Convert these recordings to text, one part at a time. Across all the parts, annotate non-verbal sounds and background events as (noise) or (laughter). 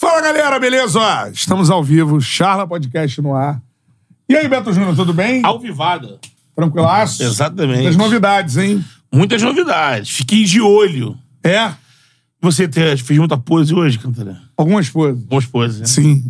Fala galera, beleza? Estamos ao vivo, Charla Podcast no ar. E aí, Beto Júnior, tudo bem? Alvivada. Tranquilaço? Exatamente. Das novidades, hein? Muitas novidades. Fiquei de olho. É? Você te- fez muita pose hoje, Cantaré? Algumas coisas. Boas poses, né? Sim.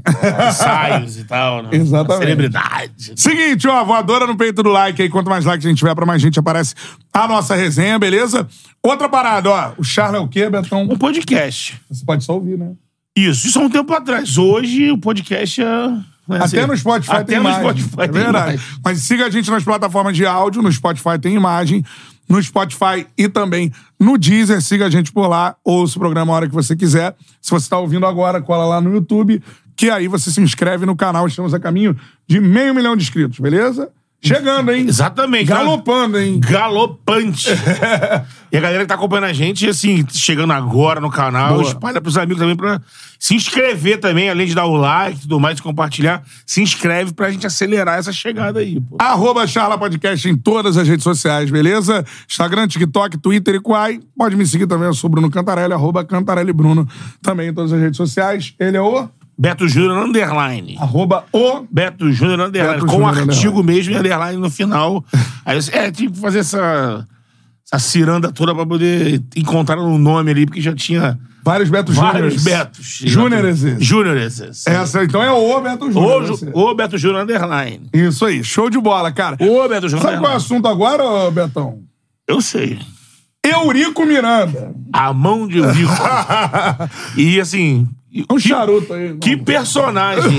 Ensaios e tal, né? (laughs) Exatamente. Celebridade. Seguinte, ó, voadora no peito do like aí. Quanto mais like a gente tiver, pra mais gente aparece a nossa resenha, beleza? Outra parada, ó. O Charla é o quê, Betão? Um podcast. Você pode só ouvir, né? Isso, isso há um tempo atrás. Hoje o podcast é. né, Até assim, no Spotify até tem no imagem. Spotify é tem verdade. imagem. Mas siga a gente nas plataformas de áudio. No Spotify tem imagem. No Spotify e também no Deezer. Siga a gente por lá. Ouça o programa a hora que você quiser. Se você está ouvindo agora, cola lá no YouTube. Que aí você se inscreve no canal. Estamos a caminho de meio milhão de inscritos, beleza? Chegando, hein? Exatamente. Galopando, hein? Galopante. (laughs) e a galera que tá acompanhando a gente, assim, chegando agora no canal, Boa. espalha pros amigos também pra se inscrever também, além de dar o like e tudo mais, compartilhar, se inscreve pra gente acelerar essa chegada aí, pô. Arroba Charla Podcast em todas as redes sociais, beleza? Instagram, TikTok, Twitter e Quai. Pode me seguir também, eu sou Bruno Cantarelli, arroba Cantarelli Bruno, também em todas as redes sociais. Ele é o Beto Júnior Underline. arroba o... Beto Júnior Underline. Beto com Júnior artigo Underline. mesmo e Underline no final. (laughs) aí, é, que fazer essa, essa ciranda toda pra poder encontrar um nome ali, porque já tinha Vários Beto Júnior. vários Betos. Júnior Júnior esses. Essa, então é o Beto Júnior. Você. Ô, Beto Júnior Underline. Isso aí, show de bola, cara. Ô, Beto Júnior Sabe qual é o assunto agora, Betão? Eu sei. Eurico Miranda. A mão de Eurico. (laughs) e assim. Um que- charuto aí. Que não. personagem.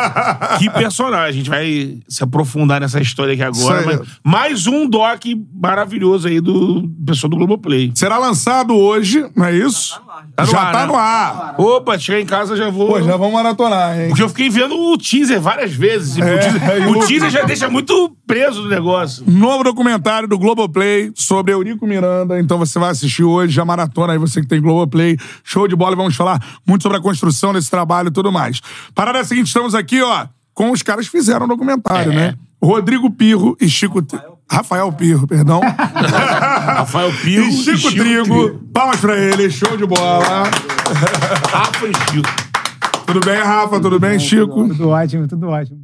(laughs) que personagem. A gente vai se aprofundar nessa história aqui agora. Mas mais um doc maravilhoso aí do pessoal do Globoplay. Será lançado hoje, não é isso? Tá no já ar, tá né? no ar. Opa, chegar em casa já vou. Pô, já vamos maratonar, hein? Porque eu fiquei vendo o teaser várias vezes. e É, (laughs) o teaser, o teaser já deixa muito preso no negócio. Novo documentário do Globoplay sobre Eurico Miranda. Então você vai assistir hoje, já maratona aí, você que tem Globoplay. Show de bola e vamos falar muito sobre a construção desse trabalho e tudo mais. Parada é a seguinte, estamos aqui, ó, com os caras que fizeram o documentário, É. né? Rodrigo Pirro e Chico... Rafael Pirro, perdão. (laughs) Rafael Pio e Chico, Trigo. Palmas pra ele, show de bola. Rafa e Chico. Tudo bem, Rafa? Tudo bem, Chico? Tudo ótimo, tudo ótimo.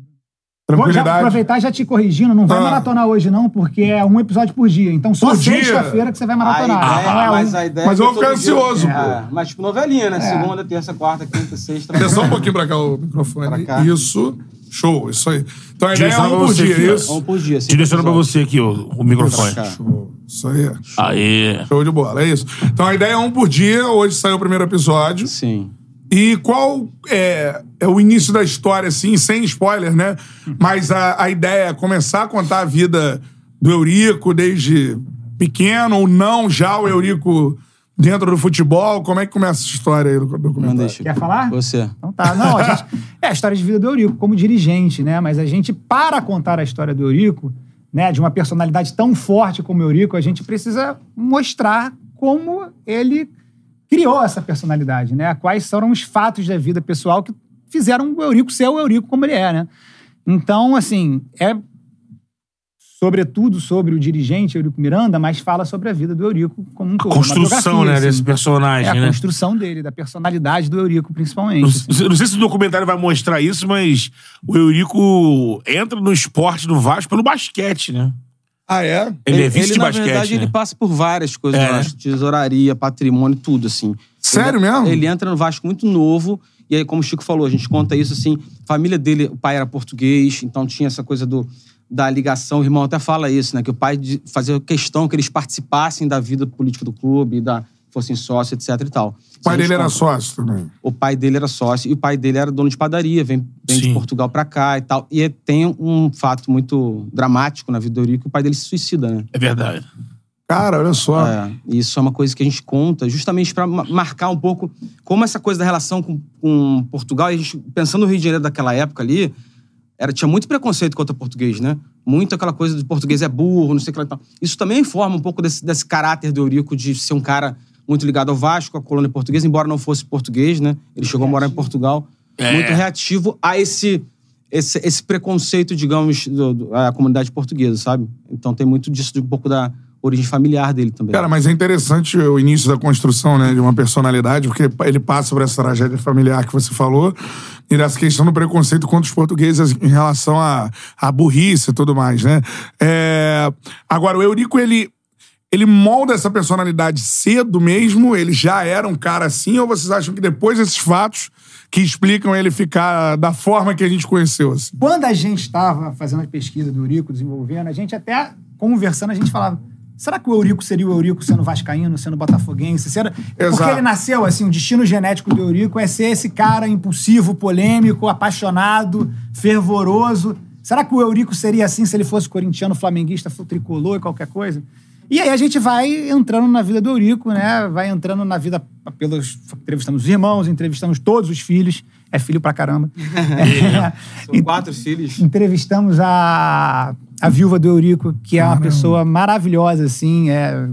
Vou já Tranquilidade? aproveitar e já te corrigindo, não vai Ah. maratonar hoje não, porque é um episódio por dia. Então só sexta-feira que você vai A maratonar. ideia, Não é mas um. a ideia Mas é eu vou ficar ansioso, É, mas tipo novelinha, né? Segunda, terça, quarta, quinta, sexta. Deixa só um pouquinho pra cá o microfone. Pra cá. Isso. Show, isso aí. Então a ideia é um por dia, aqui, isso? Um por dia. cinco Direciona pra você aqui, ó, o microfone. Show. Isso aí. Aê. Show de bola, é isso. Então a ideia é um por dia. Hoje saiu o primeiro episódio. Sim. E qual é, é o início da história, assim, sem spoiler, né? Mas a, a ideia é começar a contar a vida do Eurico desde pequeno ou não, já o Eurico dentro do futebol. Como é que começa essa história aí do documentário? Chico. Quer falar? Você. Então tá. Não, a gente, (laughs) é a história de vida do Eurico como dirigente, né? Mas a gente, para contar a história do Eurico, né, de uma personalidade tão forte como o Eurico, a gente precisa mostrar como ele criou essa personalidade, né? Quais foram os fatos da vida pessoal que fizeram o Eurico ser o Eurico como ele é, né? Então, assim, é sobretudo sobre o dirigente Eurico Miranda, mas fala sobre a vida do Eurico como um todo. uma Construção, né, assim. desse personagem, É a né? construção dele, da personalidade do Eurico, principalmente. Não, assim. não sei se o documentário vai mostrar isso, mas o Eurico entra no esporte do Vasco pelo basquete, né? Ah, é? Ele, é vice de na basquete. verdade, né? ele passa por várias coisas, É. eu acho. Tesouraria, patrimônio, tudo, assim. Sério ele, mesmo? Ele entra no Vasco muito novo. E aí, como o Chico falou, a gente conta isso assim. A família dele, o pai era português, então tinha essa coisa do, da ligação. O irmão até fala isso, né? Que o pai de- fazia questão que eles participassem da vida política do clube, da, fossem sócios, etc e tal. O pai dele era sócio também. O pai dele era sócio e o pai dele era dono de padaria, vem, vem de. Portugal pra cá e tal. E tem um fato muito dramático na vida do Eurico, o pai dele se suicida, né? É verdade. Cara, olha só. É, isso é uma coisa que a gente conta justamente pra ma- marcar um pouco como essa coisa da relação com, com Portugal, e a gente, pensando no Rio de Janeiro daquela época ali, era, tinha muito preconceito contra português, né? Muito aquela coisa de português é burro, não sei o que lá e tal. Isso também forma um pouco desse, desse caráter do Eurico de ser um cara muito ligado ao Vasco, à colônia portuguesa, embora não fosse português, né? Ele chegou a morar em Portugal. É. Muito reativo a esse, esse, esse preconceito, digamos, do, do- à comunidade portuguesa, sabe? Então tem muito disso, de um pouco da origem familiar dele também. Cara, mas é interessante o início da construção, né, de uma personalidade, porque ele passa por essa tragédia familiar que você falou e dessa questão do preconceito contra os portugueses em relação à, à burrice e tudo mais, né? É, Agora, o Eurico, ele, ele molda essa personalidade cedo mesmo? Ele já era um cara assim? Ou vocês acham que depois desses fatos que explicam ele ficar da forma que a gente conheceu? Assim? Quando a gente estava fazendo a pesquisa do Eurico, desenvolvendo, a gente até conversando, a gente falava. Será que o Eurico seria o Eurico sendo vascaíno, sendo botafoguense? Se era- Porque Exato. ele nasceu assim, o destino genético do Eurico é ser esse cara impulsivo, polêmico, apaixonado, fervoroso. Será que o Eurico seria assim se ele fosse corintiano, flamenguista, tricolor e qualquer coisa? E aí a gente vai entrando na vida do Eurico, né? Vai entrando na vida pelos. Entrevistamos os irmãos, entrevistamos todos os filhos. É filho pra caramba. (laughs) São (laughs) quatro filhos. Entrevistamos a, a viúva do Eurico, que é uma pessoa maravilhosa, assim, é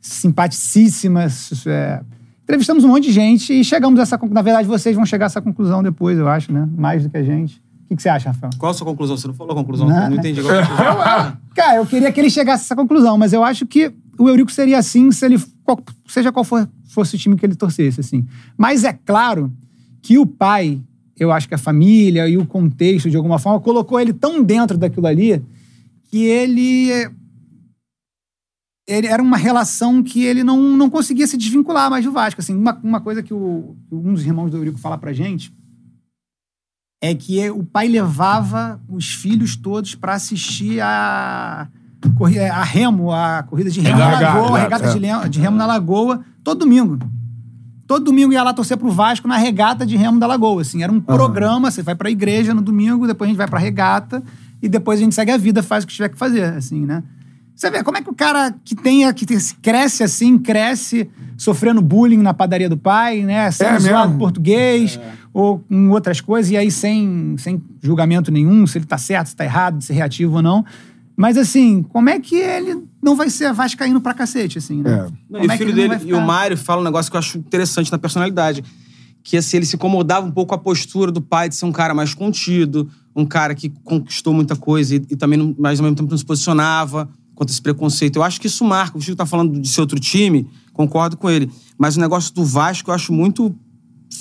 simpaticíssima. é. Entrevistamos um monte de gente e chegamos a essa conclusão. Na verdade, vocês vão chegar a essa conclusão depois, eu acho, né? Mais do que a gente. O que, que você acha, Rafael? Qual a sua conclusão? Você não falou a conclusão? Não, eu não entendi. (laughs) Qual é a conclusão? Cara, eu queria que ele chegasse a essa conclusão, mas eu acho que o Eurico seria assim se ele. qual- seja qual for, fosse o time que ele torcesse, assim. Mas é claro que o pai, eu acho que a família e o contexto, de alguma forma, colocou ele tão dentro daquilo ali que ele. Ele era uma relação que ele não, não conseguia se desvincular mais do Vasco. Assim, uma, uma coisa que o- um dos irmãos do Eurico fala pra gente é que o pai levava os filhos todos pra assistir a, a remo, a corrida de remo na Lagoa, a regata, lem- de remo na Lagoa, todo domingo. Todo domingo ia lá torcer pro Vasco na regata de remo da Lagoa, assim. Era um programa, você vai pra igreja no domingo, depois a gente vai pra regata e depois a gente segue a vida, faz o que tiver que fazer, assim, né? Você vê como é que o cara que tenha, que tem- cresce assim, cresce sofrendo bullying na padaria do pai, né? Sendo É zoado mesmo? português ou com outras coisas, e aí sem, sem julgamento nenhum, se ele tá certo, se tá errado, se é reativo ou não. Mas assim, como é que ele não vai ser vascaíno pra cacete, assim, né? É. Não, Como e o é filho dele e o? Mário fala um negócio que eu acho interessante na personalidade. Que assim, ele se incomodava um pouco com a postura do pai de ser um cara mais contido, um cara que conquistou muita coisa e, e também, não, mas ao mesmo tempo, não se posicionava contra esse preconceito. Eu acho que isso marca. O Chico tá falando de ser outro time, concordo com ele. Mas o negócio do Vasco eu acho muito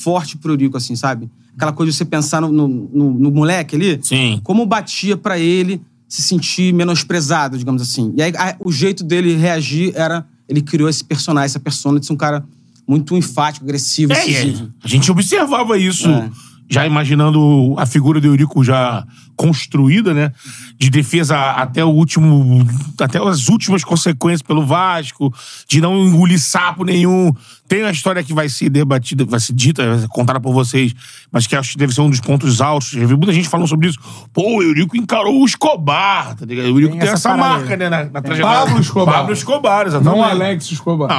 forte pro Eurico, assim, sabe? Aquela coisa de você pensar no, no, no- no moleque ali. Sim. Como batia pra ele se sentir menosprezado, digamos assim. E aí a- o jeito dele reagir era. Ele criou esse personagem, essa persona de ser um cara muito enfático, agressivo, É, incisivo. a gente observava isso, É. já imaginando a figura do Eurico já construída, né? De defesa até o último. Até as últimas consequências pelo Vasco, de não engolir sapo nenhum. Tem uma história que vai ser debatida, vai ser dita, vai ser contada por vocês, mas que acho que deve ser um dos pontos altos. Já vi muita gente falando sobre isso. Pô, o Eurico encarou o Escobar, tá ligado? O Eurico Tem tem, essa essa, marca, aí. né? Na, na trajetória. Pablo Escobar. Pablo Escobar, exatamente. Não o Alex Escobar.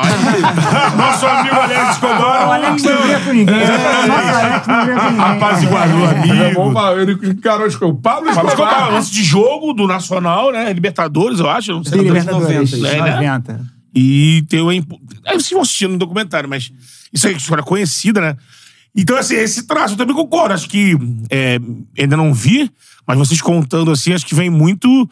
Nosso amigo Alex Escobar. O Alex não com ninguém. É. O não com ninguém. Apaziguador, É bom amigo. falar, ele encarou o Pablo Pablo Escobar, Escobar. lance de jogo do Nacional, né? Libertadores, eu acho. Não sei. Libertadores, 90, é, né? 90. E tem uma. Aí vocês vão assistindo no documentário, mas isso é história conhecida, né? Então, assim, esse traço eu também concordo. Acho que é, ainda não vi, mas vocês contando assim, acho que vem muito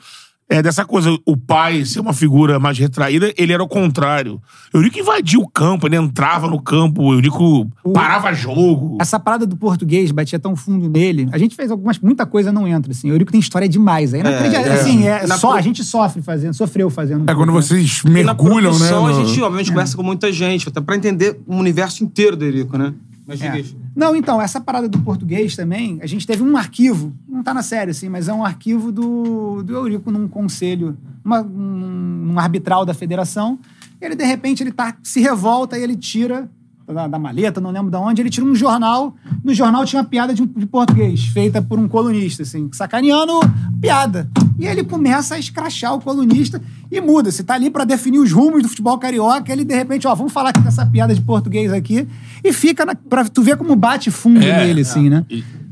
é, dessa coisa, o pai ser uma figura mais retraída, ele era o contrário. O Eurico invadia o campo, ele entrava no campo, o Eurico parava jogo. Essa parada do português batia tão fundo nele. A gente fez algumas. Muita coisa não entra, assim. O Eurico tem história demais. Aí, É, assim, é. é, Na só, pro- a gente sofre fazendo, sofreu fazendo. É quando vocês E na mergulham, né? no- a gente, obviamente, conversa com muita gente, até pra entender o universo inteiro do Eurico, né? Mas É. Não, então, essa parada do português também, a gente teve um arquivo, não tá na série, assim, mas é um arquivo do, do Eurico num conselho, uma- um, um arbitral da federação. Ele, de repente, ele tá, se revolta e ele tira da, da maleta, não lembro de onde, ele tira um jornal. No jornal tinha uma piada de, um- de português, feita por um colunista, assim, sacaneando piada. E ele começa a escrachar o colunista e muda. Se tá ali pra definir os rumos do futebol carioca, ele de repente, ó, vamos falar aqui dessa piada de português aqui. E fica na, pra tu ver como bate fundo É, nele, assim, né?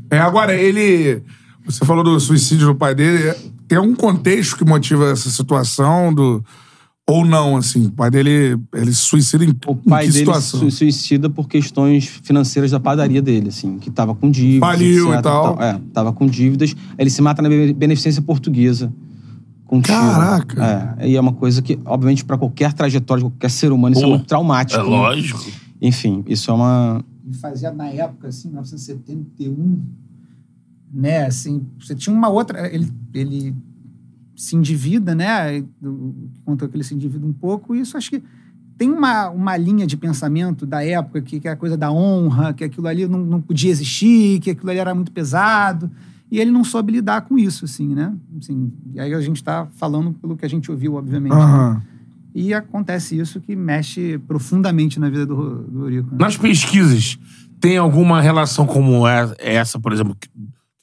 É, agora, ele. Você falou do suicídio do pai dele. é- Tem algum contexto que motiva essa situação? Do, ou não, assim? O pai dele ele se suicida em, O pai em que dele situação? se suicida por questões financeiras da padaria dele, assim, que tava com dívidas. Faliu e etc, tal. É, tava com dívidas. Ele se mata na be- beneficência portuguesa. Com. Caraca. É, e é uma coisa que, obviamente, pra qualquer trajetória de qualquer ser humano, isso é Pô, muito traumático. é né? lógico. Enfim, isso é uma. Ele fazia na época, assim, 1971, né, assim, você tinha uma outra, ele, ele se endivida, né, do- contou que ele se endivida um pouco, e isso acho que tem uma, uma linha de pensamento da época que, que é a coisa da honra, que aquilo ali não, não podia existir, que aquilo ali era muito pesado, e ele não soube lidar com isso, assim, né, assim, e aí a gente está falando pelo que a gente ouviu, obviamente, né? Aham. E acontece isso que mexe profundamente na vida do, do Eurico. né? Nas pesquisas, tem alguma relação como é- essa, por exemplo,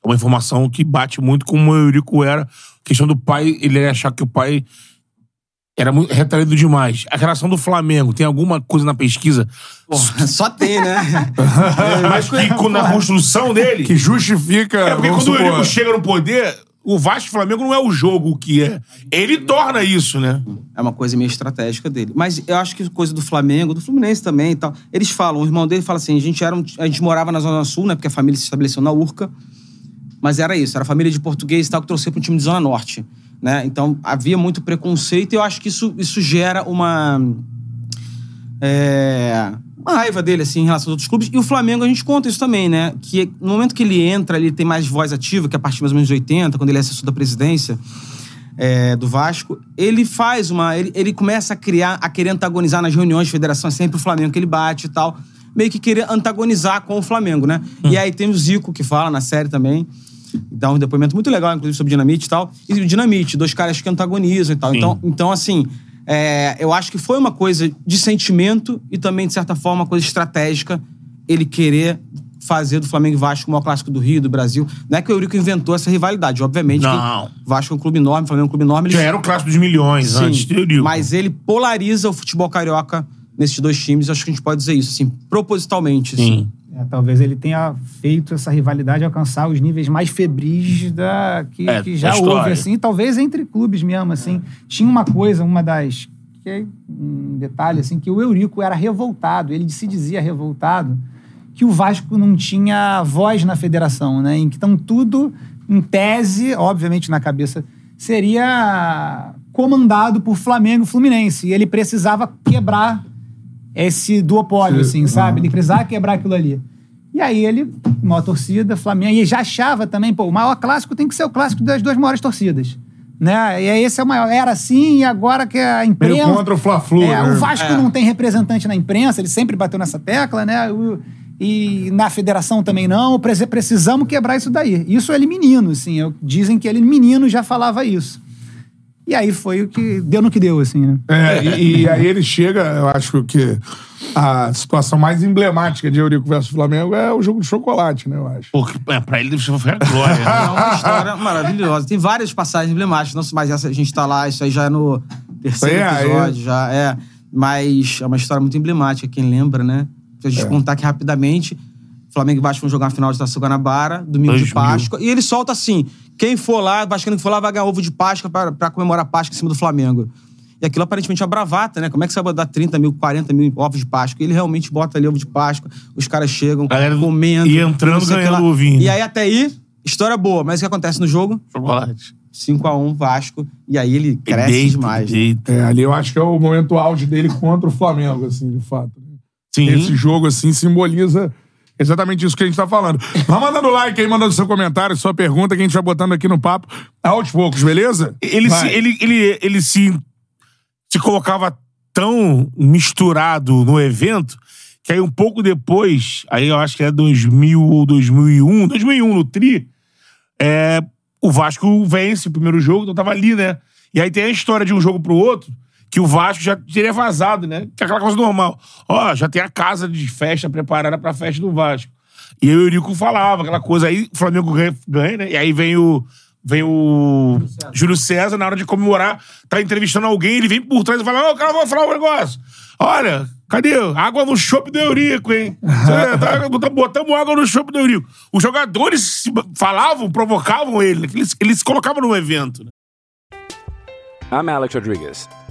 uma informação que bate muito como o Eurico era, questão do pai, ele achar que o pai era muito retraído demais. A relação do Flamengo, tem alguma coisa na pesquisa? (laughs) Só tem, né? (laughs) Mas que com- na construção dele. Que justifica. É porque quando o supor, Eurico chega no poder, o Vasco o Flamengo não é o jogo que é. Ele torna isso, né? É uma coisa meio estratégica dele. Mas eu acho que coisa do Flamengo, do Fluminense também e tal. Eles falam, o irmão dele fala assim: a gente, era um- a gente morava na Zona Sul, né? Porque a família se estabeleceu na Urca. Mas era isso, era família de português e tal, que torcia para um time de Zona Norte. Né? Então havia muito preconceito e eu acho que isso, isso gera uma. é, uma raiva dele, assim, em relação aos outros clubes. E o Flamengo, a gente conta isso também, né? Que no momento que ele entra, ele tem mais voz ativa, que é a partir mais ou menos de 80, quando ele é assessor da presidência é, do Vasco, ele faz uma. Ele, ele começa a criar, a querer antagonizar nas reuniões de federação, é sempre o Flamengo que ele bate e tal. Meio que querer antagonizar com o Flamengo, né? E aí tem o Zico que fala na série também. Dá um depoimento muito legal, inclusive, sobre o Dinamite e tal. E o Dinamite, dois caras que antagonizam e tal. Então, então, assim, é, eu acho que foi uma coisa de sentimento e também, de certa forma, uma coisa estratégica ele querer fazer do Flamengo e Vasco o maior clássico do Rio, do Brasil. Não é que o Eurico inventou essa rivalidade, obviamente. Não. Vasco é um clube enorme, Flamengo é um clube enorme. eles- Já era o clássico dos milhões Sim, antes do Eurico. Mas ele polariza o futebol carioca nesses dois times. Acho que a gente pode dizer isso, assim, propositalmente. Assim. É, talvez ele tenha feito essa rivalidade alcançar os níveis mais febris da, que, É, que já houve, assim, talvez entre clubes mesmo, assim. Tinha uma coisa, uma das. Que é um detalhe, assim, que o Eurico era revoltado, ele se dizia revoltado, que o Vasco não tinha voz na federação, né? Então tudo, em tese, obviamente na cabeça, seria comandado por Flamengo e Fluminense. E ele precisava quebrar esse duopólio, assim, sabe? Ele precisava quebrar aquilo ali. E aí ele, uma torcida, Flamengo, e já achava também, pô, o maior clássico tem que ser o clássico das duas maiores torcidas. Né? E aí esse é o maior. Era assim, e agora que a imprensa. Meio contra o Fla-Flu, É, né? O Vasco É. não tem representante na imprensa, ele sempre bateu nessa tecla, né? O- e na federação também não. Precisamos quebrar isso daí. Isso ele menino, assim. eu- dizem que ele menino já falava isso. E aí foi o que deu no que deu, assim, né? É, e, e aí ele chega, eu acho que a situação mais emblemática de Eurico versus Flamengo é o jogo de chocolate, né, eu acho. Porque, é, pra ele foi a glória. É né? uma história maravilhosa. Tem várias passagens emblemáticas, não mas essa a gente tá lá, isso aí já é no terceiro é, episódio, já é. Mas é uma história muito emblemática, quem lembra, né? Se a gente contar aqui rapidamente, Flamengo e Vasco vão jogar a final de Taça Guanabara, domingo de 2000. Páscoa, e ele solta assim: quem for lá, Vascaíno que for lá, vai ganhar ovo de Páscoa pra, pra comemorar a Páscoa em cima do Flamengo. E aquilo aparentemente é uma bravata, né? Como é que você vai dar 30 mil, 40 mil ovos de Páscoa? E ele realmente bota ali ovo de Páscoa, os caras chegam Galera comendo. e entrando o ganhando ovinho. E aí até aí, história boa, mas o que acontece no jogo? Chocolate. 5x1 Vasco. E aí ele cresce Deita, demais. né? deita. É, ali eu acho que é o momento auge dele contra o Flamengo, assim, de fato. Sim. Esse jogo, assim, simboliza exatamente isso que a gente tá falando. Vai mandando like aí, mandando seu comentário, sua pergunta, que a gente vai botando aqui no papo aos poucos, beleza? Ele, se, ele, ele, ele se, se colocava tão misturado no evento que aí um pouco depois, aí eu acho que é 2000 ou 2001, 2001 no Tri, é, o Vasco vence o primeiro jogo, então tava ali, né? E aí tem a história de um jogo pro outro que o Vasco já teria vazado, né? Que é aquela coisa normal. Ó, já tem a casa de festa preparada pra festa do Vasco. E aí o Eurico falava aquela coisa, aí o Flamengo ganha, né? E aí vem o. Vem o Júlio César, na hora de comemorar, tá entrevistando alguém, ele vem por trás e fala: Ô, cara, vou falar um negócio. Olha, cadê? Água no chopp do Eurico, hein? Cê tá- Botamos água no chopp do Eurico. Os jogadores falavam, provocavam ele, né? eles, eles se colocavam no evento. né? I'm Alex Rodriguez.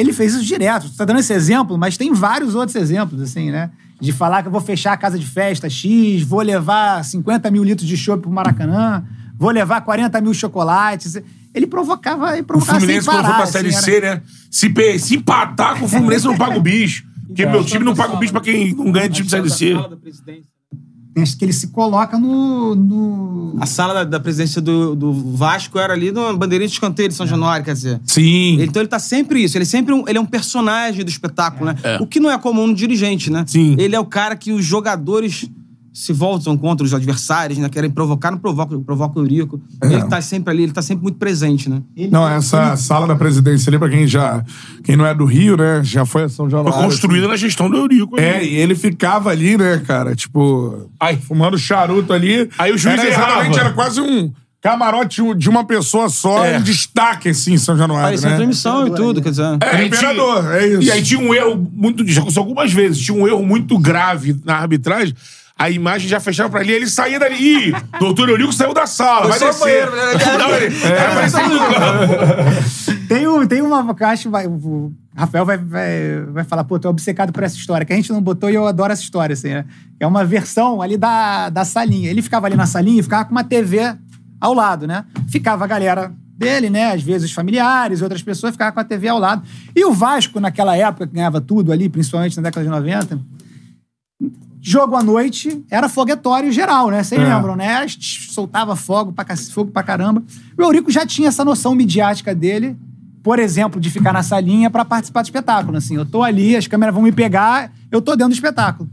Ele fez isso direto. Você tá dando esse exemplo, mas tem vários outros exemplos, assim, né? De falar que eu vou fechar a casa de festa X, vou levar 50 mil litros de chopp pro Maracanã, vou levar 40 mil chocolates. Ele provocava, ele O provocava Fluminense, sem quando parar, for pra Série assim, C, né? Se, se empatar com o Fluminense, eu não (laughs) paga o bicho. Porque meu time não paga o bicho pra quem não ganha time de Série C. Acho que ele se coloca no. no... A sala da, da presidência do, do Vasco era ali no Bandeirinha de Escanteio de São Januário, quer dizer. Sim. Ele- Então ele tá sempre isso. Ele é sempre um, ele é um personagem do espetáculo, né? O que não é comum no dirigente, né? Sim. Ele é o cara que os jogadores se voltam contra os adversários, né? Querem provocar, não provoca, provoca o Eurico. Ele tá sempre ali, ele tá sempre muito presente, né? Não, essa sala da presidência ali, pra quem já. Quem não é do Rio, né? Já foi a São Januário. Foi construída na gestão do Eurico. assim. É, né? e ele ficava ali, né, cara? Tipo, Ai. fumando charuto ali. Aí o juiz era exatamente, errava. era quase um camarote de uma pessoa só, É. em destaque, assim, em São Januário, Parecia né? transmissão e tudo, quer dizer. É, Era imperador, tinha- é isso. E aí tinha um erro muito. Já aconteceu algumas vezes. Tinha um erro muito grave na arbitragem. A imagem já fechava pra ali, ele saía dali. Ih, doutor Eurico saiu da sala, vai descer. banheiro, né? Não, ele- vai aparecer no campo. Tem, um, tem uma que eu acho. Vai, o Rafael vai, vai, vai falar, pô, tô obcecado por essa história, que a gente não botou e eu adoro essa história, assim, né? É uma versão ali da, da salinha. Ele ficava ali na salinha e ficava com uma TV ao lado, né? Ficava a galera dele, né? Às vezes os familiares, outras pessoas, ficavam com a TV ao lado. E o Vasco, naquela época, que ganhava tudo ali, principalmente na década de 90, jogo à noite era foguetório geral, né? Vocês É. lembram, né? Soltava fogo pra, fogo pra caramba. O Eurico já tinha essa noção midiática dele, por exemplo, de ficar na salinha pra participar do espetáculo. Assim, eu tô ali, as câmeras vão me pegar, eu tô dentro do espetáculo.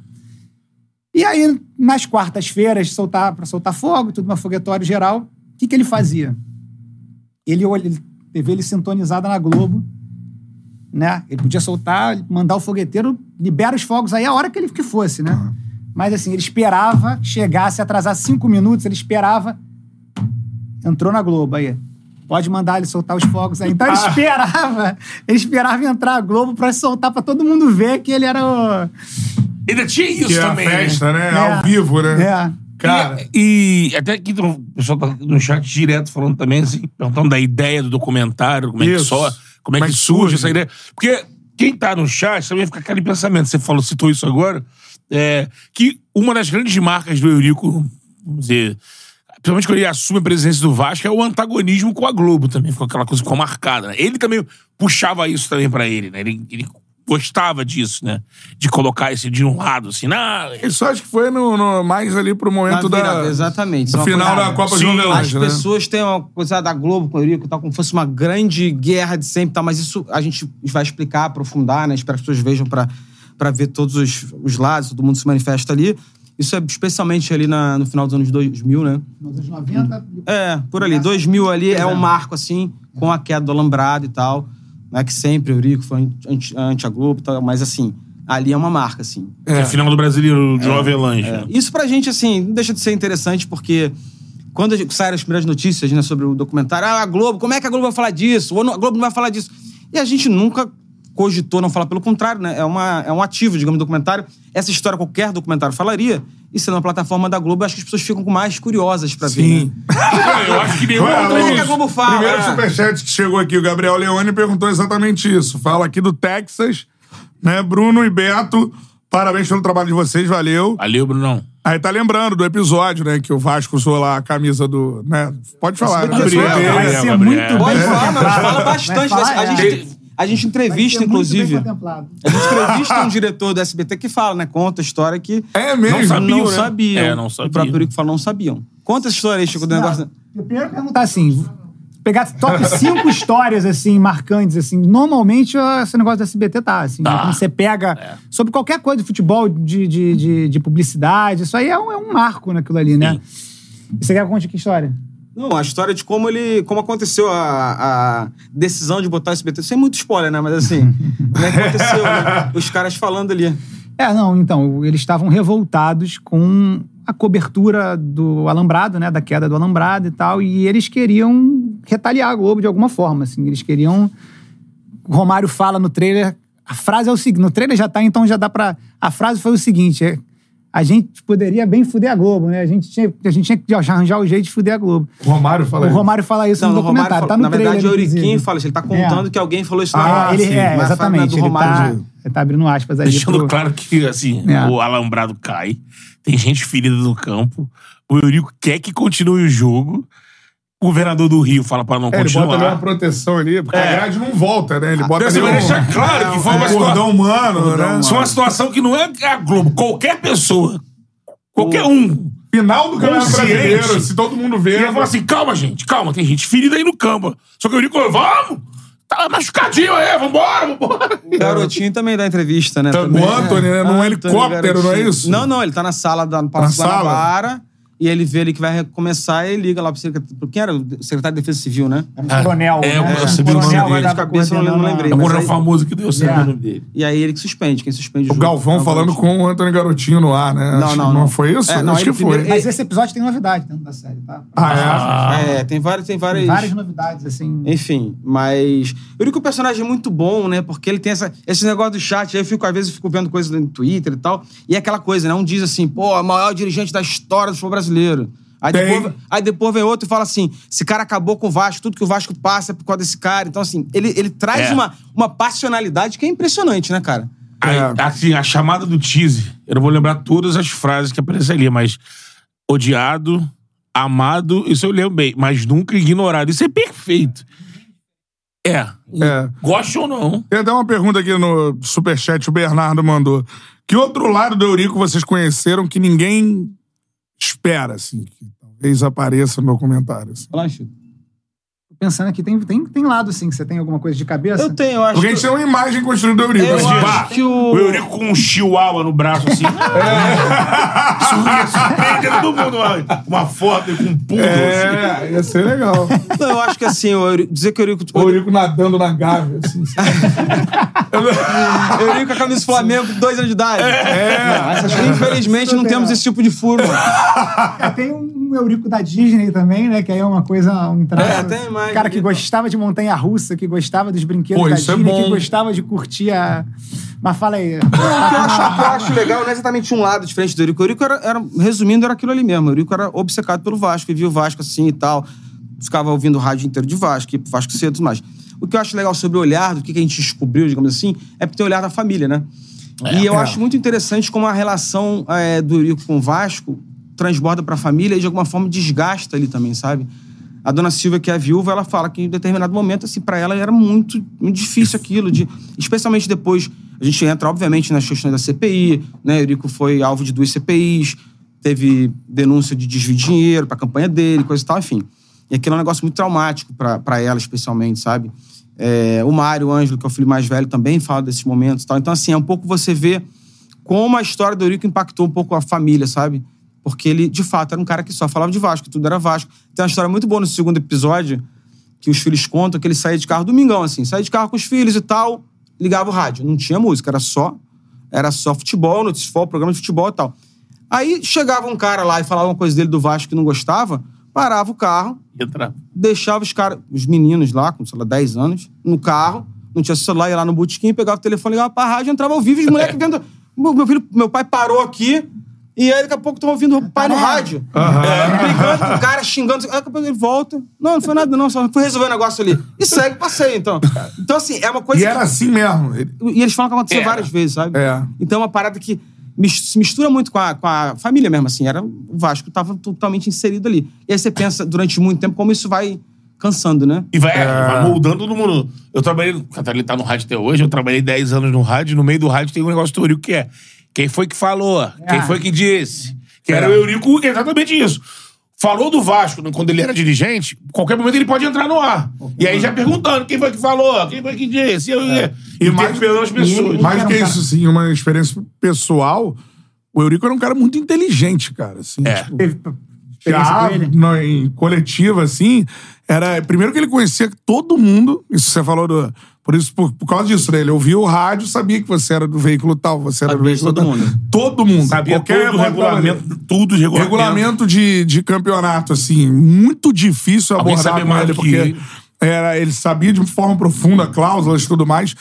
E aí, nas quartas-feiras, soltar, pra soltar fogo, tudo uma foguetório geral, o que, que ele fazia? Ele, ele TV ele sintonizada na Globo, né? Ele podia soltar, mandar o fogueteiro, libera os fogos aí a hora que ele que fosse, né? Mas assim, ele esperava, chegasse, atrasar cinco minutos, ele esperava. Entrou na Globo aí. Pode mandar ele soltar os fogos aí. Então ele (laughs) esperava, ele esperava entrar a Globo pra soltar pra todo mundo ver que ele era o. Ainda tinha isso Que é a também. festa, né? É. Ao vivo, né? É. Cara, E, e até aqui um- o pessoal tá no chat direto falando também, assim, perguntando da ideia do documentário, como é que Isso. só, como é que surge essa ideia. Porque quem tá no chat também fica aquele pensamento, você falou, citou isso agora, é, que uma das grandes marcas do Eurico, vamos dizer, principalmente quando ele assume a presidência do Vasco, é o antagonismo com a Globo também, ficou aquela coisa ficou marcada. né? Ele também puxava isso também pra ele, né? Ele, ele gostava disso, né? De colocar esse de um lado, assim, não. Isso acho que foi no, no- mais ali pro momento Na da. virada, exatamente. No é final coisa- da Copa Sim, João As né? pessoas têm uma coisa da Globo com o Eurico tal, como se fosse uma grande guerra de sempre e tal, mas isso a gente vai explicar, aprofundar, né? Espero que as pessoas vejam pra, pra ver todos os, os lados, todo mundo se manifesta ali. Isso é especialmente ali na- no final dos anos 2000, né? Nos anos 90. É, por ali. 2000 ali é um marco, assim, com a queda do alambrado e tal. Não é que sempre o Eurico foi anti, anti a Globo e tal, mas assim, ali é uma marca, assim. É. Final do Brasileiro de Avelange. É. Isso pra gente, assim, não deixa de ser interessante, porque quando saíram as primeiras notícias né, sobre o documentário, ah, a Globo, como é que a Globo vai falar disso? Ou não- a Globo não vai falar disso. E a gente nunca cogitou não falar, pelo contrário, né? É, uma, é um ativo, digamos, do documentário. Essa história qualquer documentário falaria, e sendo uma plataforma da Globo, acho que as pessoas ficam mais curiosas pra ver. Sim. Né? Eu acho que nenhum Vai, outro Como é que a Globo fala? Primeiro É. superchat que chegou aqui, o Gabriel Leone perguntou exatamente isso. Fala aqui do Texas, né? Bruno e Beto, parabéns pelo trabalho de vocês, valeu. Valeu, Brunão. Aí tá lembrando do episódio, né? Que o Vasco usou lá a camisa do. né? Pode falar, né? Gabriel, Gabriel, Vai muito Pode bem falar, mas fala bastante. Falar, a, é. gente, a gente entrevista, muito inclusive. A gente entrevista um diretor do SBT que fala, né? Conta a história que. É mesmo? Não sabiam, não né? sabiam. É, não sabiam. O próprio Eurico fala, não sabiam. Conta essa história aí, Chico, do negócio. eu primeiro perguntar assim, pegar top 5 histórias assim marcantes assim. Normalmente esse negócio do SBT tá assim. né? Tá. Quando você pega sobre qualquer coisa de futebol, de, de, de, de publicidade, isso aí é um, é um marco naquilo ali, né? E Você quer que conte que história? Não, a história de como ele. como aconteceu a, a decisão de botar o SBT. Sem muito spoiler, né? Mas assim, (laughs) como é que aconteceu, né? Os caras falando ali. É, não, então, eles estavam revoltados com a cobertura do alambrado, né, da queda do alambrado e tal, e eles queriam retaliar a Globo de alguma forma, assim, eles queriam... O Romário fala no trailer, a frase é o seguinte, no trailer já tá, então já dá pra... A frase foi o seguinte, é, a gente poderia bem fuder a Globo, né, a gente tinha, a gente tinha que arranjar o jeito de fuder a Globo. O Romário fala O isso. Romário fala isso Não, no o documentário, fala- tá no Na trailer, verdade, o Euriquinho inclusive. fala isso. Ele tá contando É. que alguém falou isso Ah, ele, sim, é, exatamente, ele Romário. tá, ele tá abrindo aspas ali Deixando pro- claro que, assim, É. o alambrado cai, tem gente ferida no campo, o Eurico quer que continue o jogo, o governador do Rio fala pra não É, ele bota ali uma continuar. proteção ali, porque É. a grade não volta, né? Ele bota assim, ali vai um- deixar claro que foi uma um situação- humano, né? Isso é uma situação que não é a Globo, qualquer pessoa, qualquer um. Final do Campeonato. Brasileiro, se todo mundo vê. E ele fala assim: calma, gente, calma, tem gente ferida aí no campo. Só que o Eurico falou: vamos! Tá machucadinho aí, vambora, vambora. O Garotinho também dá entrevista, né? Tá, também. o Anthony, né? Num Anthony, helicóptero, não é isso? Não, não, ele tá na sala da, no Palácio? Guanabara. E ele vê ali que vai recomeçar e ele liga lá pro secretário. Quem era o secretário de Defesa Civil, né? um coronel, É, né? eu sabia o nome coronel dele. vai dar De cabeça eu não- não lembrei. É o coronel aí- famoso que deu certo É. o nome dele. E aí ele que suspende. Quem suspende o, O. Galvão É o falando com o Antônio Garotinho no ar, né? Não, Acho- não, não. foi isso? É, não, Acho que foi. Mas esse episódio tem novidade dentro da série, tá? Ah, É, tem várias, tem várias. Tem várias novidades, assim. Enfim, mas. Eu digo que o personagem é muito bom, né? Porque ele tem essa, esse negócio do chat. Aí eu fico, às vezes, fico vendo coisas no Twitter e tal. E é aquela coisa, né? Um diz assim, pô, é o maior dirigente da história do futebol brasileiro. Aí Tem. depois, aí depois vem outro e fala assim: esse cara acabou com o Vasco, tudo que o Vasco passa é por causa desse cara. Então, assim, ele, ele traz É. uma, uma passionalidade que é impressionante, né, cara? Aí, assim, a chamada do teaser, eu não vou lembrar todas as frases que aparecem ali, mas odiado, amado, isso eu lembro bem, mas nunca ignorado. Isso é perfeito. É. É. Goste ou não. Tem até uma pergunta aqui no superchat, o Bernardo mandou. Que outro lado do Eurico vocês conheceram que ninguém espera, assim, que talvez apareça no meu comentário? assim? Chico. Pensando aqui, tem, tem, tem lado, assim, que você tem alguma coisa de cabeça? Eu tenho, eu acho. Porque a gente tem uma imagem construída do Eurico. Eu assim, acho pá, que o- O Eurico com um chihuahua no braço, assim. (laughs) Surpreende todo mundo. Uma, uma foto com um pulo, assim. É, ia ser legal. Não, eu acho que assim, o Eurico- dizer que o Eurico. O Eurico nadando na gávea, assim. (laughs) Eurico com a camisa do Flamengo com dois anos de idade. É. Não, essas- infelizmente não temos esse tipo de furo. mano. É, tem um Eurico da Disney também, né? Que aí é uma coisa, um traço. É, imagem cara que gostava de montanha-russa, que gostava dos brinquedos Pô, da é Disney, bom. que gostava de curtir a... Mas fala aí. (laughs) O que eu acho, o que eu acho legal não é exatamente um lado diferente do Eurico. O Eurico era, era- resumindo, era aquilo ali mesmo. O Eurico era obcecado pelo Vasco, vivia o Vasco assim e tal. Ficava ouvindo o rádio inteiro de Vasco, Vasco cedo e tudo mais. O que eu acho legal sobre o olhar, do que que a gente descobriu, digamos assim, é porque tem o olhar da família, né? e eu É. acho muito interessante como a relação é, do Eurico com o Vasco transborda pra família e de alguma forma desgasta ali também, sabe? A dona Silvia, que é a viúva, ela fala que em determinado momento, assim, pra ela era muito, muito difícil aquilo, de, especialmente depois A gente entra, obviamente, nas questões da CPI, né? Eurico foi alvo de duas CPIs, teve denúncia de desvio de dinheiro pra campanha dele, coisa e tal, enfim. E aquilo é um negócio muito traumático pra ela, especialmente, sabe? É, o Mário, o Ângelo, que é o filho mais velho, também fala desses momentos e tal. Então, assim, é um pouco você ver como a história do Eurico impactou um pouco a família, sabe? Porque ele, de fato, era um cara que só falava de Vasco, tudo era Vasco. Tem uma história muito boa no segundo episódio, que os filhos contam que ele saía de carro domingão, assim. Saía de carro com os filhos e tal, ligava o rádio. Não tinha música, era só era só futebol, notícia futebol, programa de futebol e tal. Aí chegava um cara lá e falava uma coisa dele do Vasco que não gostava, parava o carro, Entra. deixava os caras, os meninos lá, com, sei lá, 10 anos, no carro, não tinha celular, ia lá no botequim, pegava o telefone, ligava pra rádio, entrava ao vivo, os moleques vendo. Meu, meu filho, meu pai parou aqui, e aí daqui a pouco estão ouvindo o pai no rádio. É, brigando com o cara, xingando. Aí daqui a pouco ele volta. Não, não foi nada, não, só fui resolver um negócio ali. E segue, passei, então. Então, assim, é uma coisa. E era assim mesmo. E eles falam que aconteceu Era. várias vezes, sabe? É. Então é uma parada que se mistura muito com a, com a família mesmo, assim. Era, o Vasco tava totalmente inserido ali. E aí você pensa, durante muito tempo, como isso vai cansando, né? E vai, vai moldando todo mundo. Eu trabalhei. O Catarina tá no rádio até hoje, eu trabalhei 10 anos no rádio. No meio do rádio tem um negócio do Eurico que é. Quem foi que falou? Quem foi que disse? Que era o Eurico, exatamente isso. Falou do Vasco né, quando ele era dirigente, qualquer momento ele pode entrar no ar. E aí já perguntando quem foi que falou, quem foi que disse. Eu, E mais interpelando as pessoas. Mais do que isso, sim, uma experiência pessoal. O Eurico era um cara muito inteligente, cara. Assim, É. tipo, Teve já em coletiva, assim, era. Primeiro que ele conhecia todo mundo. Isso você falou do. Por isso, por, por causa disso, né? Ele ouvia o rádio, sabia que você era do veículo tal, você era do Sabia de veículo todo tal. mundo. Todo mundo. Sabia Qualquer todo regulamento, tudo de regulamento. regulamento de, de campeonato, assim, muito difícil Alguém abordar com ele, do que porque ele. era, ele sabia de forma profunda cláusulas e tudo mais.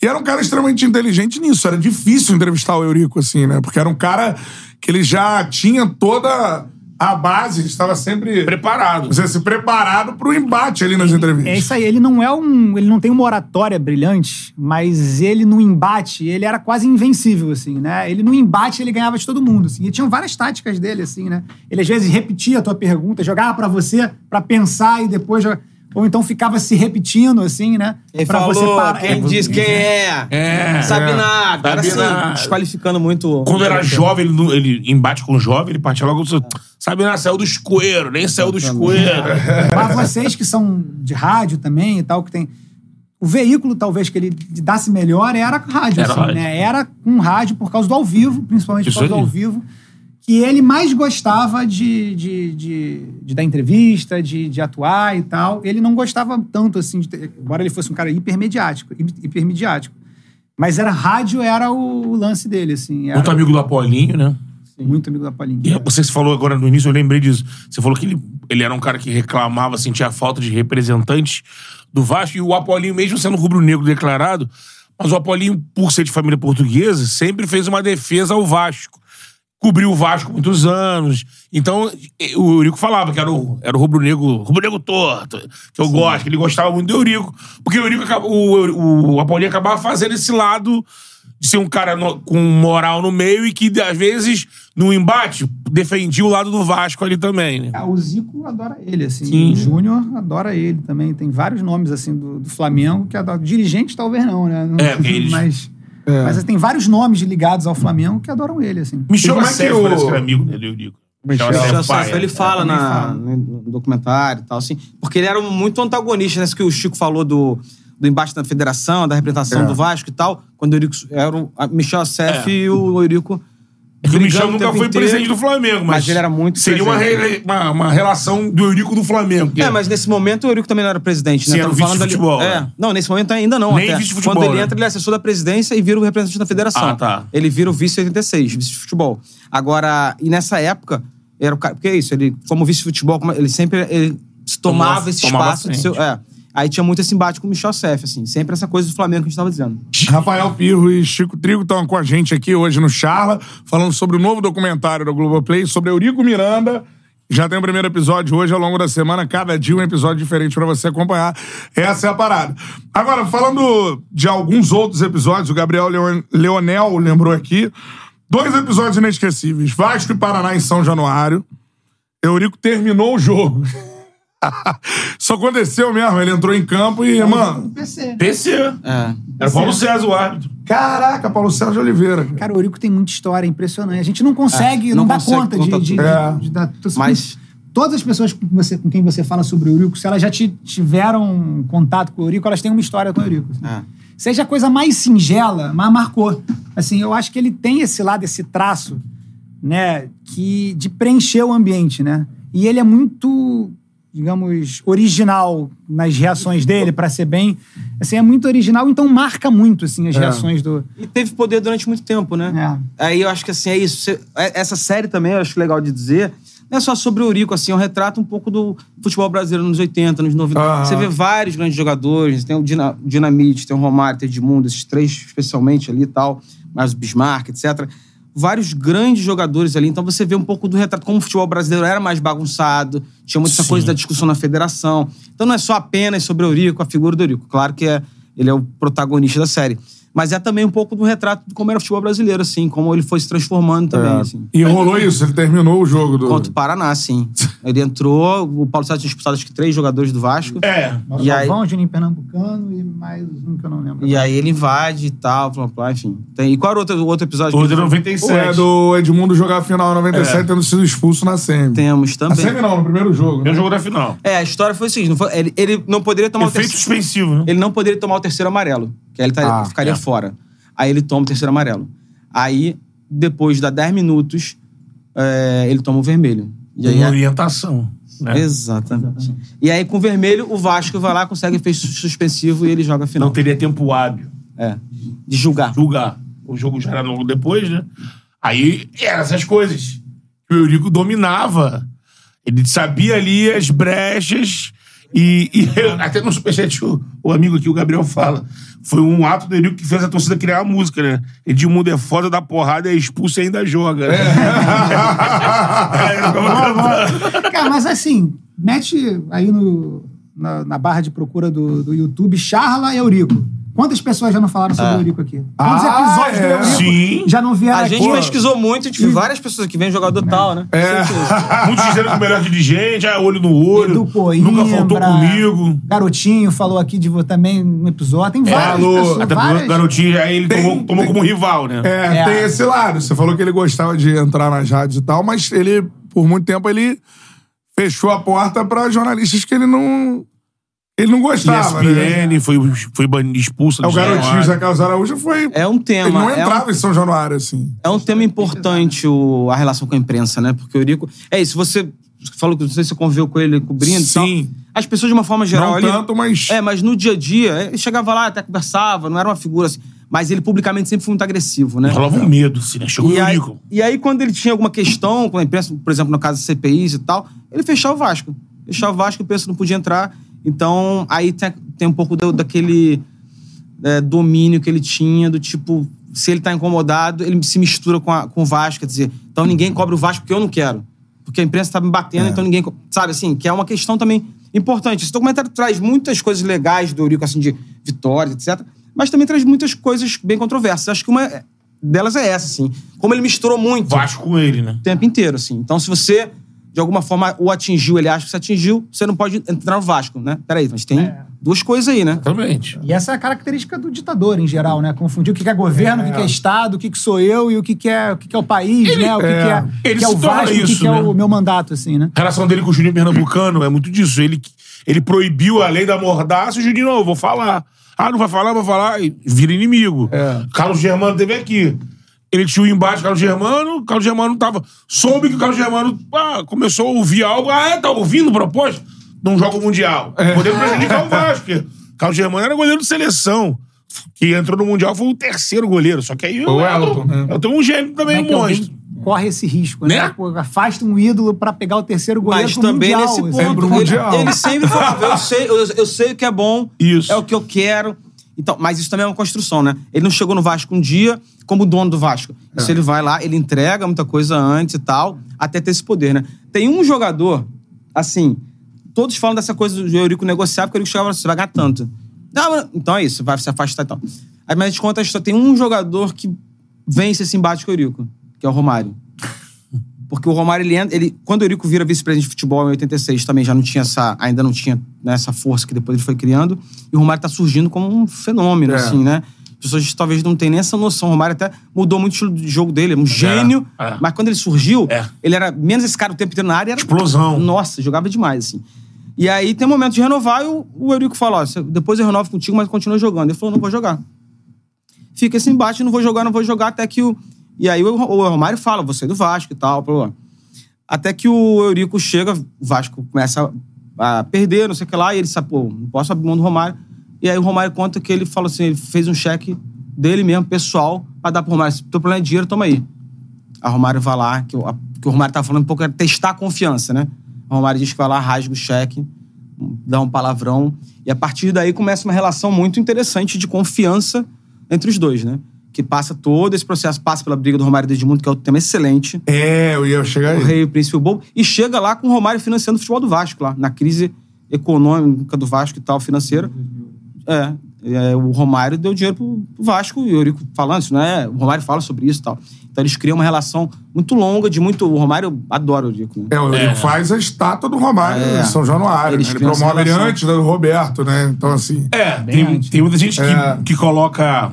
E era um cara extremamente inteligente nisso. Era difícil entrevistar o Eurico, assim, né? Porque era um cara que ele já tinha toda a base, estava sempre Preparado. você se preparado para o embate ali nas entrevistas. É isso aí, ele não é um. Ele não tem uma oratória brilhante, mas ele no embate, ele era quase invencível, assim, né? Ele no embate, ele ganhava de todo mundo, assim. E tinham várias táticas dele, assim, né? Ele às vezes repetia a tua pergunta, jogava pra você pra pensar e depois. joga- Ou então ficava se repetindo, assim, né? Ele pra falou, parar- quem é, diz quem é. É. Sabe é. nada. Era Sabe assim, nada. desqualificando muito. Quando era jovem, ele, ele embate com jovem, ele partia logo. Sabe, não, saiu do escoeiro, nem saiu do escoeiro. (laughs) Mas vocês que são de rádio também e tal, que tem. O veículo, talvez, que ele dasse melhor era rádio, Era assim, rádio. né? Era com rádio por causa do ao vivo, principalmente Isso por causa aí. do ao vivo. Que ele mais gostava de, de, de, de dar entrevista, de, de atuar e tal. Ele não gostava tanto, assim, de ter, embora ele fosse um cara hipermediático, hi- hipermediático. Mas era rádio, era o lance dele, assim. Era Outro amigo do Apolinho, né? muito amigo da Paulinha. E você falou agora no início, eu lembrei disso. Você falou que ele, ele era um cara que reclamava, sentia falta de representantes do Vasco, e o Apolinho, mesmo sendo rubro-negro declarado, mas o Apolinho, por ser de família portuguesa, sempre fez uma defesa ao Vasco. Cobriu o Vasco muitos anos. Então, o Eurico falava que era o, era o rubro-negro, rubro-negro torto, que eu gosto, que ele gostava muito do Eurico. Porque o Eurico, o, o, o Apolinho acabava fazendo esse lado de ser um cara no- com moral no meio e que, às vezes, no embate, defendia o lado do Vasco ali também, né? Ah, o Zico adora ele, assim. Sim. O Júnior adora ele também. Tem vários nomes, assim, do, do Flamengo que adoram. Dirigente, talvez não, né? Não, É, (laughs) eles- Mas, É. mas tem vários nomes ligados ao Flamengo que adoram ele, assim. Michel como é que Massef o- parece que era amigo dele, Eurico. Michel Michel Safra, pai, ele é. fala também na, fala. no documentário e tal, assim. Porque ele era muito antagonista, né? Isso que o Chico falou do, do embate da federação, da representação É. do Vasco e tal. Quando o Eurico era o Michel Sef É. e o Eurico. É o Michel nunca foi inteiro. presidente do Flamengo, mas, Mas ele era muito Seria uma, re- uma, uma relação do Eurico do Flamengo. É, mas nesse momento o Eurico também não era presidente, né? Sim, era o falando ali- vice-futebol, É. né? Não, nesse momento ainda não. Nem até. vice-futebol, Quando ele né? entra, ele é assessor da presidência e vira o representante da federação. Ah, tá. Ele vira o vice-86, vice-futebol. Agora, e nessa época, era o cara. Porque é isso, ele, como vice-futebol, como- ele sempre ele tomava Tomava- esse espaço. de seu, é. Aí tinha muito esse embate com o Michel Sef, assim. Sempre essa coisa do Flamengo que a gente tava dizendo. Rafael Pirro e Chico Trigo estão com a gente aqui hoje no Charla, falando sobre o novo documentário da Globoplay, sobre Eurico Miranda. Já tem o primeiro episódio hoje, ao longo da semana, cada dia um episódio diferente pra você acompanhar. Essa é a parada. Agora, falando de alguns outros episódios, o Gabriel Leon- Leonel lembrou aqui, dois episódios inesquecíveis. Vasco e Paraná em São Januário. Eurico terminou o jogo. (laughs) Isso aconteceu mesmo. Ele entrou em campo e, mano. PC. PC. É. Era Paulo César o árbitro. Caraca, Paulo Sérgio Oliveira. Cara, o Eurico tem muita história, impressionante. A gente não consegue, É, não, não dá consegue conta de, de. É. de- de dar- Mas- Todas as pessoas com, você, com quem você fala sobre o Eurico, se elas já ti- tiveram contato com o Eurico, elas têm uma história com o Eurico. assim. É. Seja a coisa mais singela, mas marcou. Assim, eu acho que ele tem esse lado, esse traço, né, que de preencher o ambiente, né? E ele é muito, digamos, original nas reações dele, pra ser bem, assim, é muito original, então marca muito assim as É. reações do E teve poder durante muito tempo, né? É. Aí eu acho que assim, é isso. É- essa série também, eu acho legal de dizer, não é só sobre o Eurico, assim, é um retrato um pouco do futebol brasileiro nos 80, nos 90. Aham. Você vê vários grandes jogadores, tem o Dina- Dinamite, tem o Romário, tem o Edmundo, esses três especialmente ali e tal, mais o Bismarck, etc. Vários grandes jogadores ali, então você vê um pouco do retrato, como o futebol brasileiro era mais bagunçado, tinha muita Sim. coisa da discussão na federação. Então não é só apenas sobre o Eurico, a figura do Eurico. Claro que é, ele é o protagonista da série. Mas é também um pouco do retrato de como era o futebol brasileiro, assim, como ele foi se transformando também, É. assim. E rolou isso, ele terminou o jogo do. Contra o Paraná, sim. (laughs) Ele entrou, o Paulo Sérgio tinha expulsado acho que três jogadores do Vasco. É. E aí- Galvão, Juninho Pernambucano e mais um que eu não lembro. E aí ele invade e tal, blá, blá, enfim. Tem, e qual era o outro, o outro episódio? Outro que- 97. É do Edmundo jogar a final em 97, É. tendo sido expulso na semi. Temos Na também. semi não, no primeiro jogo. né? Primeiro jogo da final. É, a história foi o seguinte: não foi- ele, ele não poderia tomar Efeito o terceiro. suspensivo, né? Ele não poderia tomar o terceiro amarelo, que aí ele tá- Ah, ficaria é. fora. Aí ele toma o terceiro amarelo. Aí, depois de 10 minutos, é, ele toma o vermelho. E aí, Uma orientação. Né? Exatamente. E aí, com o vermelho, o Vasco vai lá, consegue efeito suspensivo e ele joga a final. Não teria tempo hábil. É. De julgar. Julgar. O jogo já era logo depois, né? Aí eram essas coisas. O Eurico dominava. Ele sabia ali as brechas. E, e até no Superchat, o, o amigo aqui, o Gabriel, fala. Foi um ato do Eurico que fez a torcida criar a música, né? Edmundo é foda da porrada, é expulso e ainda joga. Né? É, (laughs) cantando. Cara, mas assim, mete aí no, na, na barra de procura do, do YouTube Charla Eurico. Quantas pessoas já não falaram sobre Ah. o Eurico aqui? Quantos Ah, episódios é. do Eurico Sim. já não vieram A aqui? gente pesquisou muito, a gente viu várias pessoas que vem jogador tal, né? É. (laughs) Muitos dizendo que o melhor dirigente, ah, olho no olho. Edu Coimbra, nunca faltou comigo. Garotinho falou aqui de vo- também no episódio. Tem É, várias alô, pessoas. Até porque várias- o garotinho, aí ele Tem- tomou, tomou tem- como rival, né? É, É. tem esse lado. Você falou que ele gostava de entrar nas rádios e tal, mas ele, por muito tempo, ele fechou a porta pra jornalistas que ele não. Ele não gostava. né? ESPN foi, foi ban- expulso É, o do garotinho. Zé Carlos Araújo foi. É um tema. Ele não é um- entrava em São Januário, assim. É um tema importante o, a relação com a imprensa, né? Porque o Eurico. É isso, você falou que não sei se você conviveu com ele cobrindo e tal. Sim. As pessoas, de uma forma geral. Não ali, tanto, mas- É, mas no dia a dia, ele chegava lá, até conversava, não era uma figura assim. Mas ele publicamente sempre foi muito agressivo, né? Rolava um medo, assim, né? Chegou E o aí, Eurico. e aí, quando ele tinha alguma questão com a imprensa, por exemplo, no caso de CPIs e tal, ele fechava o Vasco. Fechava o Vasco, a imprensa não podia entrar. Então, aí tem, tem um pouco do- daquele é, domínio que ele tinha, do tipo, se ele tá incomodado, ele se mistura com, a- com o Vasco, quer dizer, então ninguém cobra o Vasco porque eu não quero. Porque a imprensa tá me batendo, então ninguém. Sabe assim, que é uma questão também importante. Esse documentário traz muitas coisas legais do Eurico, assim, de vitória, etc. Mas também traz muitas coisas bem controversas. Acho que uma delas é essa, assim. Como ele misturou muito Vasco com ele, né? o tempo inteiro, assim. Então, se você, de alguma forma, o atingiu, ele acha que você atingiu, você não pode entrar no Vasco, né? Peraí, mas tem duas coisas aí, né? Exatamente. E essa é a característica do ditador, em geral, né? Confundir o que é governo, o que que é Estado, o que que sou eu e o que que é o, que que é o país, Ele- né? O que, é. que é, o Ele que é se o Vasco, o que, isso, é né? o meu mandato, assim, né? A relação dele com o Juninho Pernambucano é muito disso. Ele, ele proibiu a lei da mordaça e o Juninho, não, eu vou falar. Ah, não vai falar, vai falar. E vira inimigo. É. Carlos Germano teve aqui. Ele tinha o embate com o Carlos Germano, o Carlos Germano tava. Soube que o Carlos Germano ah, começou a ouvir algo. Ah, é? Tá ouvindo proposta? Não joga o Mundial. Podendo prejudicar o Vasco. porque (laughs) Carlos Germano era goleiro de seleção. Que entrou no Mundial foi o terceiro goleiro. Só que aí O Elton, né? Eu tenho um gênio também, Como é um monstro. corre esse risco, né? Né? Pô, afasta um ídolo pra pegar o terceiro goleiro Mas também mundial, nesse ponto. ele, Mundial. ele sempre falava, eu sei, eu, eu sei o que é bom, Isso. é o que eu quero. Então, mas isso também é uma construção, né? Ele não chegou no Vasco um dia como dono do Vasco. Isso ele vai lá, ele entrega muita coisa antes e tal, até ter esse poder, né? Tem um jogador, assim, todos falam dessa coisa do Eurico negociar, porque o Eurico chegava e falava, você vai ganhar tanto. Não, então é isso, vai se afastar e tal. Aí, mas a gente conta a história, tem um jogador que vence esse embate com o Eurico, que é o Romário. Porque o Romário, ele, ele quando o Eurico vira vice-presidente de futebol em 86, também já não tinha essa, ainda não tinha né, essa força que depois ele foi criando. E o Romário tá surgindo como um fenômeno, É. assim, né? As pessoas talvez não tenham nem essa noção. O Romário até mudou muito o estilo de jogo dele, é um gênio. é. Mas quando ele surgiu, É. ele era menos esse cara o tempo inteiro na área. Era, Explosão. Nossa, jogava demais, assim. E aí tem um momento de renovar e o, o Eurico fala: ó, depois eu renovo contigo, mas continua jogando. Ele falou: não vou jogar. Fica esse embate, não vou jogar, não vou jogar, até que o. E aí o, Romário fala: você é do Vasco e tal, blá. Até que o Eurico chega, o Vasco começa a, perder, não sei o que lá, e ele sabe, pô, não posso abrir mão do Romário. E aí o Romário conta que ele fala assim: ele fez um cheque dele mesmo, pessoal, pra dar pro Romário. Se teu problema é dinheiro, toma aí. A Romário vai lá, que, o- a- que o Romário tá falando um pouco, era testar a confiança, né? O Romário diz que vai lá, rasga o cheque, dá um palavrão. E a partir daí começa uma relação muito interessante de confiança entre os dois, né? Que passa todo esse processo, passa pela briga do Romário e do Edmundo, que é outro tema excelente. É, eu ia chegar O aí. Rei e o Príncipe e o Bobo. E chega lá com o Romário financiando o futebol do Vasco, lá, na crise econômica do Vasco e tal, financeira. É, é, o Romário deu dinheiro pro, pro Vasco, e o Eurico falando isso, não é? O Romário fala sobre isso e tal. Então eles criam uma relação muito longa, de muito. O Romário adora o Eurico. Né? É, o Eurico faz a estátua do Romário É. em São Januário. Eles né? Ele promove ele relação. antes do Roberto, né? Então, assim. É, tem, tem muita gente que, É. que coloca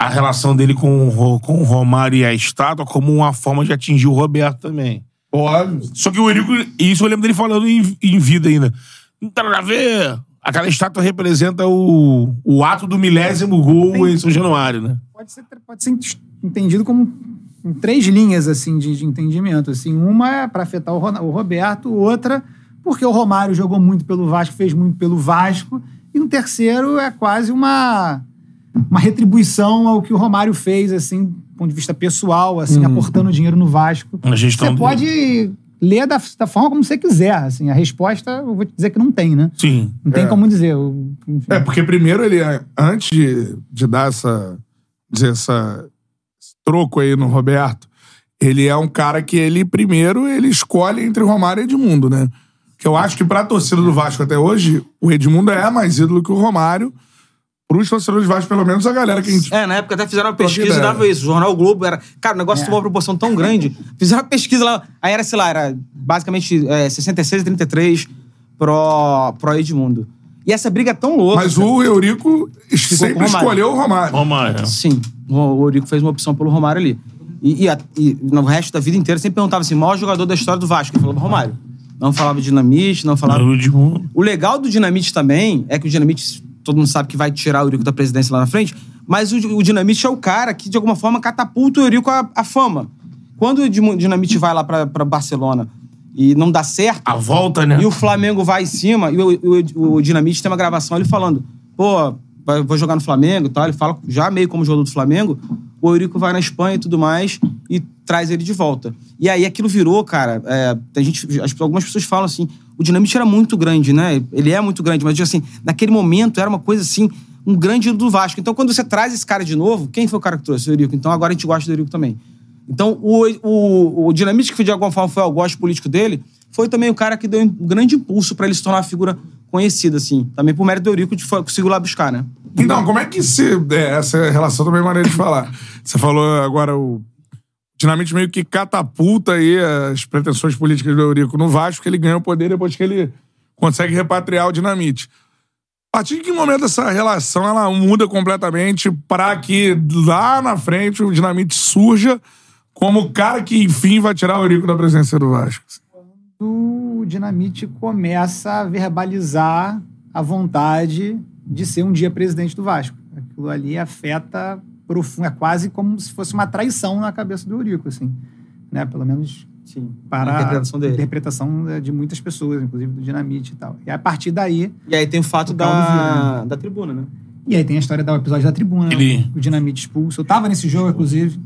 a relação dele com, com o Romário e a estátua como uma forma de atingir o Roberto também. Óbvio. Só que o Eurico, e isso eu lembro dele falando em, em vida ainda. Não tem nada a ver. Aquela estátua representa o, o ato do milésimo gol em São Januário, né? Pode ser, pode ser entendido como em três linhas assim de, de entendimento. Assim, uma é para afetar o, o Roberto, outra porque o Romário jogou muito pelo Vasco, fez muito pelo Vasco, e um terceiro é quase uma uma retribuição ao que o Romário fez, assim, do ponto de vista pessoal, assim, aportando dinheiro no Vasco. Você dele. pode ler da, da forma como você quiser, assim. A resposta, eu vou te dizer que não tem, né? Sim. Não tem É. como dizer. enfim. É, porque primeiro ele, antes de, de dar essa, dizer, essa, esse troco aí no Roberto, ele é um cara que ele, primeiro, ele escolhe entre Romário e Edmundo, né? Que eu acho que pra torcida do Vasco até hoje, o Edmundo é mais ídolo que o Romário. Pros torcedores do Vasco, pelo menos a galera que a gente... É, na época até fizeram uma pesquisa e dava isso. O Jornal Globo era. Cara, o negócio É. tomou uma proporção tão grande. Fizeram uma pesquisa lá. Aí era, sei lá, era basicamente é, 66 a 33 pro, pro Edmundo. E essa briga é tão louca. Mas o Eurico sempre o Romário. escolheu o Romário. Romário. Sim, o Eurico fez uma opção pelo Romário ali. E, e a- e no resto da vida inteira sempre perguntava assim: maior jogador da história do Vasco. Ele falava Romário. Não falava Dinamite, não falava. O Edmundo. O legal do Dinamite também é que o Dinamite, todo mundo sabe que vai tirar o Eurico da presidência lá na frente, mas o, o Dinamite é o cara que, de alguma forma, catapulta o Eurico à, à fama. Quando o Dinamite vai lá pra, pra Barcelona e não dá certo, A volta, né? e o Flamengo vai em cima, e o, o- o Dinamite tem uma gravação ele falando, pô, vai- vou jogar no Flamengo e tal. Ele fala já meio como jogador do Flamengo. O Eurico vai na Espanha e tudo mais e traz ele de volta. E aí aquilo virou, cara. é, tem gente, as- algumas pessoas falam assim: o Dinamite era muito grande, né? Ele é muito grande, mas assim, naquele momento era uma coisa assim, um grande do Vasco. Então quando você traz esse cara de novo, quem foi o cara que trouxe? O Eurico. Então agora a gente gosta do Eurico também. Então, o, o, o Dinamite, que de alguma forma foi ao gosto político dele, foi também o cara que deu um grande impulso pra ele se tornar uma figura conhecida, assim. Também por mérito do Eurico, de foi- conseguiu lá buscar, né? Então, como é que se. é, essa relação também é maneira de falar. Você falou agora o. Dinamite meio que catapulta aí as pretensões políticas do Eurico no Vasco, que ele ganha o poder depois que ele consegue repatriar o Dinamite. A partir de que momento essa relação ela muda completamente para que lá na frente o Dinamite surja como o cara que, enfim, vai tirar o Eurico da presença do Vasco? o Dinamite começa a verbalizar a vontade de ser um dia presidente do Vasco. Aquilo ali afeta profundo, é quase como se fosse uma traição na cabeça do Eurico, assim, né? Pelo menos Sim. para A interpretação dele. interpretação é, de muitas pessoas, inclusive do Dinamite e tal. E a partir daí, E aí tem o fato O caldo vira, da, da tribuna, né? e aí tem a história do episódio da tribuna, né? Ele- o Dinamite expulso. Eu tava nesse jogo, inclusive.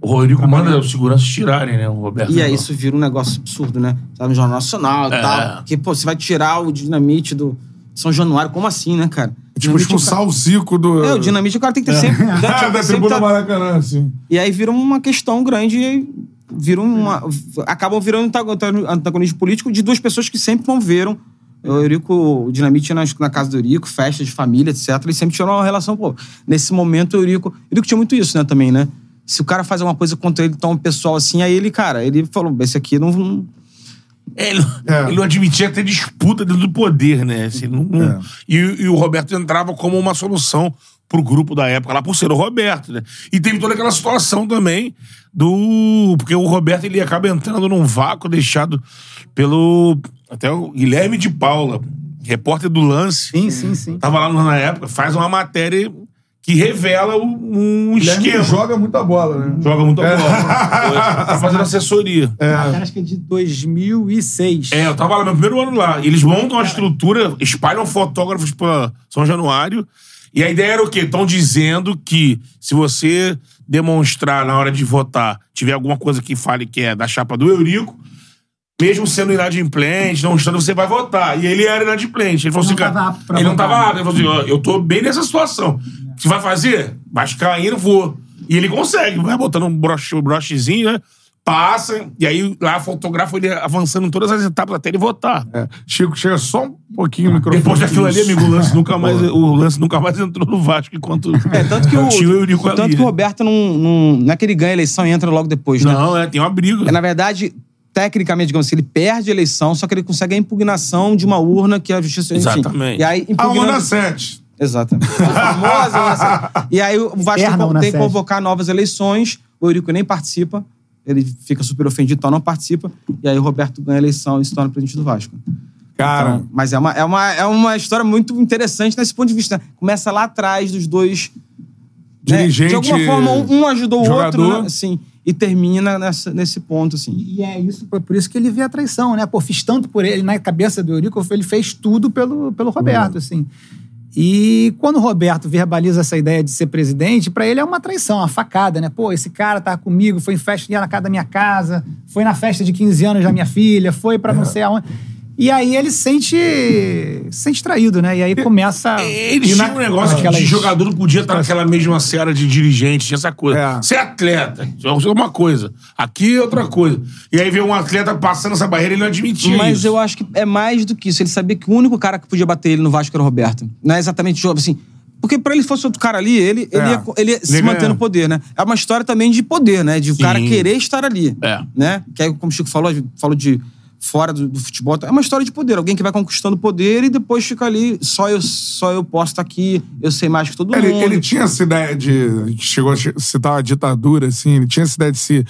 O Rodrigo manda os seguranças tirarem, né? O Roberto. E aí isso vira um negócio absurdo, né? Tá no Jornal Nacional e É. tal. Porque, pô, você vai tirar o Dinamite do São Januário. Como assim, né, cara? Tipo, é o expulsar o Zico do. É, o Dinamite o cara tem que ter sempre. né? Tinha que Ah, da sempre tribuna tá- Maracanã, assim. E aí vira uma questão grande e vira uma. Acabam virando antagon- antagonismo político de duas pessoas que sempre conviveram. O Eurico, o Dinamite na, na casa do Eurico, festas de família, etc. Eles sempre tiveram uma relação, pô. Nesse momento, o Eurico. O Eurico tinha muito isso, né, também, né? Se o cara faz alguma coisa contra ele, tão pessoal assim, aí ele, cara, ele falou: esse aqui não. É, ele, ele não admitia ter disputa dentro do poder, né? Assim, não- não- e, e o Roberto entrava como uma solução pro grupo da época, lá por ser o Roberto, né? E teve toda aquela situação também do. Porque o Roberto ele acaba entrando num vácuo deixado pelo. Até o Guilherme de Paula, repórter do lance. Sim, sim, sim. Tava lá na época, faz uma matéria que revela um, um esquema. joga muita bola, né? Joga muita bola. tá fazendo assessoria. Matéria, acho que é de 2006. É, eu tava lá, meu primeiro ano lá. Eles montam a estrutura, espalham fotógrafos pra São Januário. E a ideia era o quê? Estão dizendo que se você demonstrar na hora de votar, tiver alguma coisa que fale que é da chapa do Eurico, mesmo sendo inadimplente, não estando, você vai votar. E ele era inadimplente. Ele falou assim, cara. Ele não votar. tava apto. Ele falou assim: ó, eu tô bem nessa situação. Você vai fazer? Vascaíno, vou. E ele consegue, vai botando um broche, um brochezinho, né? Passa, e aí lá fotografa ele avançando em todas as etapas até ele votar. É. Chico, chega só um pouquinho o microfone. Depois daquilo ali, amigo, o lance nunca mais, o lance nunca mais entrou no Vasco enquanto É, tanto que (laughs) o, tinha o Eurico ali. tanto que o Roberto não, não. Não é que ele ganha a eleição e entra logo depois, né? Não, é, tem uma briga. É, na verdade, tecnicamente, digamos assim, ele perde a eleição, só que ele consegue a impugnação de uma urna que a justiça. enfim. Exatamente. E aí, A impugnando... Urna 7. Exatamente. A famosa Urna 7. E aí o Vasco Eterna tem, que 7. convocar novas eleições, o Eurico nem participa, ele fica super ofendido, então não participa, e aí o Roberto ganha a eleição e se torna presidente do Vasco. Cara, Então, mas é uma, é, uma, é uma história muito interessante nesse ponto de vista. né? Começa lá atrás dos dois. né? Dirigente, De alguma forma, um, ajudou o jogador. outro, né? assim, e termina nessa, nesse ponto, assim. E é isso, por isso que ele vê a traição, né? Pô, fiz tanto por ele, na cabeça do Eurico, ele fez tudo pelo, pelo Roberto, assim. E quando o Roberto verbaliza essa ideia de ser presidente, pra ele é uma traição, uma facada, né? Pô, esse cara tá comigo, foi em festa, na casa da minha casa, foi na festa de 15 anos da minha filha, foi pra não sei aonde. E aí ele se sente, se sente traído, né? E aí começa... Eles E na- tinham um negócio aquelas- de jogador não podia estar naquela mesma seara de dirigente, tinha essa coisa. É. Ser atleta, isso é uma coisa. Aqui é outra coisa. E aí vê um atleta passando essa barreira e ele não admitia Mas isso. eu acho que é mais do que isso. Ele sabia que o único cara que podia bater ele no Vasco era o Roberto. Não é exatamente assim. Porque pra ele fosse outro cara ali, ele, ele, É. ia, ele ia se Ele manter no poder, né? É uma história também de poder, né? De o cara Sim. querer estar ali. É. Né? Que aí, como o Chico falou, falou de fora do, do futebol. É uma história de poder. Alguém que vai conquistando poder e depois fica ali, só eu, só eu posso estar aqui, eu sei mais que todo ele, mundo. ele tinha essa ideia de. Chegou a citar a ditadura, assim, ele tinha essa ideia de se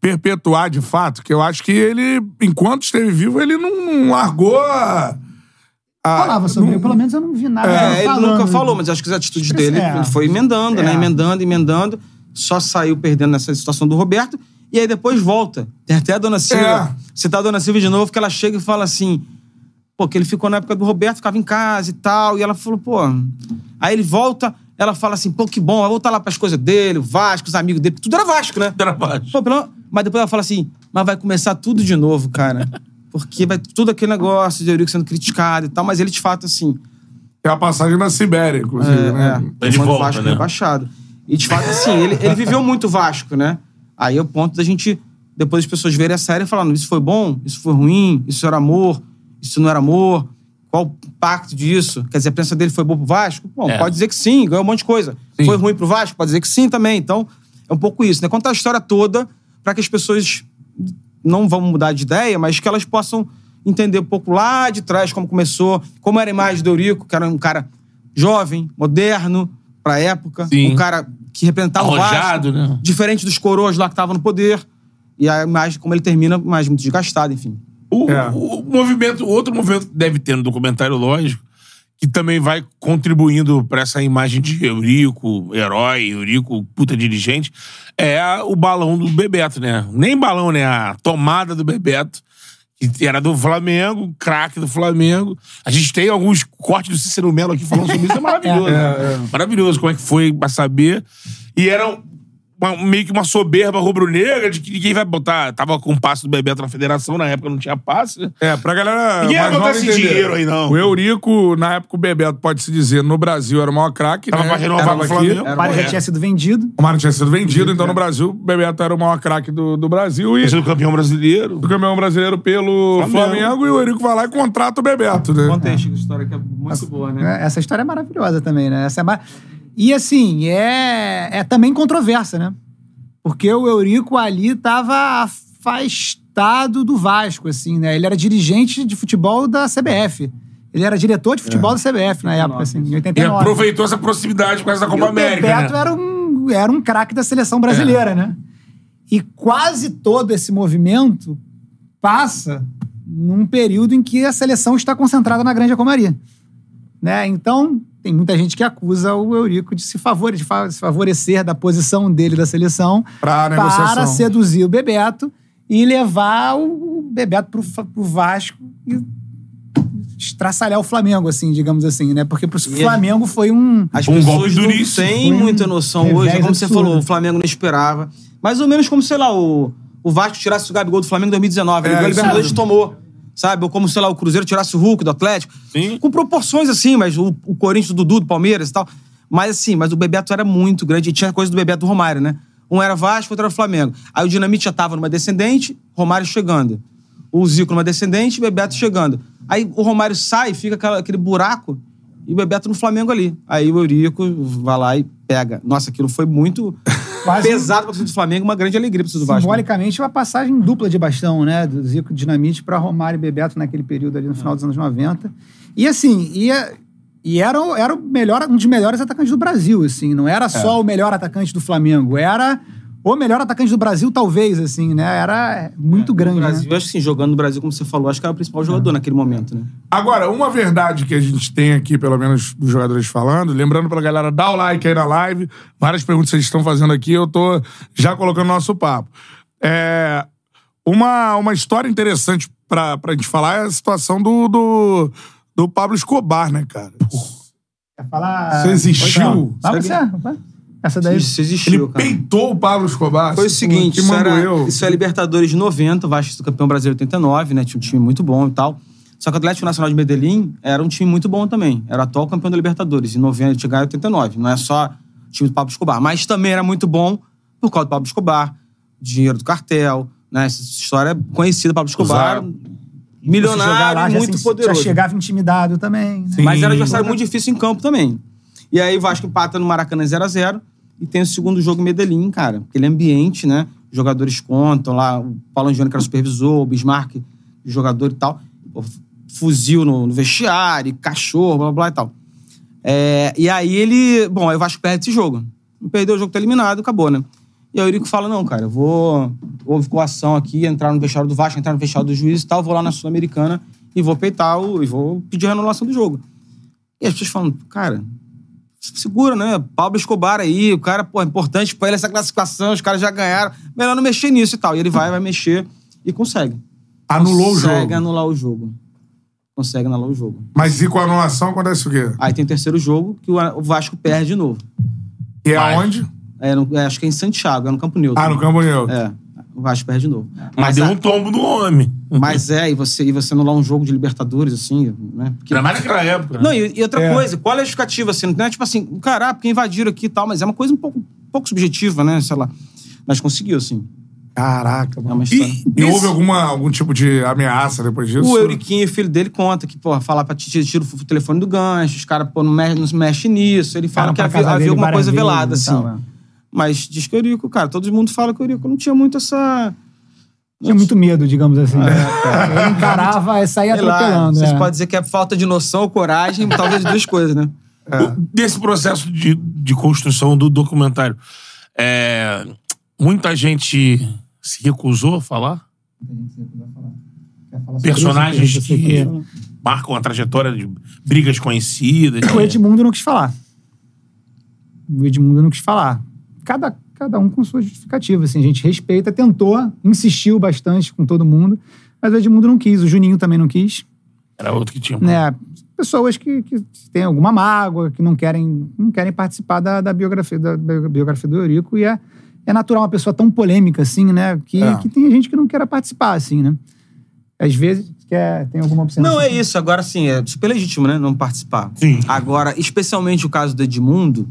perpetuar de fato, que eu acho que ele, enquanto esteve vivo, ele não, não largou a. a- Falava sobre não- ele, pelo menos eu não vi nada. É, ele nunca falou, mas acho que as atitudes dele, É. foi emendando, né? É. Emendando, emendando. Só saiu perdendo nessa situação do Roberto. E aí depois volta. Tem até a Dona Silva. Citar a Dona Silva de novo, que ela chega e fala assim... Pô, que ele ficou na época do Roberto, ficava em casa e tal. E ela falou, pô... Aí ele volta, ela fala assim, pô, que bom. Vai voltar lá pras coisas dele, o Vasco, os amigos dele. Tudo era Vasco, né? Era baixo. Pô, pelo- Mas depois ela fala assim, mas vai começar tudo de novo, cara. Porque vai tudo aquele negócio de Eurico sendo criticado e tal. Mas ele, de fato, assim... É a passagem na Sibéria, inclusive, É, né? é. Ele Quando volta, o Vasco né? rebaixado. E de fato, assim, ele, ele viveu muito Vasco, né? Aí é o ponto da gente, depois as pessoas verem a série falando: isso foi bom, isso foi ruim, isso era amor, isso não era amor. Qual o impacto disso? Quer dizer, a presença dele foi boa pro Vasco? Bom, É. pode dizer que sim, ganhou um monte de coisa. Sim. Foi ruim pro Vasco? Pode dizer que sim também. Então, é um pouco isso, né? Contar a história toda para que as pessoas não vão mudar de ideia, mas que elas possam entender um pouco lá de trás como começou, como era a imagem do Eurico, que era um cara jovem, moderno pra época, Sim. um cara que representava o Arrojado, Vasco, né? diferente dos coroas lá que estavam no poder. E a imagem, como ele termina, mais muito desgastado, enfim. O, É. o movimento, outro movimento que deve ter no documentário, lógico, que também vai contribuindo para essa imagem de Eurico, herói, Eurico, puta dirigente, é o balão do Bebeto, né? Nem balão, né? A tomada do Bebeto, que era do Flamengo, craque do Flamengo. A gente tem alguns cortes do Cícero Melo aqui falando sobre isso, é maravilhoso. né? (laughs) Maravilhoso como é que foi pra saber. E era uma- meio que uma soberba rubro-negra de que ninguém vai botar. Tava com o passe do Bebeto na federação, na época não tinha passe. É, pra galera. Ninguém vai mais botar esse entender. dinheiro aí, não. O Eurico, na época, o Bebeto, pode-se dizer, no Brasil era o maior craque. Tava né? pra renovar com o aqui. Flamengo. O Mário já É. tinha sido vendido. O Mário tinha sido vendido, então no Brasil, o Bebeto era o maior craque do, do Brasil. E é o campeão brasileiro. do campeão brasileiro pelo Flamengo. Flamengo. e o Eurico vai lá e contrata o Bebeto, né? A história que é muito boa, né? É, Essa história é maravilhosa também, né? Essa é mar... E assim, é, é também controversa, né? Porque o Eurico ali tava afastado do Vasco, assim, né? Ele era dirigente de futebol da CBF. Ele era diretor de futebol da CBF na época, assim, em E 89. aproveitou essa proximidade por causa da E Copa o América. Bebeto né? era um, era um craque da seleção brasileira, né? E quase todo esse movimento passa num período em que a seleção está concentrada na Grande Comaria. Né? Então, tem muita gente que acusa o Eurico de se, favore, de fa- se favorecer da posição dele da seleção Pra para seduzir o Bebeto e levar o Bebeto pro, pro Vasco e estraçalhar o Flamengo, assim, digamos assim, né? Porque pro E Flamengo foi um... As Um pessoas golpe não têm muita noção hoje. É como você absurdo. falou, o Flamengo não esperava. Mais ou menos como, sei lá, o, o Vasco tirasse o Gabigol do Flamengo em 2019. É, Ele ganhou a isso Libertadores e tomou. Sabe? Ou como, sei lá, o Cruzeiro tirasse o Hulk do Atlético. Sim. Com proporções assim, mas o, o Corinthians, o Dudu, do Palmeiras e tal. Mas assim, mas o Bebeto era muito grande. E tinha coisa do Bebeto do Romário, né? Um era Vasco, outro era Flamengo. Aí o Dinamite já tava numa descendente, Romário chegando. O Zico numa descendente, Bebeto chegando. Aí o Romário sai, fica aquela- aquele buraco, e o Bebeto no Flamengo ali. Aí o Eurico vai lá e pega. Nossa, aquilo foi muito Quase- pesado torcida do Flamengo, uma grande alegria torcida do Vasco. Simbolicamente, uma passagem dupla de bastão, né? Do Zico Dinamite para Romário e Bebeto naquele período ali no final dos anos 90. E assim, ia, e era, era o melhor, um dos melhores atacantes do Brasil, assim. Não era só o melhor atacante do Flamengo, era o melhor atacante do Brasil, talvez, assim, né? Era muito grande, No Brasil, né? eu acho que sim, jogando no Brasil, como você falou, acho que era o principal jogador naquele momento, né? Agora, uma verdade que a gente tem aqui, pelo menos dos jogadores falando, lembrando pra galera, dá o like aí na live, várias perguntas que vocês estão fazendo aqui, eu tô já colocando nosso papo. É, uma, uma história interessante pra, pra gente falar é a situação do, do, do Pablo Escobar, né, cara? Quer falar... Isso existiu? Vai você. Essa daí... Isso existiu, Ele cara. peitou o Pablo Escobar. Foi o seguinte, isso, era, eu. isso é Libertadores de 90, o Vasco campeão brasileiro 89, né? Tinha um time muito bom e tal. Só que o Atlético Nacional de Medellín era um time muito bom também. Era o atual campeão da Libertadores. Em 90 ele tinha ganho 89. Não é só o time do Pablo Escobar. Mas também era muito bom por causa do Pablo Escobar, dinheiro do cartel, né? Essa história é conhecida, Pablo Escobar. Jogar Milionário lá, e já muito se- poderoso. Já chegava intimidado também. né? Mas era um adversário muito difícil em campo também. E aí Vasco empata no Maracanã 0x0 e tem o segundo jogo em Medellín, cara. Aquele ambiente, né? Os jogadores contam lá, o Paulo Angione, que era supervisor, o Bismarck, jogador e tal. Fuzil no, no vestiário, cachorro, blá blá e tal. É, e aí ele. Bom, aí o Vasco perde esse jogo. Não perdeu o jogo, tá eliminado, acabou, né? E aí o Eurico fala: não, cara, eu vou. Houve coação aqui, entrar no vestiário do Vasco, entrar no vestiário do juiz e tal, vou lá na Sul-Americana e vou peitar o. e vou pedir a renulação do jogo. E as pessoas falam, cara, segura, né? Pablo Escobar aí, o cara, pô, é importante pra ele essa classificação, os caras já ganharam. Melhor não mexer nisso e tal. E ele vai, vai mexer e consegue. Anulou o Consegue jogo. anular o jogo. Consegue anular o jogo. Mas e com a anulação acontece o quê? Aí tem o terceiro jogo que o o Vasco perde de novo. E é aonde? É, no- é, acho que é em Santiago, é no Campo Neutro. Ah, no Campo Neutro. É, o Vasco perde de novo. Mas deu um tombo no homem. Mas é, e você, e você anular um jogo de Libertadores, assim, né? Porque- Ainda mais naquela época. né? Não, e, e outra É. coisa, qual é a justificativa, assim? Não é tipo assim, cara, ah, porque invadiram aqui e tal, mas é uma coisa um pouco, um pouco subjetiva, né? Sei lá. Mas conseguiu, assim. Caraca, É mano. uma história. E, e houve alguma, algum tipo de ameaça depois disso? O Euriquinho, filho dele, conta que, pô, falar pra Titi, tira o telefone do gancho, os caras, pô, não mexe, não se mexe nisso. Ele fala que havia, havia alguma coisa velada, assim. tal, é. Mas diz que o Eurico, cara, todo mundo fala que o Eurico não tinha muito essa. Tinha muito medo, digamos assim. (laughs) Ele encarava e saía lá, atropelando. Vocês é. podem dizer que é falta de noção ou coragem, talvez duas coisas, né? (laughs) O- Desse processo de, de construção do documentário, é, muita gente se recusou a falar? Personagens Isso, que marcam a trajetória de brigas conhecidas. O Edmundo não quis falar. O Edmundo não quis falar. Cada, cada um com sua justificativa. Assim, a gente respeita, tentou, insistiu bastante com todo mundo, mas o Edmundo não quis, o Juninho também não quis. Era outro que tinha. Né? Pessoas que, que têm alguma mágoa, que não querem, não querem participar da, da biografia, da bi- biografia do Eurico. E é, é natural uma pessoa tão polêmica assim, né? Que, É. que tem gente que não quer participar, assim, né? Às vezes quer, tem alguma observação. Não, é isso. Agora, sim, é super legítimo, né? Não participar. Sim. Agora, especialmente o caso do Edmundo,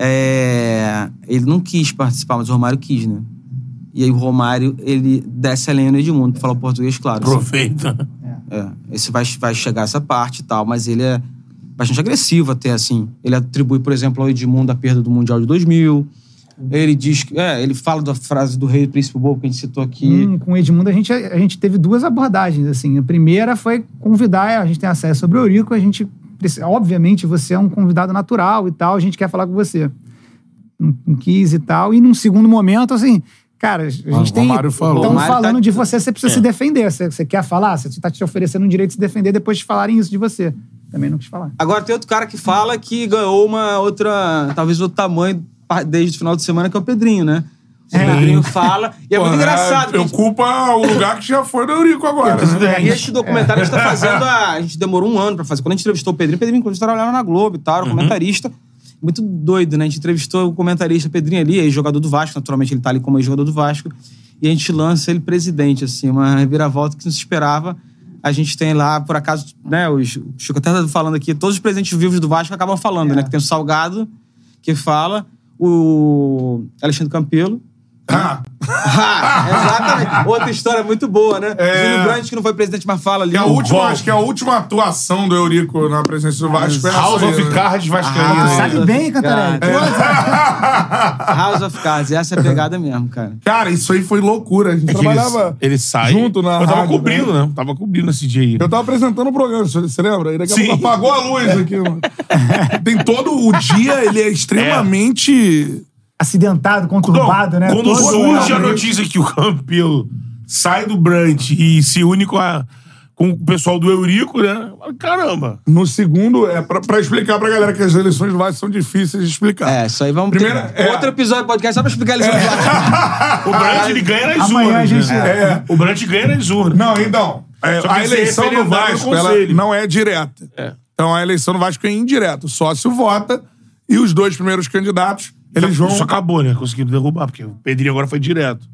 é, ele não quis participar, mas o Romário quis, né? E aí o Romário, ele desce a lenha no Edmundo, pra falar o português, claro. assim. Aproveita. É, esse vai, vai chegar essa parte e tal, mas ele é bastante agressivo até, assim. Ele atribui, por exemplo, ao Edmundo a perda do Mundial de 2000, Ele diz que. É, ele fala da frase do rei do príncipe bobo que a gente citou aqui. Hum, com o Edmundo, a gente, a gente teve duas abordagens. assim. A primeira foi convidar, a gente tem acesso sobre o Eurico, a gente. Obviamente, você é um convidado natural e tal, a gente quer falar com você. Não não quis e tal. E num segundo momento, assim, cara, a gente o tem. Estão tá- falando de você, você precisa É. se defender. Você, você quer falar? Você está te oferecendo o direito de se defender depois de falarem isso de você. Também não quis falar. Agora tem outro cara que fala que ganhou uma outra. Talvez outro tamanho desde o final de semana, que é o Pedrinho, né? O Pedrinho fala. E é muito Porra, engraçado. que a gente- Ocupa o lugar que já foi do Eurico agora. né? E este documentário a gente tá fazendo. A, a gente demorou um ano pra fazer. Quando a gente entrevistou o Pedrinho, o Pedrinho, inclusive, trabalhava na Globo e tal, era um comentarista. Muito doido, né? A gente entrevistou o comentarista Pedrinho ali, ex-jogador do Vasco, naturalmente ele tá ali como ex-jogador do Vasco. E a gente lança ele presidente, assim, uma reviravolta que não se esperava. A gente tem lá, por acaso, né? Os, o Chico até tá falando aqui, todos os presidentes vivos do Vasco acabam falando, né? Que tem o Salgado, que fala, o Alexandre Campelo. Ah, exatamente. Outra história muito boa, né? É. Júlio Brandt, que não foi presidente, mas fala ali. que é a última, acho que é a última atuação do Eurico na presença do Vasco. essa House of né? Cards Vascaíno. Ah, Sabe bem, Cantarelli. Cara. (laughs) House of Cards, essa é a pegada mesmo, cara. Cara, isso aí foi loucura. A gente É que trabalhava ele, ele sai. junto na Eu tava rádio, cobrindo, né? Tava cobrindo esse dia aí. Eu tava apresentando o programa, você lembra? E daqui a Sim. pouco apagou a luz aqui, mano. (laughs) Tem todo o dia, ele é extremamente. Acidentado, conturbado, né? Quando Todo- surge a notícia que o Campelo sai do Brant e se une com, a- com o pessoal do Eurico, né? Caramba. No segundo, é pra, pra explicar pra galera que as eleições do Vasco são difíceis de explicar. É, isso aí vamos Primeira- ter é. outro episódio do podcast só pra explicar eles. É. (laughs) O Brant ele ganha nas Amanhã a urnas. gente- né? É. O Brant ganha nas urnas. Não, então. é, a esse eleição do Vasco ela não é direta. É. Então a eleição do Vasco é indireta. O sócio vota e os dois primeiros candidatos, eles vão. Isso acabou, né? Conseguiram derrubar, porque o Pedrinho agora foi direto.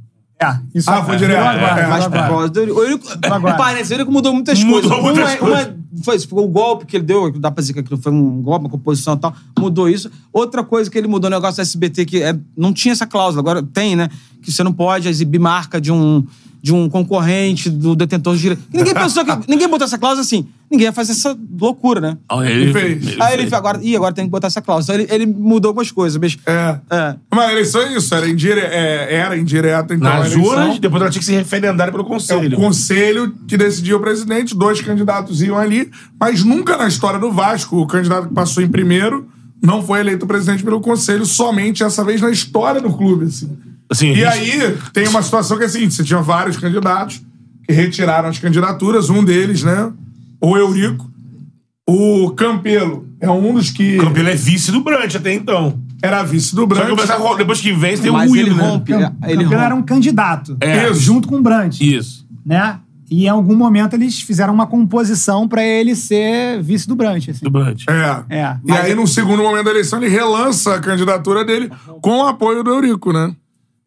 É, isso Ah, foi direto. agora, É, Mas por causa do Eurico. O parece, o Eurico mudou muitas Mudou coisas. muitas uma, coisas. uma- foi isso, o golpe que ele deu, dá pra dizer que aquilo foi um golpe, uma composição e tal, mudou isso. Outra coisa que ele mudou no negócio do SBT, que é, não tinha essa cláusula, agora tem, né? Que você não pode exibir marca de um, de um concorrente, do detentor de direito. Ninguém pensou que. (laughs) ninguém botou essa cláusula assim. Ninguém ia fazer essa loucura, né? Ele fez. Aí ele fez, agora, ih, agora tem que botar essa cláusula. Então ele, ele mudou algumas coisas, mas. É. É. Mas a eleição é isso, era, indire... é, era indireta, então. Nas urnas, depois ela tinha que ser referendada pelo É conselho. o conselho que decidia o presidente, dois candidatos iam ali, mas nunca na história do Vasco, o candidato que passou em primeiro não foi eleito presidente pelo conselho, somente essa vez na história do clube, assim. Assim, E aí tem uma situação que é a seguinte: você tinha vários candidatos que retiraram as candidaturas, um deles, né? O Eurico. O Campelo é um dos que O Campelo é vice do Brant até então. era vice do Só a ro- depois que vence, tem o Mas ruído, ele né? rompe. Cam- ele Campelo rompe. era um candidato. É. Junto com o Brant. Isso. Né? E em algum momento eles fizeram uma composição pra ele ser vice do Brant. Assim. Do Brant. É. É. E aí, no segundo momento da eleição, ele relança a candidatura dele com o apoio do Eurico, né?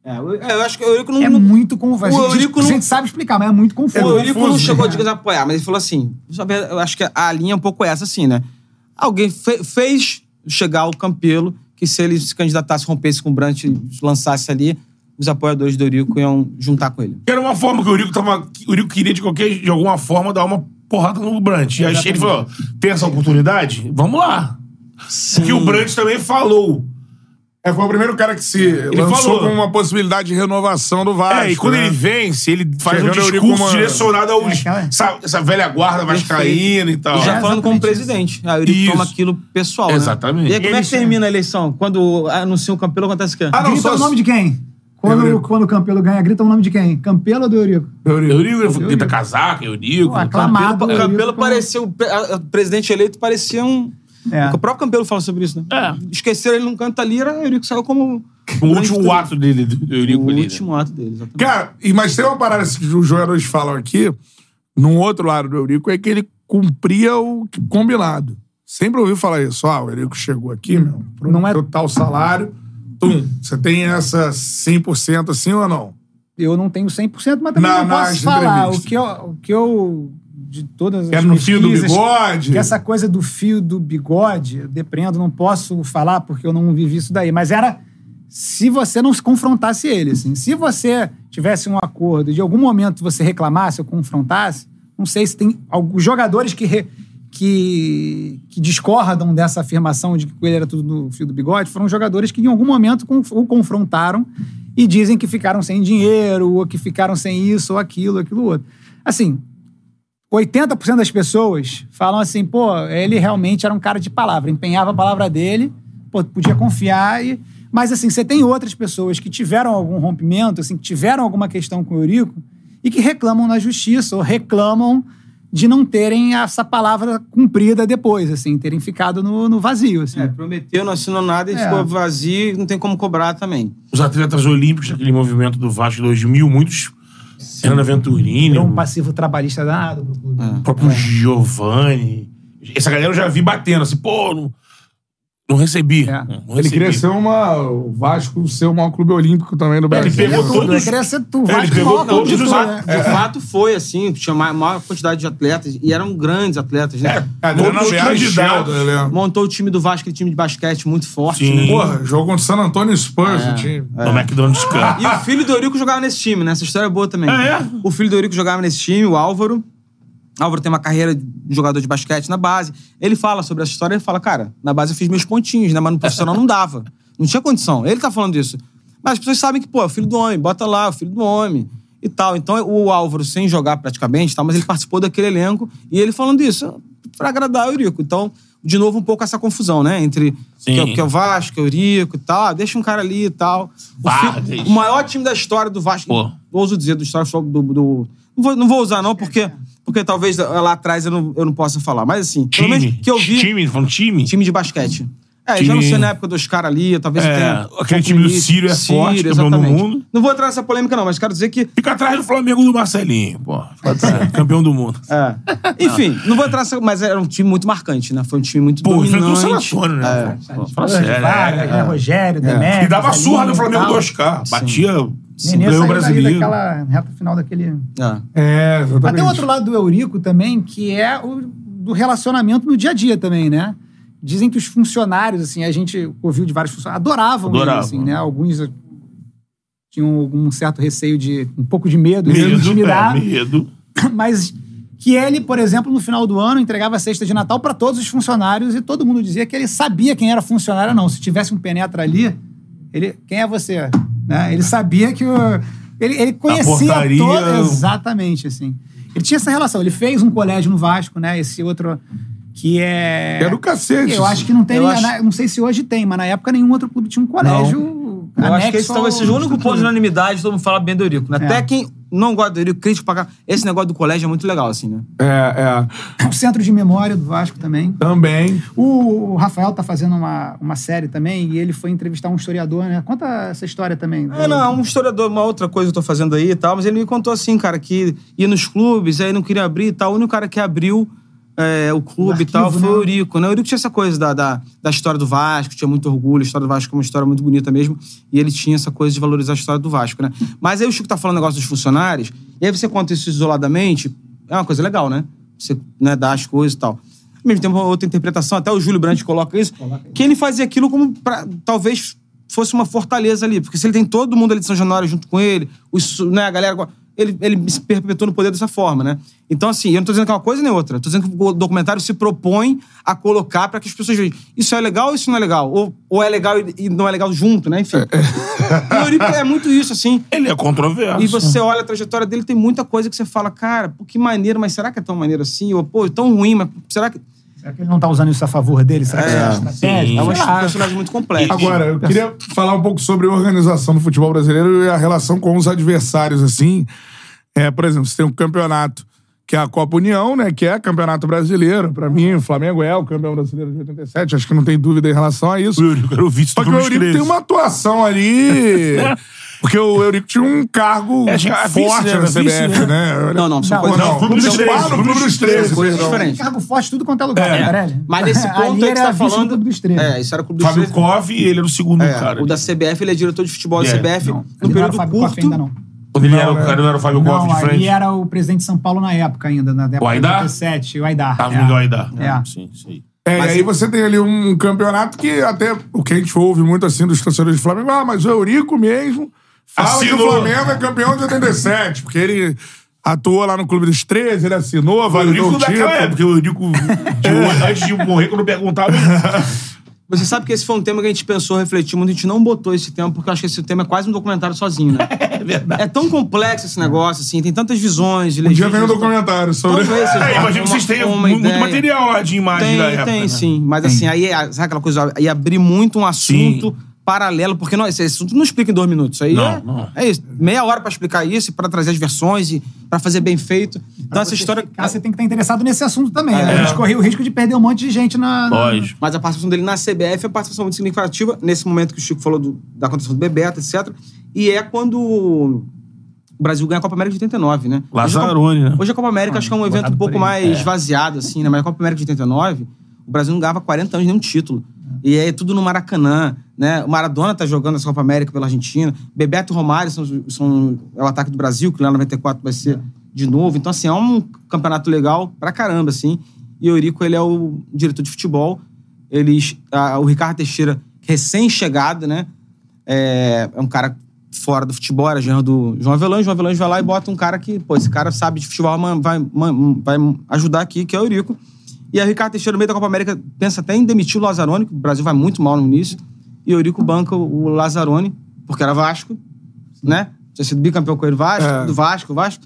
É, eu, eu acho que o Eurico não. É não- muito confuso. A O gente, Eurico a não- gente sabe explicar, mas é muito confuso. O Eurico não chegou né? de desapoiar, mas ele falou assim: eu acho que a linha é um pouco essa, assim, né? Alguém fe- fez chegar o Campelo que se ele se candidatasse, rompesse com o Brant, lançasse ali, os apoiadores do Eurico iam juntar com ele. Era uma forma que o Eurico, tava, o Eurico queria, de qualquer de alguma forma, dar uma porrada no Brant. E aí ele falou: tem essa oportunidade? Vamos lá. Que o Brant também falou. É, foi o primeiro cara que se lançou falou. com uma possibilidade de renovação do Vasco. É, e quando né? ele vence, ele faz Chegando um o Eurico discurso uma- direcionado aos. É, aquela- essa, essa velha guarda vascaína e tal. E já É, falando como presidente. Aí o Eurico Isso. toma aquilo pessoal, né? Exatamente. E aí, como é que Ele- termina a eleição? Quando anuncia o Campelo, acontece o quê? Ah, não, Grita só- o nome de quem? Quando, Eurico. quando o Campelo ganha, grita o nome de quem? Campelo ou do Eurico? Eurico. Eurico, grita casaca, Eurico. Pô, aclamado. O Eurico Campelo como- parecia... O pre- a- o presidente eleito parecia um... É. O próprio Campelo fala sobre isso, né? É. Esqueceram ele num canto ali, era o Eurico saiu como... O último ato dele, do Eurico O ali. né? último ato dele, exatamente. Cara, e, mas tem uma parada que os jogadores falam aqui, num outro lado do Eurico, é que ele cumpria o combinado. Sempre ouviu falar isso. Ah, o Eurico chegou aqui, meu, pro Não é- total salário. Tum, você tem essa 100% assim ou não? Eu não tenho 100%, mas também Na- não posso falar. O entrevistas. que, eu, o que eu. De todas as Era no fio do bigode? Que essa coisa do fio do bigode, eu depreendo, não posso falar porque eu não vivi isso daí. Mas era se você não se confrontasse ele. Assim. Se você tivesse um acordo e de algum momento você reclamasse ou confrontasse, não sei se tem alguns jogadores que, re- que, que discordam dessa afirmação de que ele era tudo no fio do bigode foram jogadores que em algum momento o confrontaram e dizem que ficaram sem dinheiro, ou que ficaram sem isso, ou aquilo, aquilo outro. Assim, 80% das pessoas falam assim, pô, ele realmente era um cara de palavra, empenhava a palavra dele, pô, podia confiar e... Mas, assim, você tem outras pessoas que tiveram algum rompimento, assim, que tiveram alguma questão com o Eurico e que reclamam na justiça ou reclamam de não terem essa palavra cumprida depois, assim, terem ficado no, no vazio, assim. É, prometeu, não assinou nada e É. ficou vazio, não tem como cobrar também. Os atletas olímpicos daquele movimento do Vasco 2000, muitos. Fernando Venturini, Virou um passivo trabalhista danado clube. o próprio Giovanni. Essa galera eu já vi batendo assim, pô, não, não recebi. Não Ele recebi. queria ser uma. O Vasco ser o maior clube olímpico também do Brasil. pegou Tudo, ele queria ser tu, Ele Vasco pegou maior todos os né? De fato foi assim, tinha ma- maior quantidade de atletas e eram grandes atletas, né? É, Adriano Montou o time- Alves, Sheldon, eu lembro. Montou o time do Vasco, aquele time de basquete muito forte, Sim. né? Porra, jogou contra o San Antonio Spurs, É. o time. No McDonald's Cup. E o filho do Eurico jogava nesse time, né? Essa história é boa também. Ah, é? O filho do Eurico jogava nesse time, o Álvaro. Álvaro tem uma carreira de jogador de basquete na base. Ele fala sobre essa história, ele fala, cara, na base eu fiz meus pontinhos, né? Mas no profissional não dava. Não tinha condição. Ele tá falando isso. Mas as pessoas sabem que, pô, é o filho do homem, bota lá, é o filho do homem e tal. Então o Álvaro, sem jogar praticamente, tal, mas ele participou daquele elenco e ele falando isso pra agradar o Eurico. Então, de novo, um pouco essa confusão, né? Entre Sim. que é, que é o Vasco, que é o Eurico e tal. Deixa um cara ali e tal. O, fi- o maior time da história do Vasco, Pô. ouso dizer, do história do. do- do- não, vou, não vou usar, não, porque, porque talvez lá atrás eu não, eu não possa falar. Mas assim, pelo Time. menos que eu vi. Time, falando time? Time de basquete. É, Time- já não sei na época dos caras ali, talvez É, tenha. aquele time do Sírio é forte, campeão do mundo. Não vou entrar nessa polêmica, não, mas quero dizer que. Fica atrás do Flamengo do Marcelinho, pô. Fica atrás. (laughs) Campeão do mundo. É. Enfim, não vou entrar nessa. Mas era um time muito marcante, né? Foi um time muito Pô, dominante. enfrentou o San Antônio, né? É. Pô, Fala Vargas, sério. né? é. Rogério, Demetrius, E dava surra no Flamengo do Oscar. Batia, Nenê ganhou o saiu brasileiro. daquela reta final daquele... É. É, exatamente. Mas tem outro lado do Eurico também, que é o do relacionamento no dia a dia também, né? Dizem que os funcionários, assim, a gente ouviu de vários funcionários, adoravam, ele, Adoravam. assim, né? Alguns eh, tinham algum certo receio de... um pouco de medo, de Medo, intimidar. é, medo. (coughs) Mas que ele, por exemplo, no final do ano, entregava a cesta de Natal para todos os funcionários e todo mundo dizia que ele sabia quem era funcionário ou não. Se tivesse um penetra ali, ele... Quem é você? Né? Ele sabia que o... Ele, ele conhecia portaria- todo... Exatamente, assim. Ele tinha essa relação. Ele fez um colégio no Vasco, né? Esse outro que é... É do cacete. Eu acho que não tem... Acho- na- Não sei se hoje tem, mas na época nenhum outro clube tinha um colégio Eu acho que esse talvez ao- seja o único ponto de unanimidade, todo mundo fala bem do Eurico. Né? É. Até quem não gosta do Eurico, crítico pra cá. Esse negócio do colégio é muito legal, assim, né? É, é. O centro de memória do Vasco também. Também. O Rafael tá fazendo uma, uma série também e ele foi entrevistar um historiador, né? Conta essa história também. É, não, é um historiador, uma outra coisa que eu tô fazendo aí e tal, mas ele me contou assim, cara, que ia nos clubes, aí não queria abrir e tal. O único cara que abriu é, o clube O e tal foi né? o Eurico, né? O Eurico tinha essa coisa da, da, da história do Vasco, tinha muito orgulho, a história do Vasco é uma história muito bonita mesmo, e ele tinha essa coisa de valorizar a história do Vasco, né? Mas aí o Chico tá falando negócio dos funcionários, e aí você conta isso isoladamente, é uma coisa legal, né? Você né, dá as coisas e tal. Ao mesmo tempo, outra interpretação, até o Júlio Brandt coloca isso, que ele fazia aquilo como pra, talvez fosse uma fortaleza ali. Porque se ele tem todo mundo ali de São Januário junto com ele, os, né, a galera. Ele, ele se perpetua no poder dessa forma, né? Então, assim, eu não tô dizendo que é uma coisa nem outra. Tô dizendo que o documentário se propõe a colocar pra que as pessoas vejam. Isso é legal ou isso não é legal? Ou, ou é legal e, não é legal junto, né? Enfim. o Eurico é muito isso, assim. Ele é controverso. E você olha a trajetória dele, tem muita coisa que você fala, cara, pô, que maneiro, mas será que é tão maneiro assim? Ou, pô, tão ruim, mas será que. Será que ele não tá usando isso a favor dele? Será que É, é, estratégia? É um personagem muito complexo. Agora, eu queria falar um pouco sobre a organização do futebol brasileiro e a relação com os adversários, assim. É, por exemplo, você tem um campeonato que é a Copa União, né? Que é campeonato brasileiro. Pra mim, o Flamengo é o campeão brasileiro de 87. Acho que não tem dúvida em relação a isso. O Eurico era o vice Só que o Eurico tem 13. uma atuação ali. (laughs) Porque o Eurico tinha um cargo É, era vice, forte né? na Era CBF, né? né? Não, não, são Não, coisas. não, Clube dos São 13, Paulo, Clube dos dos 13. Coisas perdão. diferentes. Cargo forte tudo quanto é lugar, É. Carelli. Mas nesse (laughs) ponto aí que era você tá falando. Clube dos 13. É, isso era o Clube dos Fábio 13. Koff, ele era o segundo É, cara. o da CBF, ele é diretor de futebol da É. CBF. Não, no era período o Fábio curto. Ainda não. Quando ele era Não, o né? cara, não era o Fábio Koff Não, de frente. era o presidente de São Paulo na época ainda, na época Aidar? de 87, o Aidar. Tava é. no Miguel Aidar. É. Sim, aí. É, Mas e aí você tem ali um campeonato que até o que a gente ouve muito assim dos torcedores do Flamengo, ah, mas o Eurico mesmo fala que o Flamengo é campeão de 87, porque ele atuou lá no Clube dos 13, ele assinou, O validou o daquela época, título. o Eurico de (laughs) hoje, antes de morrer, quando perguntava. (laughs) Você sabe que esse foi um tema que a gente pensou, refletiu muito, a gente não botou esse tema, porque eu acho que esse tema é quase um documentário sozinho, né? (laughs) É verdade. É tão complexo esse negócio, assim, tem tantas visões. Um dia vem um documentário sobre... Talvez É, imagino que vocês tenham muito ideia. material lá de imagem Tem, da época. tem, né? sim. Mas assim, aí, sabe aquela coisa, aí abrir muito um assunto paralelo, porque não, esse assunto não explica em dois minutos. Aí Não, é, não. é isso. Meia hora pra explicar isso, pra trazer as versões e pra fazer bem feito. Então essa história. Ah, você tem que estar interessado nesse assunto também. É. né? A gente corria o risco de perder um monte de gente na. na- Mas a participação dele na CBF é uma participação muito significativa, nesse momento que o Chico falou do- da contratação do Bebeto, etc. E é quando o Brasil ganha a Copa América de 89, né? Lazzaroni, hoje a Copa, né? Hoje a Copa América acho que é um evento botado um pouco mais É. esvaziado, assim, né? Mas a Copa América de 89, o Brasil não ganhava 40 anos nenhum título. E é tudo no Maracanã, né? O Maradona tá jogando essa Copa América pela Argentina. Bebeto Romário são, são é o ataque do Brasil, que lá em 94 vai ser de novo. Então, assim, é um campeonato legal pra caramba, assim. E o Eurico, ele é o diretor de futebol. Eles, ah, o Ricardo Teixeira, recém-chegado, né? É, é um cara fora do futebol, era genro do João Avelange. João Avelange vai lá e bota um cara que, pô, esse cara sabe de futebol, vai, man- vai ajudar aqui, que é o Eurico. E aí o Ricardo Teixeira, no meio da Copa América, pensa até em demitir o Lazzaroni, que o Brasil vai muito mal no início. E o Eurico banca o Lazzaroni, porque era Vasco, né? Tinha sido bicampeão com ele Vasco, É. do Vasco, Vasco.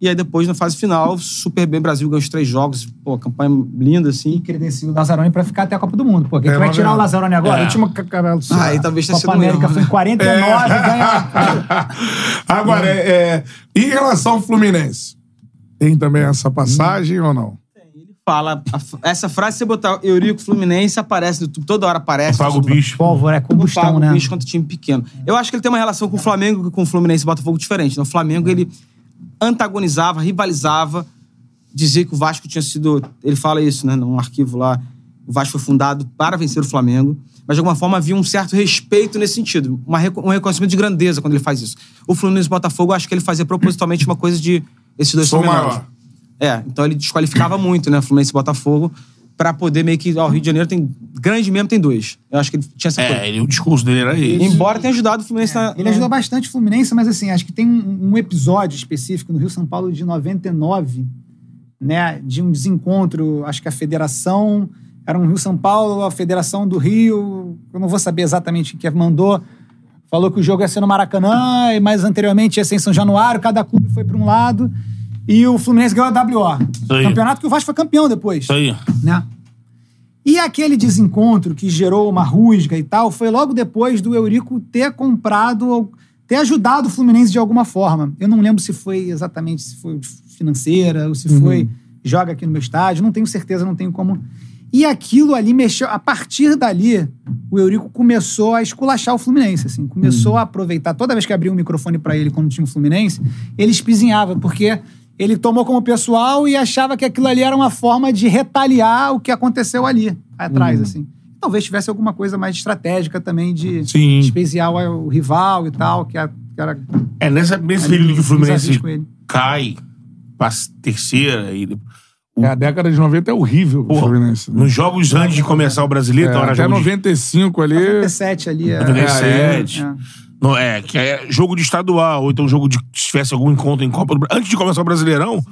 E aí depois, na fase final, super bem, Brasil ganhou os três jogos. Pô, campanha linda, assim. credencia o Lazzaroni pra ficar até a Copa do Mundo. Pô, quem É, vai tirar é. o Lazzaroni agora? É. Último ca- ca- Ah, aí talvez tenha Copa sido um América foi né? em 49, É. ganha. (laughs) Agora, é, é, em relação ao Fluminense, tem também essa passagem ou não? Fala, a essa frase, se você botar Eurico Fluminense, aparece no YouTube, toda hora aparece. Paga o bicho. Pólvora, é combustão, paga né? o bicho contra time pequeno. Eu acho que ele tem uma relação com o Flamengo e com o Fluminense e Botafogo diferente. No Flamengo, ele antagonizava, rivalizava, dizia que o Vasco tinha sido. Ele fala isso, né, num arquivo lá. O Vasco foi fundado para vencer o Flamengo. Mas, de alguma forma, havia um certo respeito nesse sentido. Uma, um reconhecimento de grandeza quando ele faz isso. O Fluminense e o Botafogo, eu acho que ele fazia propositalmente uma coisa de. Esses dois Sou são menores. É, então ele desqualificava muito, né, Fluminense e Botafogo, pra poder meio que. Ó, o Rio de Janeiro tem. Grande mesmo tem dois. Eu acho que ele tinha essa coisa. É, ele- o discurso dele era esse. Embora tenha ajudado o Fluminense na. Ele ajudou bastante o Fluminense, mas assim, acho que tem um, um episódio específico no Rio São Paulo de 99, né? De um desencontro, acho que a federação. Era um Rio São Paulo, a Federação do Rio, eu não vou saber exatamente o que mandou. Falou que o jogo ia ser no Maracanã, e mais anteriormente ia ser em São Januário, cada clube foi para um lado. E o Fluminense ganhou a WO. Campeonato que o Vasco foi campeão depois. Isso aí. Né? E aquele desencontro que gerou uma rusga e tal, foi logo depois do Eurico ter comprado, ter ajudado o Fluminense de alguma forma. Eu não lembro se foi exatamente se foi financeira ou se Uhum. foi joga aqui no meu estádio, não tenho certeza, não tenho como. E aquilo ali mexeu. A partir dali, o Eurico começou a esculachar o Fluminense, assim. Começou Uhum. a aproveitar. Toda vez que abria um microfone pra ele quando tinha o Fluminense, ele espizinhava, porque ele tomou como pessoal e achava que aquilo ali era uma forma de retaliar o que aconteceu ali, atrás, Uhum. assim. Talvez tivesse alguma coisa mais estratégica também de Sim. espeziar o, rival e tal, que era. Que era É nessa, nesse ali período que o Fluminense avisos com ele. cai pra terceira e. É, a década de 90 é horrível pro Fluminense. né? Nos jogos antes de começar o brasileiro, É, então era até jogo de 95 ali. 97 ali. É, 97. é. É, que é jogo de estadual, ou então jogo de. Se tivesse algum encontro em Copa do Brasil. Antes de começar o Brasileirão,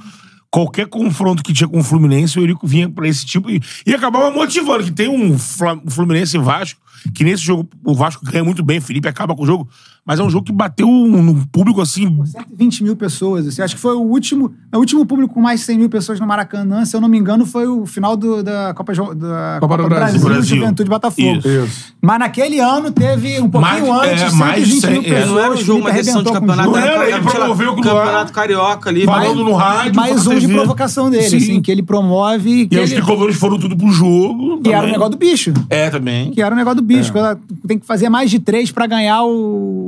qualquer confronto que tinha com o Fluminense, o Eurico vinha pra esse tipo e, e acabava motivando. Que tem um um Fluminense e Vasco, que nesse jogo o Vasco ganha muito bem, Felipe acaba com o jogo, mas é um jogo que bateu no público assim. 120 mil pessoas. Assim, acho que foi o último, o último público com mais de 100 mil pessoas no Maracanã. Se eu não me engano, foi o final do- da Copa, da Copa do Brasil. Brasil. Juventude Botafogo. Isso. Isso. Mas naquele ano teve um pouquinho Mais- antes, é, 120 mais de mil 100, é. pessoas. Não era um jogo, uma decisão de o campeonato. era, era, ele promoveu com- Campeonato Carioca ali. Falando no rádio. Mais um de provocação dele, Sim. assim, que ele promove. e Que, E aí os ele- tricolores foram tudo pro jogo. que era o negócio do bicho. É, também. Que era o negócio do bicho. Ela Tem que fazer mais de três pra ganhar o,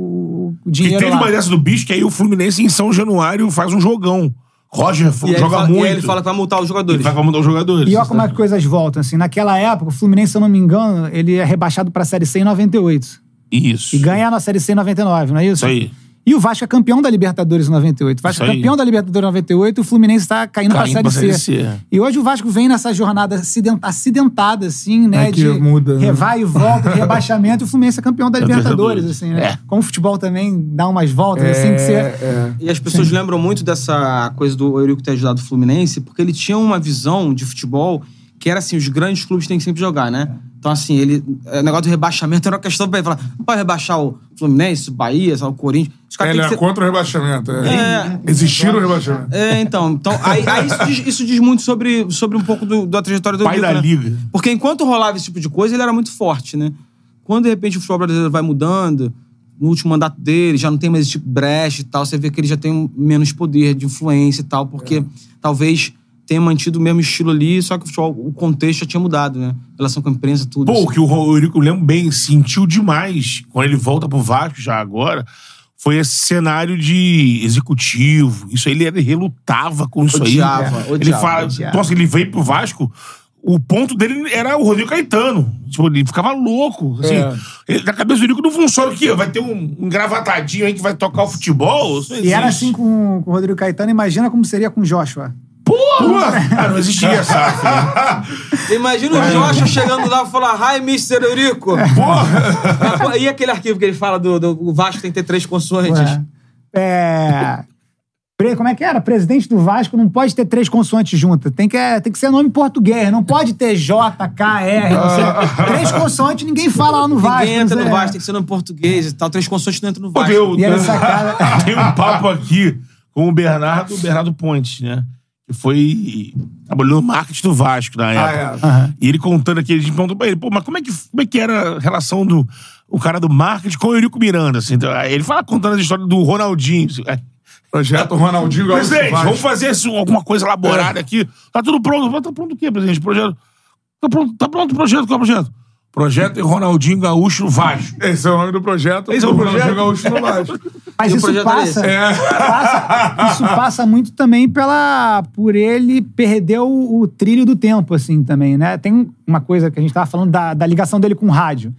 o Que dinheiro teve lá. uma dessa do bicho, que aí o Fluminense em São Januário faz um jogão. Roger E joga fala- muito. E aí ele fala que vai multar os jogadores. Ele vai mudar os jogadores. E olha como é que coisas voltam, assim. Naquela época, o Fluminense, se eu não me engano, ele é rebaixado pra Série C em 98. Isso. E ganha na Série C em 99, não é isso? Isso aí. E o Vasco é campeão da Libertadores em 98. O Vasco é campeão da Libertadores em 98 e o Fluminense tá caindo, Caindo pra pra Série C. C. E hoje o Vasco vem nessa jornada aciden- acidentada, assim, né? É que de muda, né? vai e volta, rebaixamento, e o Fluminense é campeão da Libertadores, assim, né? É. Como o futebol também dá umas voltas, assim, que você... é. E as pessoas lembram muito dessa coisa do Eurico ter ajudado o Fluminense, porque ele tinha uma visão de futebol que era assim, os grandes clubes têm que sempre jogar, né? Então, assim, ele. O negócio do rebaixamento era uma questão pra ele falar: não pode rebaixar o Fluminense, o Bahia, o Corinthians. Os caras Ele é ser- contra o rebaixamento. É. É. Existir o rebaixamento. É, então. então aí, aí isso, diz, isso diz muito sobre, sobre um pouco do- da trajetória do Pai da né? liga. Porque enquanto rolava esse tipo de coisa, ele era muito forte, né? Quando, de repente, o futebol brasileiro vai mudando, no último mandato dele, já não tem mais esse tipo de brecha e tal, você vê que ele já tem um- menos poder de influência e tal, porque talvez tenha mantido o mesmo estilo ali, só que o futebol, o contexto já tinha mudado, né? Relação com a imprensa, tudo. Pô, assim. o que o Eurico, eu lembro bem, sentiu demais quando ele volta pro Vasco já agora, foi esse cenário de executivo. Isso aí ele, ele relutava com isso Odiava, aí. Ele odiava, fala, odiava. nossa, ele veio pro Vasco, o ponto dele era o Rodrigo Caetano. Tipo, ele ficava louco. Assim, É. ele- na cabeça do Eurico não funciona o quê? Vai ter um engravatadinho aí que vai tocar o futebol? E era assim com, com o Rodrigo Caetano, imagina como seria com o Joshua. Porra! Ah, não existia essa. filho. (laughs) Imagina o Joshua chegando lá e falar, hi, Mr. Eurico. Porra! E aquele arquivo que ele fala do, do Vasco tem que ter três consoantes? Ué. É. Como é que era? Presidente do Vasco não pode ter três consoantes juntas. Tem que, é, tem que ser nome português. Não pode ter J, K, R. não sei. três consoantes ninguém fala lá no Vasco. Ninguém entra no sei. Vasco, tem que ser no português e tal. Três consoantes não entram no Vasco. eu- E era sacada. (laughs) Tem um papo aqui com o Bernardo, o Bernardo Pontes, né? Que foi. Trabalhou no marketing do Vasco na época. é. E ele contando aqui, a gente perguntou pra ele, pô, mas como é que, como é que era a relação do o cara do marketing com o Eurico Miranda? Assim, Então, ele fala contando a história do Ronaldinho. assim, é, Projeto Ronaldinho Gaúcho Presidente, vamos fazer isso, alguma coisa elaborada aqui. Tá tudo pronto. Tá pronto o quê, presidente? Projeto. Tá pronto, tá pronto o projeto? Qual é o projeto? Projeto é Ronaldinho Gaúcho Vasco. Esse é o nome do projeto. Esse é o Ronaldinho projeto? Gaúcho no Vasco. (laughs) Mas E o isso projeto era esse? passa, passa- (laughs) Isso passa muito também pela, por ele perder o, o trilho do tempo, assim, também, né? Tem uma coisa que a gente tava falando da, da ligação dele com o rádio.